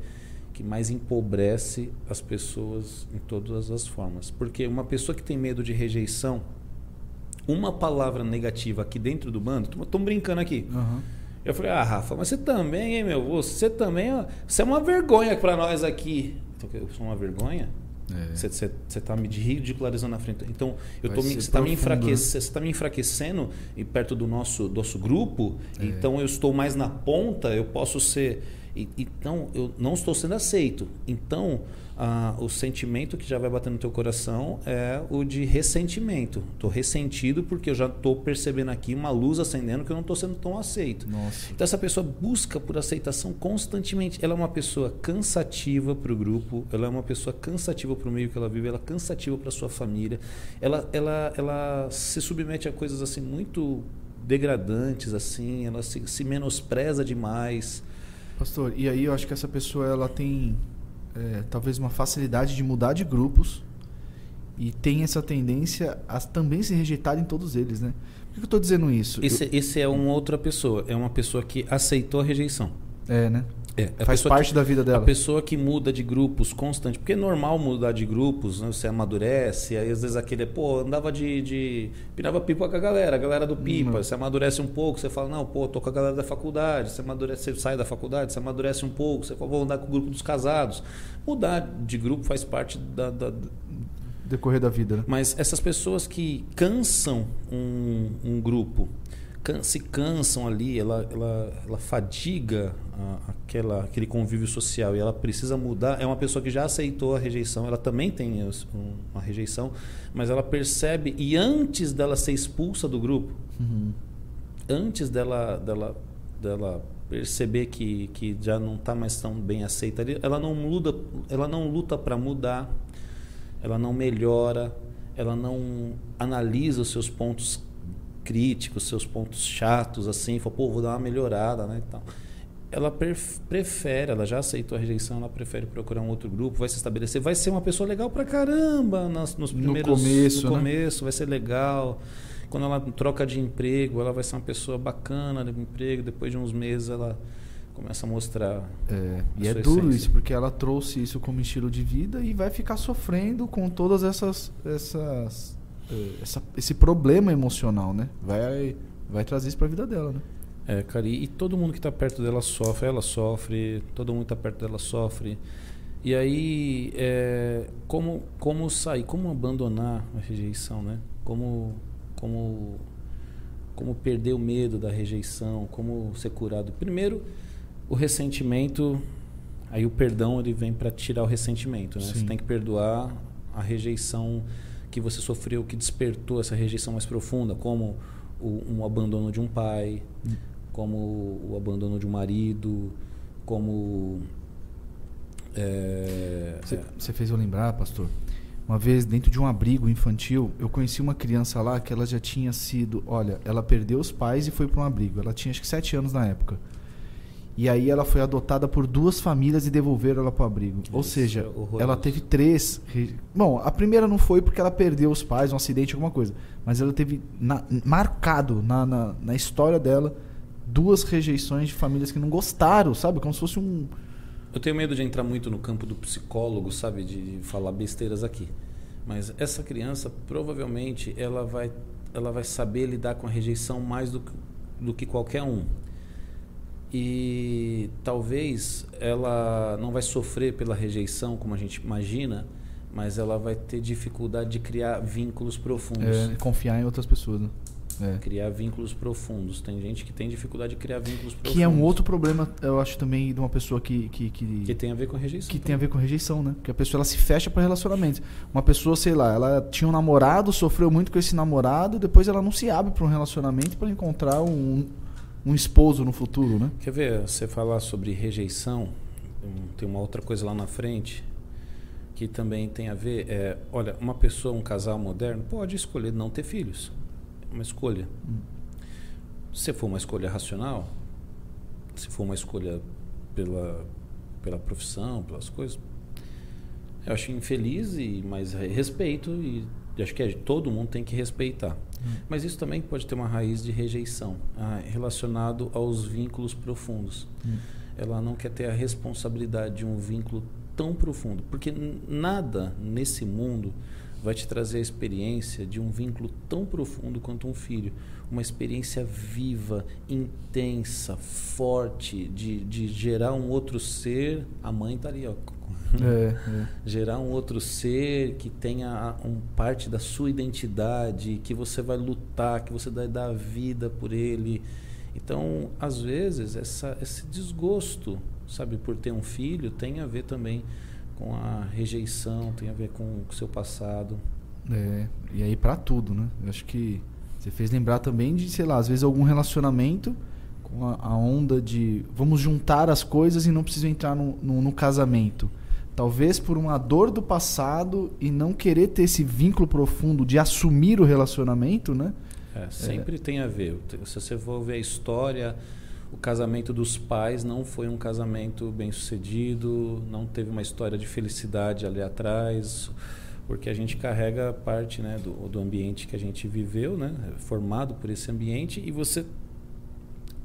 que mais empobrece as pessoas em todas as formas. Porque uma pessoa que tem medo de rejeição, uma palavra negativa aqui dentro do bando, estamos brincando aqui. Uhum. Eu falei, ah, Rafa, mas você também, hein, meu? Você também, você é uma vergonha para nós aqui. Então, eu sou uma vergonha? É. Você está me ridicularizando na frente. Então, eu tô me, você está me, enfraquecendo, tá me enfraquecendo e perto do nosso, nosso grupo. É. Então, eu estou mais na ponta, eu posso ser. Então, eu não estou sendo aceito. Então, ah, o sentimento que já vai bater no teu coração é o de ressentimento. Estou ressentido porque eu já estou percebendo aqui uma luz acendendo que eu não estou sendo tão aceito. Nossa. Então essa pessoa busca por aceitação constantemente. Ela é uma pessoa cansativa para o grupo, ela é uma pessoa cansativa para o meio que ela vive, ela é cansativa para sua família. Ela, ela, ela se submete a coisas assim muito degradantes, assim, ela se, se menospreza demais. Pastor, e aí eu acho que essa pessoa ela tem é, talvez uma facilidade de mudar de grupos e tem essa tendência a também ser rejeitada em todos eles, né? Por que eu estou dizendo isso? Esse, eu... esse é uma outra pessoa, é uma pessoa que aceitou a rejeição. É, né? É, Faz parte que, da vida dela. A pessoa que muda de grupos constante, porque é normal mudar de grupos, né? você amadurece, aí às vezes aquele, pô, andava de, de pinava pipa com a galera, a galera do pipa, você amadurece um pouco, você fala, não, pô, tô com a galera da faculdade, você amadurece, você sai da faculdade, você amadurece um pouco, você fala, vou andar com o grupo dos casados. Mudar de grupo faz parte da, da decorrer da vida. Né? Mas essas pessoas que cansam um, um grupo, can, se cansam ali, ela, ela, ela fadiga a, aquela, aquele convívio social e ela precisa mudar. É uma pessoa que já aceitou a rejeição, ela também tem uma rejeição, mas ela percebe e antes dela ser expulsa do grupo, uhum. antes dela, dela, dela perceber que, que já não está mais tão bem aceita ali, ela não muda, ela não luta para mudar, ela não melhora, ela não analisa os seus pontos críticos, seus pontos chatos, assim, fala, pô, vou dar uma melhorada, né? Então, ela prefere, ela já aceitou a rejeição, ela prefere procurar um outro grupo, vai se estabelecer, vai ser uma pessoa legal pra caramba nos, nos primeiros no começo, no né? começo vai ser legal. Quando ela troca de emprego, ela vai ser uma pessoa bacana de emprego, depois de uns meses ela começa a mostrar. É, e é duro essência. isso, porque ela trouxe isso como estilo de vida e vai ficar sofrendo com todas essas essas essa, esse problema emocional, né? Vai, vai trazer isso para a vida dela, né? É, cara, e, e todo mundo que está perto dela sofre, ela sofre, todo mundo que está perto dela sofre. E aí, é, como, como sair, como abandonar a rejeição, né? Como, como, como perder o medo da rejeição, como ser curado. Primeiro, o ressentimento, aí o perdão ele vem para tirar o ressentimento, né? Você tem que perdoar a rejeição que você sofreu que despertou essa rejeição mais profunda, como o, um abandono de um pai, como o abandono de um marido, como. Você é, fez eu lembrar, pastor? Uma vez, dentro de um abrigo infantil, eu conheci uma criança lá que ela já tinha sido. Olha, ela perdeu os pais e foi para um abrigo. Ela tinha acho que sete anos na época. E aí ela foi adotada por duas famílias e devolveram ela para o abrigo. Isso, Ou seja, é ela teve três. Bom, a primeira não foi porque ela perdeu os pais, um acidente, alguma coisa. Mas ela teve na, marcado na, na, na, história dela duas rejeições de famílias que não gostaram, sabe? Como se fosse um. Eu tenho medo de entrar muito no campo do psicólogo, sabe? De, falar besteiras aqui. Mas essa criança, provavelmente, ela vai, ela vai saber lidar com a rejeição mais do, do que qualquer um e talvez ela não vai sofrer pela rejeição como a gente imagina, mas ela vai ter dificuldade de criar vínculos profundos. É, confiar em outras pessoas, né? É. Criar vínculos profundos. Tem gente que tem dificuldade de criar vínculos profundos. Que é um outro problema, eu acho também, de uma pessoa que. Que, que, que tem a ver com rejeição. Que também. tem a ver com rejeição, né? Que a pessoa ela se fecha para relacionamentos. Uma pessoa, sei lá, ela tinha um namorado, sofreu muito com esse namorado, depois ela não se abre para um relacionamento para encontrar um, um esposo no futuro, né? Quer ver, você falar sobre rejeição, tem uma outra coisa lá na frente que também tem a ver. É, olha, uma pessoa, um casal moderno, pode escolher não ter filhos. É uma escolha. Hum. Se for uma escolha racional, se for uma escolha pela, pela profissão, pelas coisas, eu acho infeliz, e, mas respeito e acho que é, todo mundo tem que respeitar. Mas isso também pode ter uma raiz de rejeição, ah, relacionado aos vínculos profundos. Hum. Ela não quer ter a responsabilidade de um vínculo tão profundo, porque nada nesse mundo vai te trazer a experiência de um vínculo tão profundo quanto um filho. Uma experiência viva, intensa, forte, de, de gerar um outro ser. A mãe está ali, ó, é, é. Gerar um outro ser que tenha um parte da sua identidade, que você vai lutar, que você vai dar a vida por ele. Então, às vezes, essa, esse desgosto, sabe, por ter um filho, tem a ver também com a rejeição, tem a ver com o seu passado. É, e aí para tudo, né? Eu acho que você fez lembrar também de, sei lá, às vezes algum relacionamento com a, a onda de vamos juntar as coisas e não preciso entrar no, no, no casamento. Talvez por uma dor do passado e não querer ter esse vínculo profundo de assumir o relacionamento, né? É, sempre é. tem a ver. Se você for ver a história, o casamento dos pais não foi um casamento bem sucedido, não teve uma história de felicidade ali atrás, porque a gente carrega parte né, do, do ambiente que a gente viveu, né, formado por esse ambiente, e você,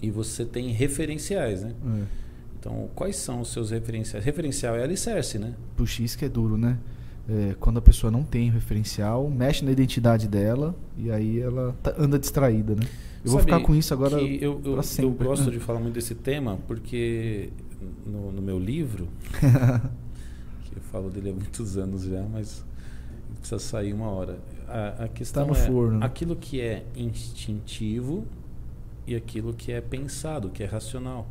e você tem referenciais. Né? É. Então, quais são os seus referenciais? Referencial é alicerce, né? Puxa, isso que é duro, né? É, quando a pessoa não tem referencial, mexe na identidade dela e aí ela tá, anda distraída, né? Eu Sabe vou ficar com isso agora eu, eu, eu, gosto de <laughs> falar muito desse tema porque no, no meu livro, <laughs> que eu falo dele há muitos anos já, mas precisa sair uma hora. A, a questão tá no é forno. aquilo que é instintivo e aquilo que é pensado, que é racional.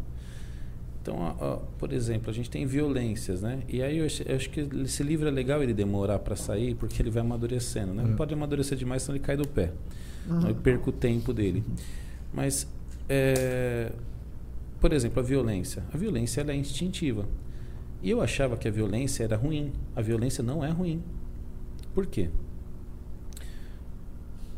Então, por exemplo, a gente tem violências, né? E aí eu acho, eu acho que esse livro é legal ele demorar para sair, porque ele vai amadurecendo, né? Não é. pode amadurecer demais, senão ele cai do pé. Uhum. Aí perco o tempo dele. Mas, é, por exemplo, a violência. A violência ela é instintiva. E eu achava que a violência era ruim. A violência não é ruim. Por quê?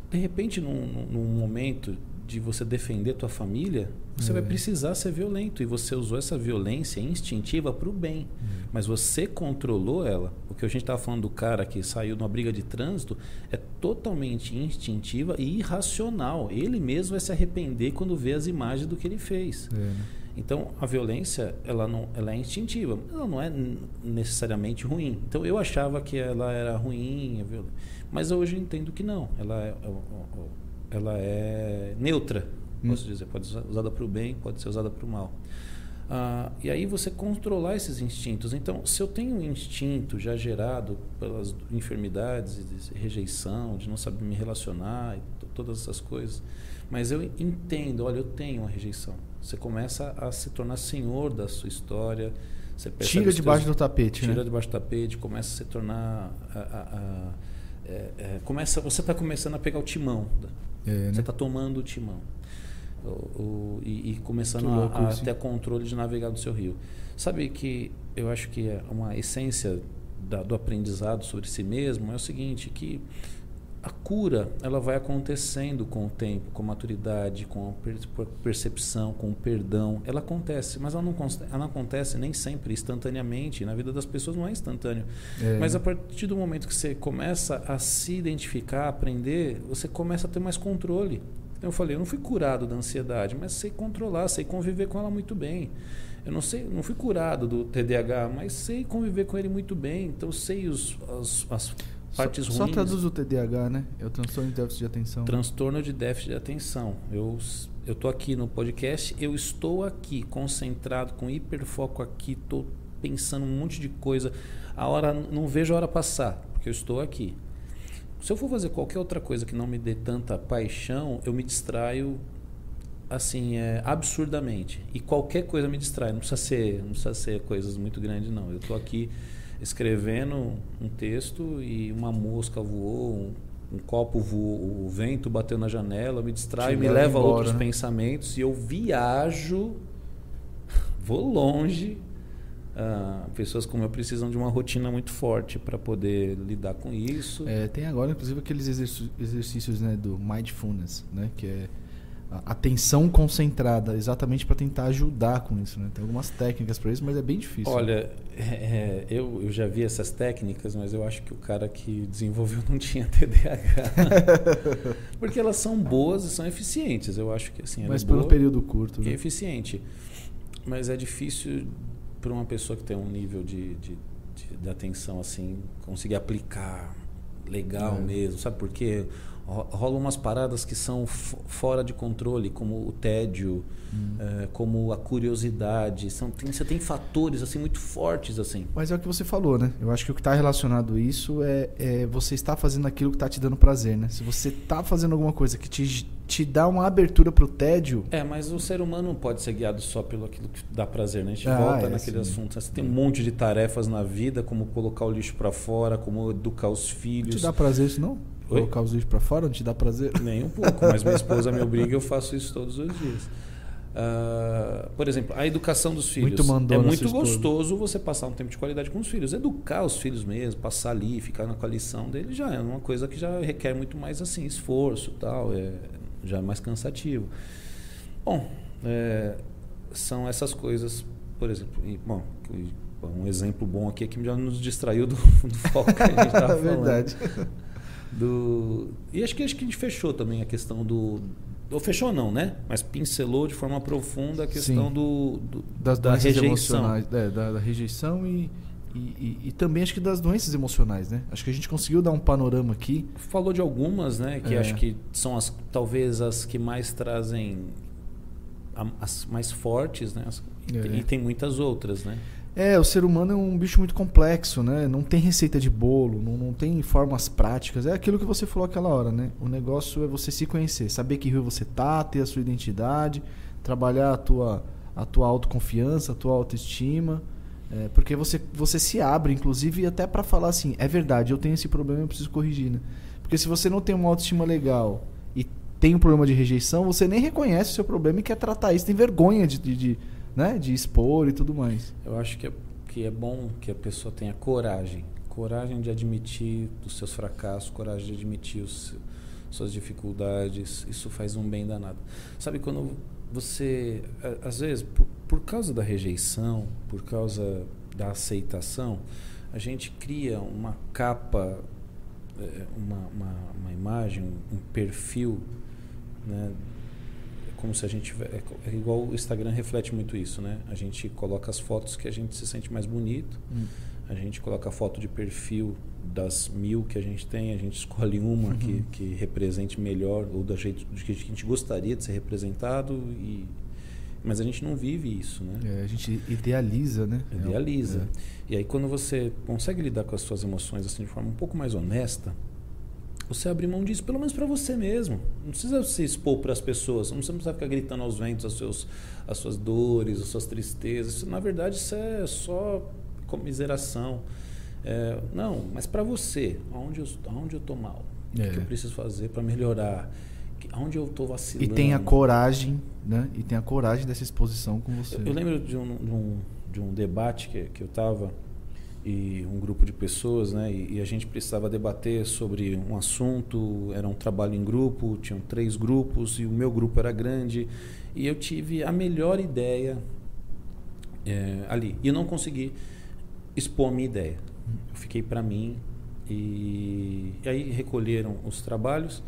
De repente, num, num momento de você defender tua família, você é. vai precisar ser violento. E você usou essa violência instintiva para o bem. É. Mas você controlou ela. O que a gente estava falando do cara que saiu numa briga de trânsito é totalmente instintiva e irracional. Ele mesmo vai se arrepender quando vê as imagens do que ele fez. É, né? Então, a violência, ela, não, ela é instintiva. Ela não é necessariamente ruim. Então, eu achava que ela era ruim, mas hoje eu entendo que não. Ela é, é ela é neutra, hum. posso dizer. Pode ser usada para o bem, pode ser usada para o mal. Ah, e aí você controlar esses instintos. Então, se eu tenho um instinto já gerado pelas enfermidades, de rejeição, de não saber me relacionar, todas essas coisas, mas eu entendo, olha, eu tenho uma rejeição. Você começa a se tornar senhor da sua história. Você tira debaixo do tapete. Tira né? debaixo do tapete, começa a se tornar. A, a, a, é, é, começa, você está começando a pegar o timão é, né? Você está tomando o timão. O, o, e, e, começando a, a ter controle de navegar do seu rio. Sabe que eu acho que é uma essência da, do aprendizado sobre si mesmo é o seguinte, que a cura ela vai acontecendo com o tempo, com a maturidade, com a percepção, com o perdão. Ela acontece, mas ela não, ela não acontece nem sempre instantaneamente. Na vida das pessoas não é instantâneo. É. Mas a partir do momento que você começa a se identificar, aprender, você começa a ter mais controle. Então eu falei, eu não fui curado da ansiedade, mas sei controlar, sei conviver com ela muito bem. Eu não sei, não fui curado do TDAH, mas sei conviver com ele muito bem. Então sei os, as, as partes só, ruins. Só traduz o TDAH, né? É o transtorno de déficit de atenção. Transtorno de déficit de atenção. Eu eu tô aqui no podcast, eu estou aqui concentrado com hiperfoco aqui, estou pensando um monte de coisa. A hora não vejo a hora passar, porque eu estou aqui. Se eu for fazer qualquer outra coisa que não me dê tanta paixão, eu me distraio assim, é, absurdamente. E qualquer coisa me distrai, não precisa ser, não precisa ser coisas muito grandes não. Eu estou aqui escrevendo um texto e uma mosca voou, um, um copo voou, o vento bateu na janela, me distrai, me leva embora, a outros né? pensamentos e eu viajo, <laughs> vou longe. Uh, pessoas como eu precisam de uma rotina muito forte para poder lidar com isso. É, tem agora, inclusive, aqueles exercícios né, do mindfulness, né, que é atenção concentrada, exatamente para tentar ajudar com isso. Né? Tem algumas técnicas para isso, mas é bem difícil. Olha, é, é, eu, eu já vi essas técnicas, mas eu acho que o cara que desenvolveu <laughs> não tinha TDAH. <laughs> Porque elas são boas e são eficientes. Eu acho que assim. Mas é por um período curto. Né? É eficiente. Mas é difícil para uma pessoa que tem um nível de, de, de, de atenção assim conseguir aplicar legal é. mesmo. Sabe por quê? Rolam umas paradas que são fora de controle, como o tédio, hum. é, como a curiosidade. São, tem, você tem fatores assim muito fortes assim. Mas é o que você falou, né? Eu acho que o que está relacionado a isso é, é, você estar fazendo aquilo que está te dando prazer, né? Se você está fazendo alguma coisa que te, te dá uma abertura para o tédio... É, mas o ser humano não pode ser guiado só pelo aquilo que dá prazer, né? A gente ah, volta é, naquele sim. assunto. Você tem um monte de tarefas na vida, como colocar o lixo para fora, como educar os filhos. Te dá prazer isso não? Colocar os lixos para fora não te dá prazer? <laughs> Nem um pouco, mas minha esposa me obriga e eu faço isso todos os dias. Uh, por exemplo, a educação dos filhos. Muito é muito gostoso você passar um tempo de qualidade com os filhos. Educar os filhos mesmo, passar ali, ficar na coalição dele já é uma coisa que já requer muito mais assim esforço, tal. É, já é mais cansativo. Bom, é, são essas coisas, por exemplo, e, bom, um exemplo bom aqui é que já nos distraiu do, do foco que a gente estava <laughs> falando. Verdade. Do, e acho que, acho que a gente fechou também a questão do, ou fechou não, né? Mas pincelou de forma profunda a questão Sim. do, do das da rejeição. é, da, da, rejeição e, e, e, e, também acho que das doenças emocionais, né? Acho que a gente conseguiu dar um panorama aqui. Falou de algumas, né? Que é. acho que são as talvez as que mais trazem as mais fortes, né? É. E tem muitas outras, né? É, o ser humano é um bicho muito complexo, né? Não tem receita de bolo, não, não tem formas práticas. É aquilo que você falou aquela hora, né? O negócio é você se conhecer, saber que rio você tá, ter a sua identidade, trabalhar a tua, a tua autoconfiança, a tua autoestima. É, porque você, você se abre, inclusive, até para falar assim, é verdade, eu tenho esse problema, eu preciso corrigir, né? Porque se você não tem uma autoestima legal e tem um problema de rejeição, você nem reconhece o seu problema e quer tratar isso, tem vergonha de, de, de né, de expor e tudo mais. Eu acho que é, que é bom que a pessoa tenha coragem, coragem de admitir os seus fracassos, coragem de admitir os, suas dificuldades. Isso faz um bem danado. Sabe quando você, às vezes, por, por causa da rejeição, por causa da aceitação, a gente cria uma capa, é, uma, uma, uma imagem, um perfil né, como se a gente é, é igual o Instagram reflete muito isso, né? A gente coloca as fotos que a gente se sente mais bonito. Hum. A gente coloca a foto de perfil das mil que a gente tem, a gente <laughs> escolhe uma uhum. que, que represente melhor ou da jeito que a gente gostaria de ser representado e mas a gente não vive isso, né? É, a gente idealiza, né? Idealiza. É. E aí quando você consegue lidar com as suas emoções assim de forma um pouco mais honesta, você abrir mão disso, pelo menos para você mesmo. Não precisa se expor para as pessoas, não precisa ficar gritando aos ventos as, seus, as suas dores, as suas tristezas. Na verdade, isso é só comiseração. É, não, mas para você, aonde eu aonde eu tô mal? É. O que eu preciso fazer para melhorar? Aonde eu estou vacilando? E tenha coragem, né? E tenha coragem dessa exposição com você. Eu, eu lembro de um, de um, de um debate que, que eu estava e um grupo de pessoas, né? E, e, a gente precisava debater sobre um assunto. Era um trabalho em grupo, tinham três grupos e o meu grupo era grande. E eu tive a melhor ideia é, ali. E eu não consegui expor a minha ideia. Eu fiquei para mim e, e aí recolheram os trabalhos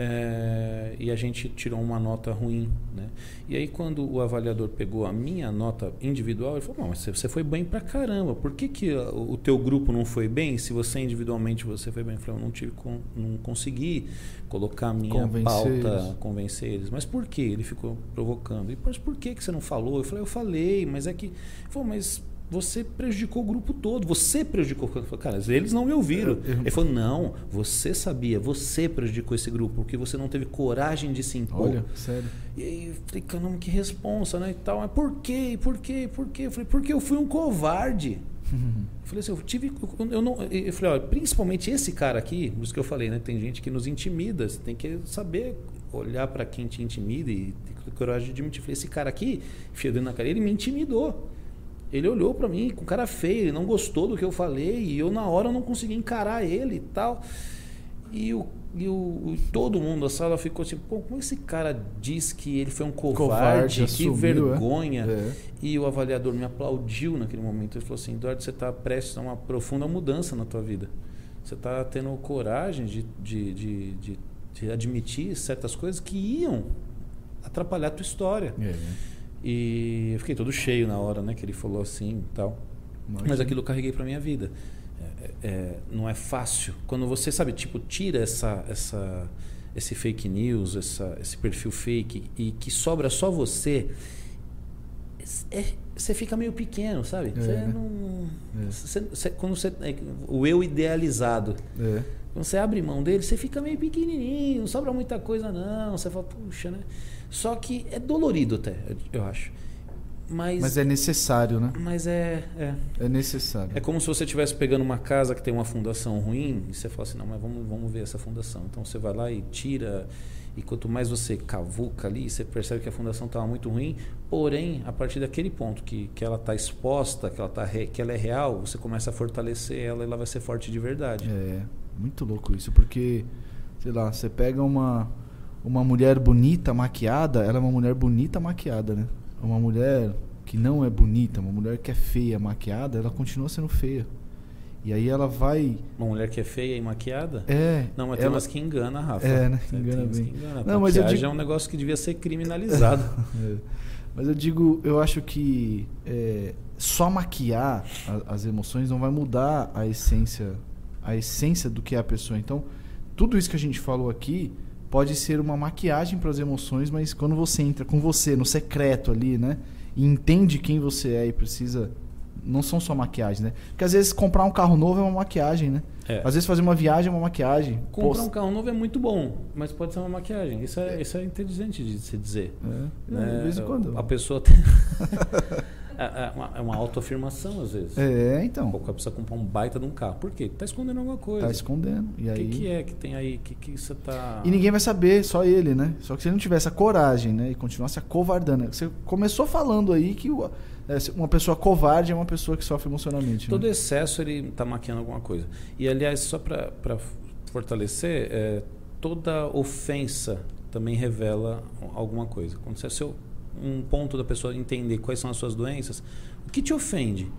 é, e a gente tirou uma nota ruim. Né? E aí, quando o avaliador pegou a minha nota individual, ele falou: mas você foi bem pra caramba, por que, que o teu grupo não foi bem se você individualmente você foi bem? Eu falei: eu não, tive, não consegui colocar a minha convencer pauta, eles. convencer eles. Mas por que? Ele ficou provocando. E, mas por que, que você não falou? Eu falei: eu falei, mas é que. Ele falou, mas você prejudicou o grupo todo, você prejudicou. Cara, eles não me ouviram. Ele falou: não, você sabia, você prejudicou esse grupo, porque você não teve coragem de se impor. Olha, sério. E aí eu falei, caramba, que responsa, né? E tal. Mas por quê? Por quê? Por quê? Eu falei, porque eu fui um covarde. eu falei assim, eu tive. Eu, não, eu falei, olha, principalmente esse cara aqui, por isso que eu falei, né? Tem gente que nos intimida, você tem que saber olhar para quem te intimida e ter coragem de admitir. Eu falei, esse cara aqui, dentro na cara, ele me intimidou. Ele olhou para mim com cara feio, ele não gostou do que eu falei e eu na hora não consegui encarar ele e tal. E, o, e o, todo mundo da sala ficou assim, pô, como esse cara diz que ele foi um covarde, covarde que assumiu, é? vergonha. É? E o avaliador me aplaudiu naquele momento. Ele falou assim, Eduardo, você está prestes a uma profunda mudança na tua vida. Você está tendo coragem de, de, de, de, de admitir certas coisas que iam atrapalhar a tua história. É. E eu fiquei todo cheio na hora, né? Que ele falou assim e tal. Imagina. Mas aquilo eu carreguei para minha vida. É, é, não é fácil. Quando você, sabe, tipo, tira essa, essa, esse fake news, essa, esse perfil fake e que sobra só você, é, você fica meio pequeno, sabe? É, você né? não. É. Você, você, quando você, é, o eu idealizado. É. Quando você abre mão dele, você fica meio pequenininho, não sobra muita coisa, não. Você fala, puxa, né? Só que é dolorido até, eu acho. Mas, mas é necessário, né? Mas é, é. É necessário. É como se você estivesse pegando uma casa que tem uma fundação ruim e você fala assim, não, mas vamos, vamos ver essa fundação. Então você vai lá e tira. E quanto mais você cavuca ali, você percebe que a fundação estava muito ruim. Porém, a partir daquele ponto que, que ela está exposta, que ela, tá re, que ela é real, você começa a fortalecer ela e ela vai ser forte de verdade. É, muito louco isso, porque, sei lá, você pega uma uma mulher bonita maquiada, ela é uma mulher bonita maquiada, né? Uma mulher que não é bonita, uma mulher que é feia maquiada, ela continua sendo feia. E aí ela vai. Uma mulher que é feia e maquiada? É. Não, mas tem ela... umas que engana, Rafa. É, né? Engana tem bem. Que engana. Não, mas eu digo... é um negócio que devia ser criminalizado. <laughs> é. Mas eu digo, eu acho que é, só maquiar a, as emoções não vai mudar a essência, a essência do que é a pessoa. Então, tudo isso que a gente falou aqui pode ser uma maquiagem para as emoções, mas quando você entra com você no secreto ali, né? E entende quem você é e precisa não são só maquiagens, né? Porque às vezes comprar um carro novo é uma maquiagem, né? É. Às vezes fazer uma viagem é uma maquiagem. Comprar um carro novo é muito bom, mas pode ser uma maquiagem. Isso é, isso é inteligente de se dizer. É. Né? De vez em quando. A pessoa tem. <laughs> É, é, uma, é uma autoafirmação, às vezes. É, então. O cara precisa comprar um baita de um carro. Por quê? Tá escondendo alguma coisa. Tá escondendo. E aí... O que, que, é que tem aí? O que, que você tá. E ninguém vai saber, só ele, né? Só que se ele não tivesse a coragem, né? E continuasse acovardando. Você começou falando aí que é, uma pessoa covarde é uma pessoa que sofre emocionalmente. Todo né? excesso ele está maquiando alguma coisa. E aliás, só para fortalecer, é, toda ofensa também revela alguma coisa. Quando você é seu um ponto da pessoa entender quais são as suas doenças, o que te ofende?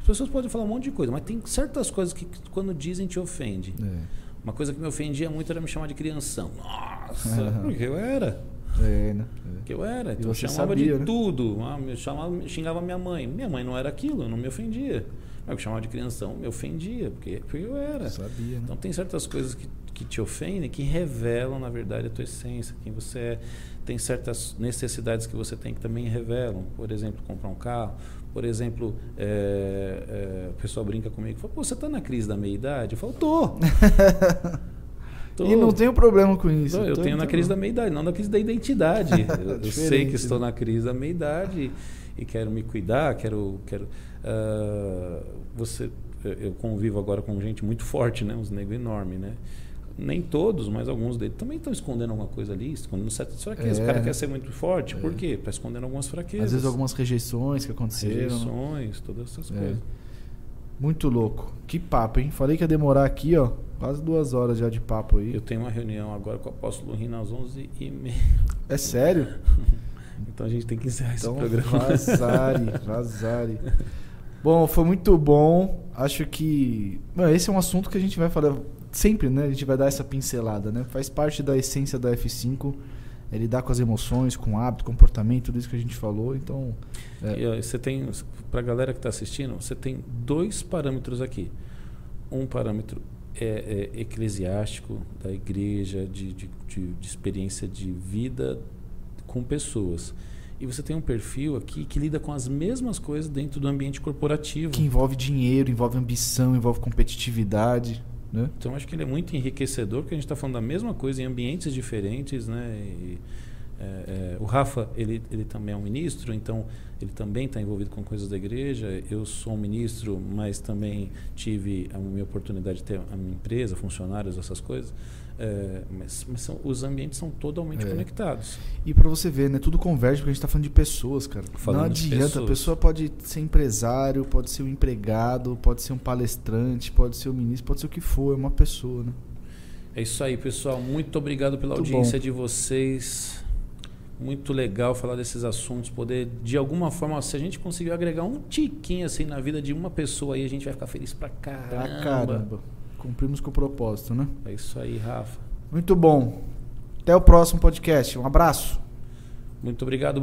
As pessoas podem falar um monte de coisa, mas tem certas coisas que quando dizem te ofende. É. Uma coisa que me ofendia muito era me chamar de crianção. Nossa, uhum. porque eu era. É, né? É. Que eu era. Então eu chamava sabia, de né? tudo. Ah, me chamava, xingava minha mãe. Minha mãe não era aquilo, eu não me ofendia. Mas eu chamava de crianção, me ofendia, porque, porque eu era. Sabia, né? Então tem certas coisas que, que te ofendem que revelam, na verdade, a tua essência, quem você é tem certas necessidades que você tem que também revelam. Por exemplo, comprar um carro. Por exemplo, é, é, a pessoa brinca comigo fala, Pô, você está na crise da meia-idade? Eu falo, tô. tô. <laughs> E não tenho problema com isso. Tô, eu tô tenho na crise da meia-idade, não na crise da identidade. <laughs> eu, eu sei que estou na crise da meia-idade e, e quero me cuidar, quero... quero uh, você, eu convivo agora com gente muito forte, né? Uns negros enormes, né? Nem todos, mas alguns deles também estão escondendo alguma coisa ali, escondendo certas fraquezas. É. O cara quer ser muito forte, é. por quê? Para escondendo algumas fraquezas. Às vezes algumas rejeições que aconteceram. Rejeições, todas essas é. coisas. Muito louco. Que papo, hein? Falei que ia demorar aqui, ó. Quase duas horas já de papo aí. Eu tenho uma reunião agora com o apóstolo Rino às 11h30. É sério? <laughs> então a gente tem que encerrar então, esse programa. Vazare, vazare. Bom, foi muito bom. Acho que. esse é um assunto que a gente vai falar sempre, né, a gente vai dar essa pincelada, né? Faz parte da essência da F5 é lidar com as emoções, com o hábito, comportamento, tudo isso que a gente falou. Então, é... e, você tem, para a galera que está assistindo, você tem dois parâmetros aqui. Um parâmetro é, é eclesiástico da igreja, de, de, de, de experiência de vida com pessoas. E você tem um perfil aqui que lida com as mesmas coisas dentro do ambiente corporativo. Que envolve dinheiro, envolve ambição, envolve competitividade. Né? Então acho que ele é muito enriquecedor, porque a gente está falando da mesma coisa em ambientes diferentes, né? E, é, é, o Rafa ele, ele também é um ministro, então ele também está envolvido com coisas da igreja. Eu sou um ministro, mas também tive a minha oportunidade de ter a minha empresa, funcionários, essas coisas. É, mas, mas são, os ambientes são totalmente é. conectados. E para você ver, né, tudo converge porque a gente está falando de pessoas, cara. Falando Não adianta, a pessoa pode ser empresário, pode ser um empregado, pode ser um palestrante, pode ser um ministro, pode ser o que for, é uma pessoa, né? É isso aí, pessoal. Muito obrigado pela Muito audiência bom. de vocês. Muito legal falar desses assuntos, poder de alguma forma, se a gente conseguir agregar um tiquinho assim na vida de uma pessoa aí, a gente vai ficar feliz pra caramba. Pra caramba. Cumprimos com o propósito, né? É isso aí, Rafa. Muito bom. Até o próximo podcast. Um abraço. Muito obrigado.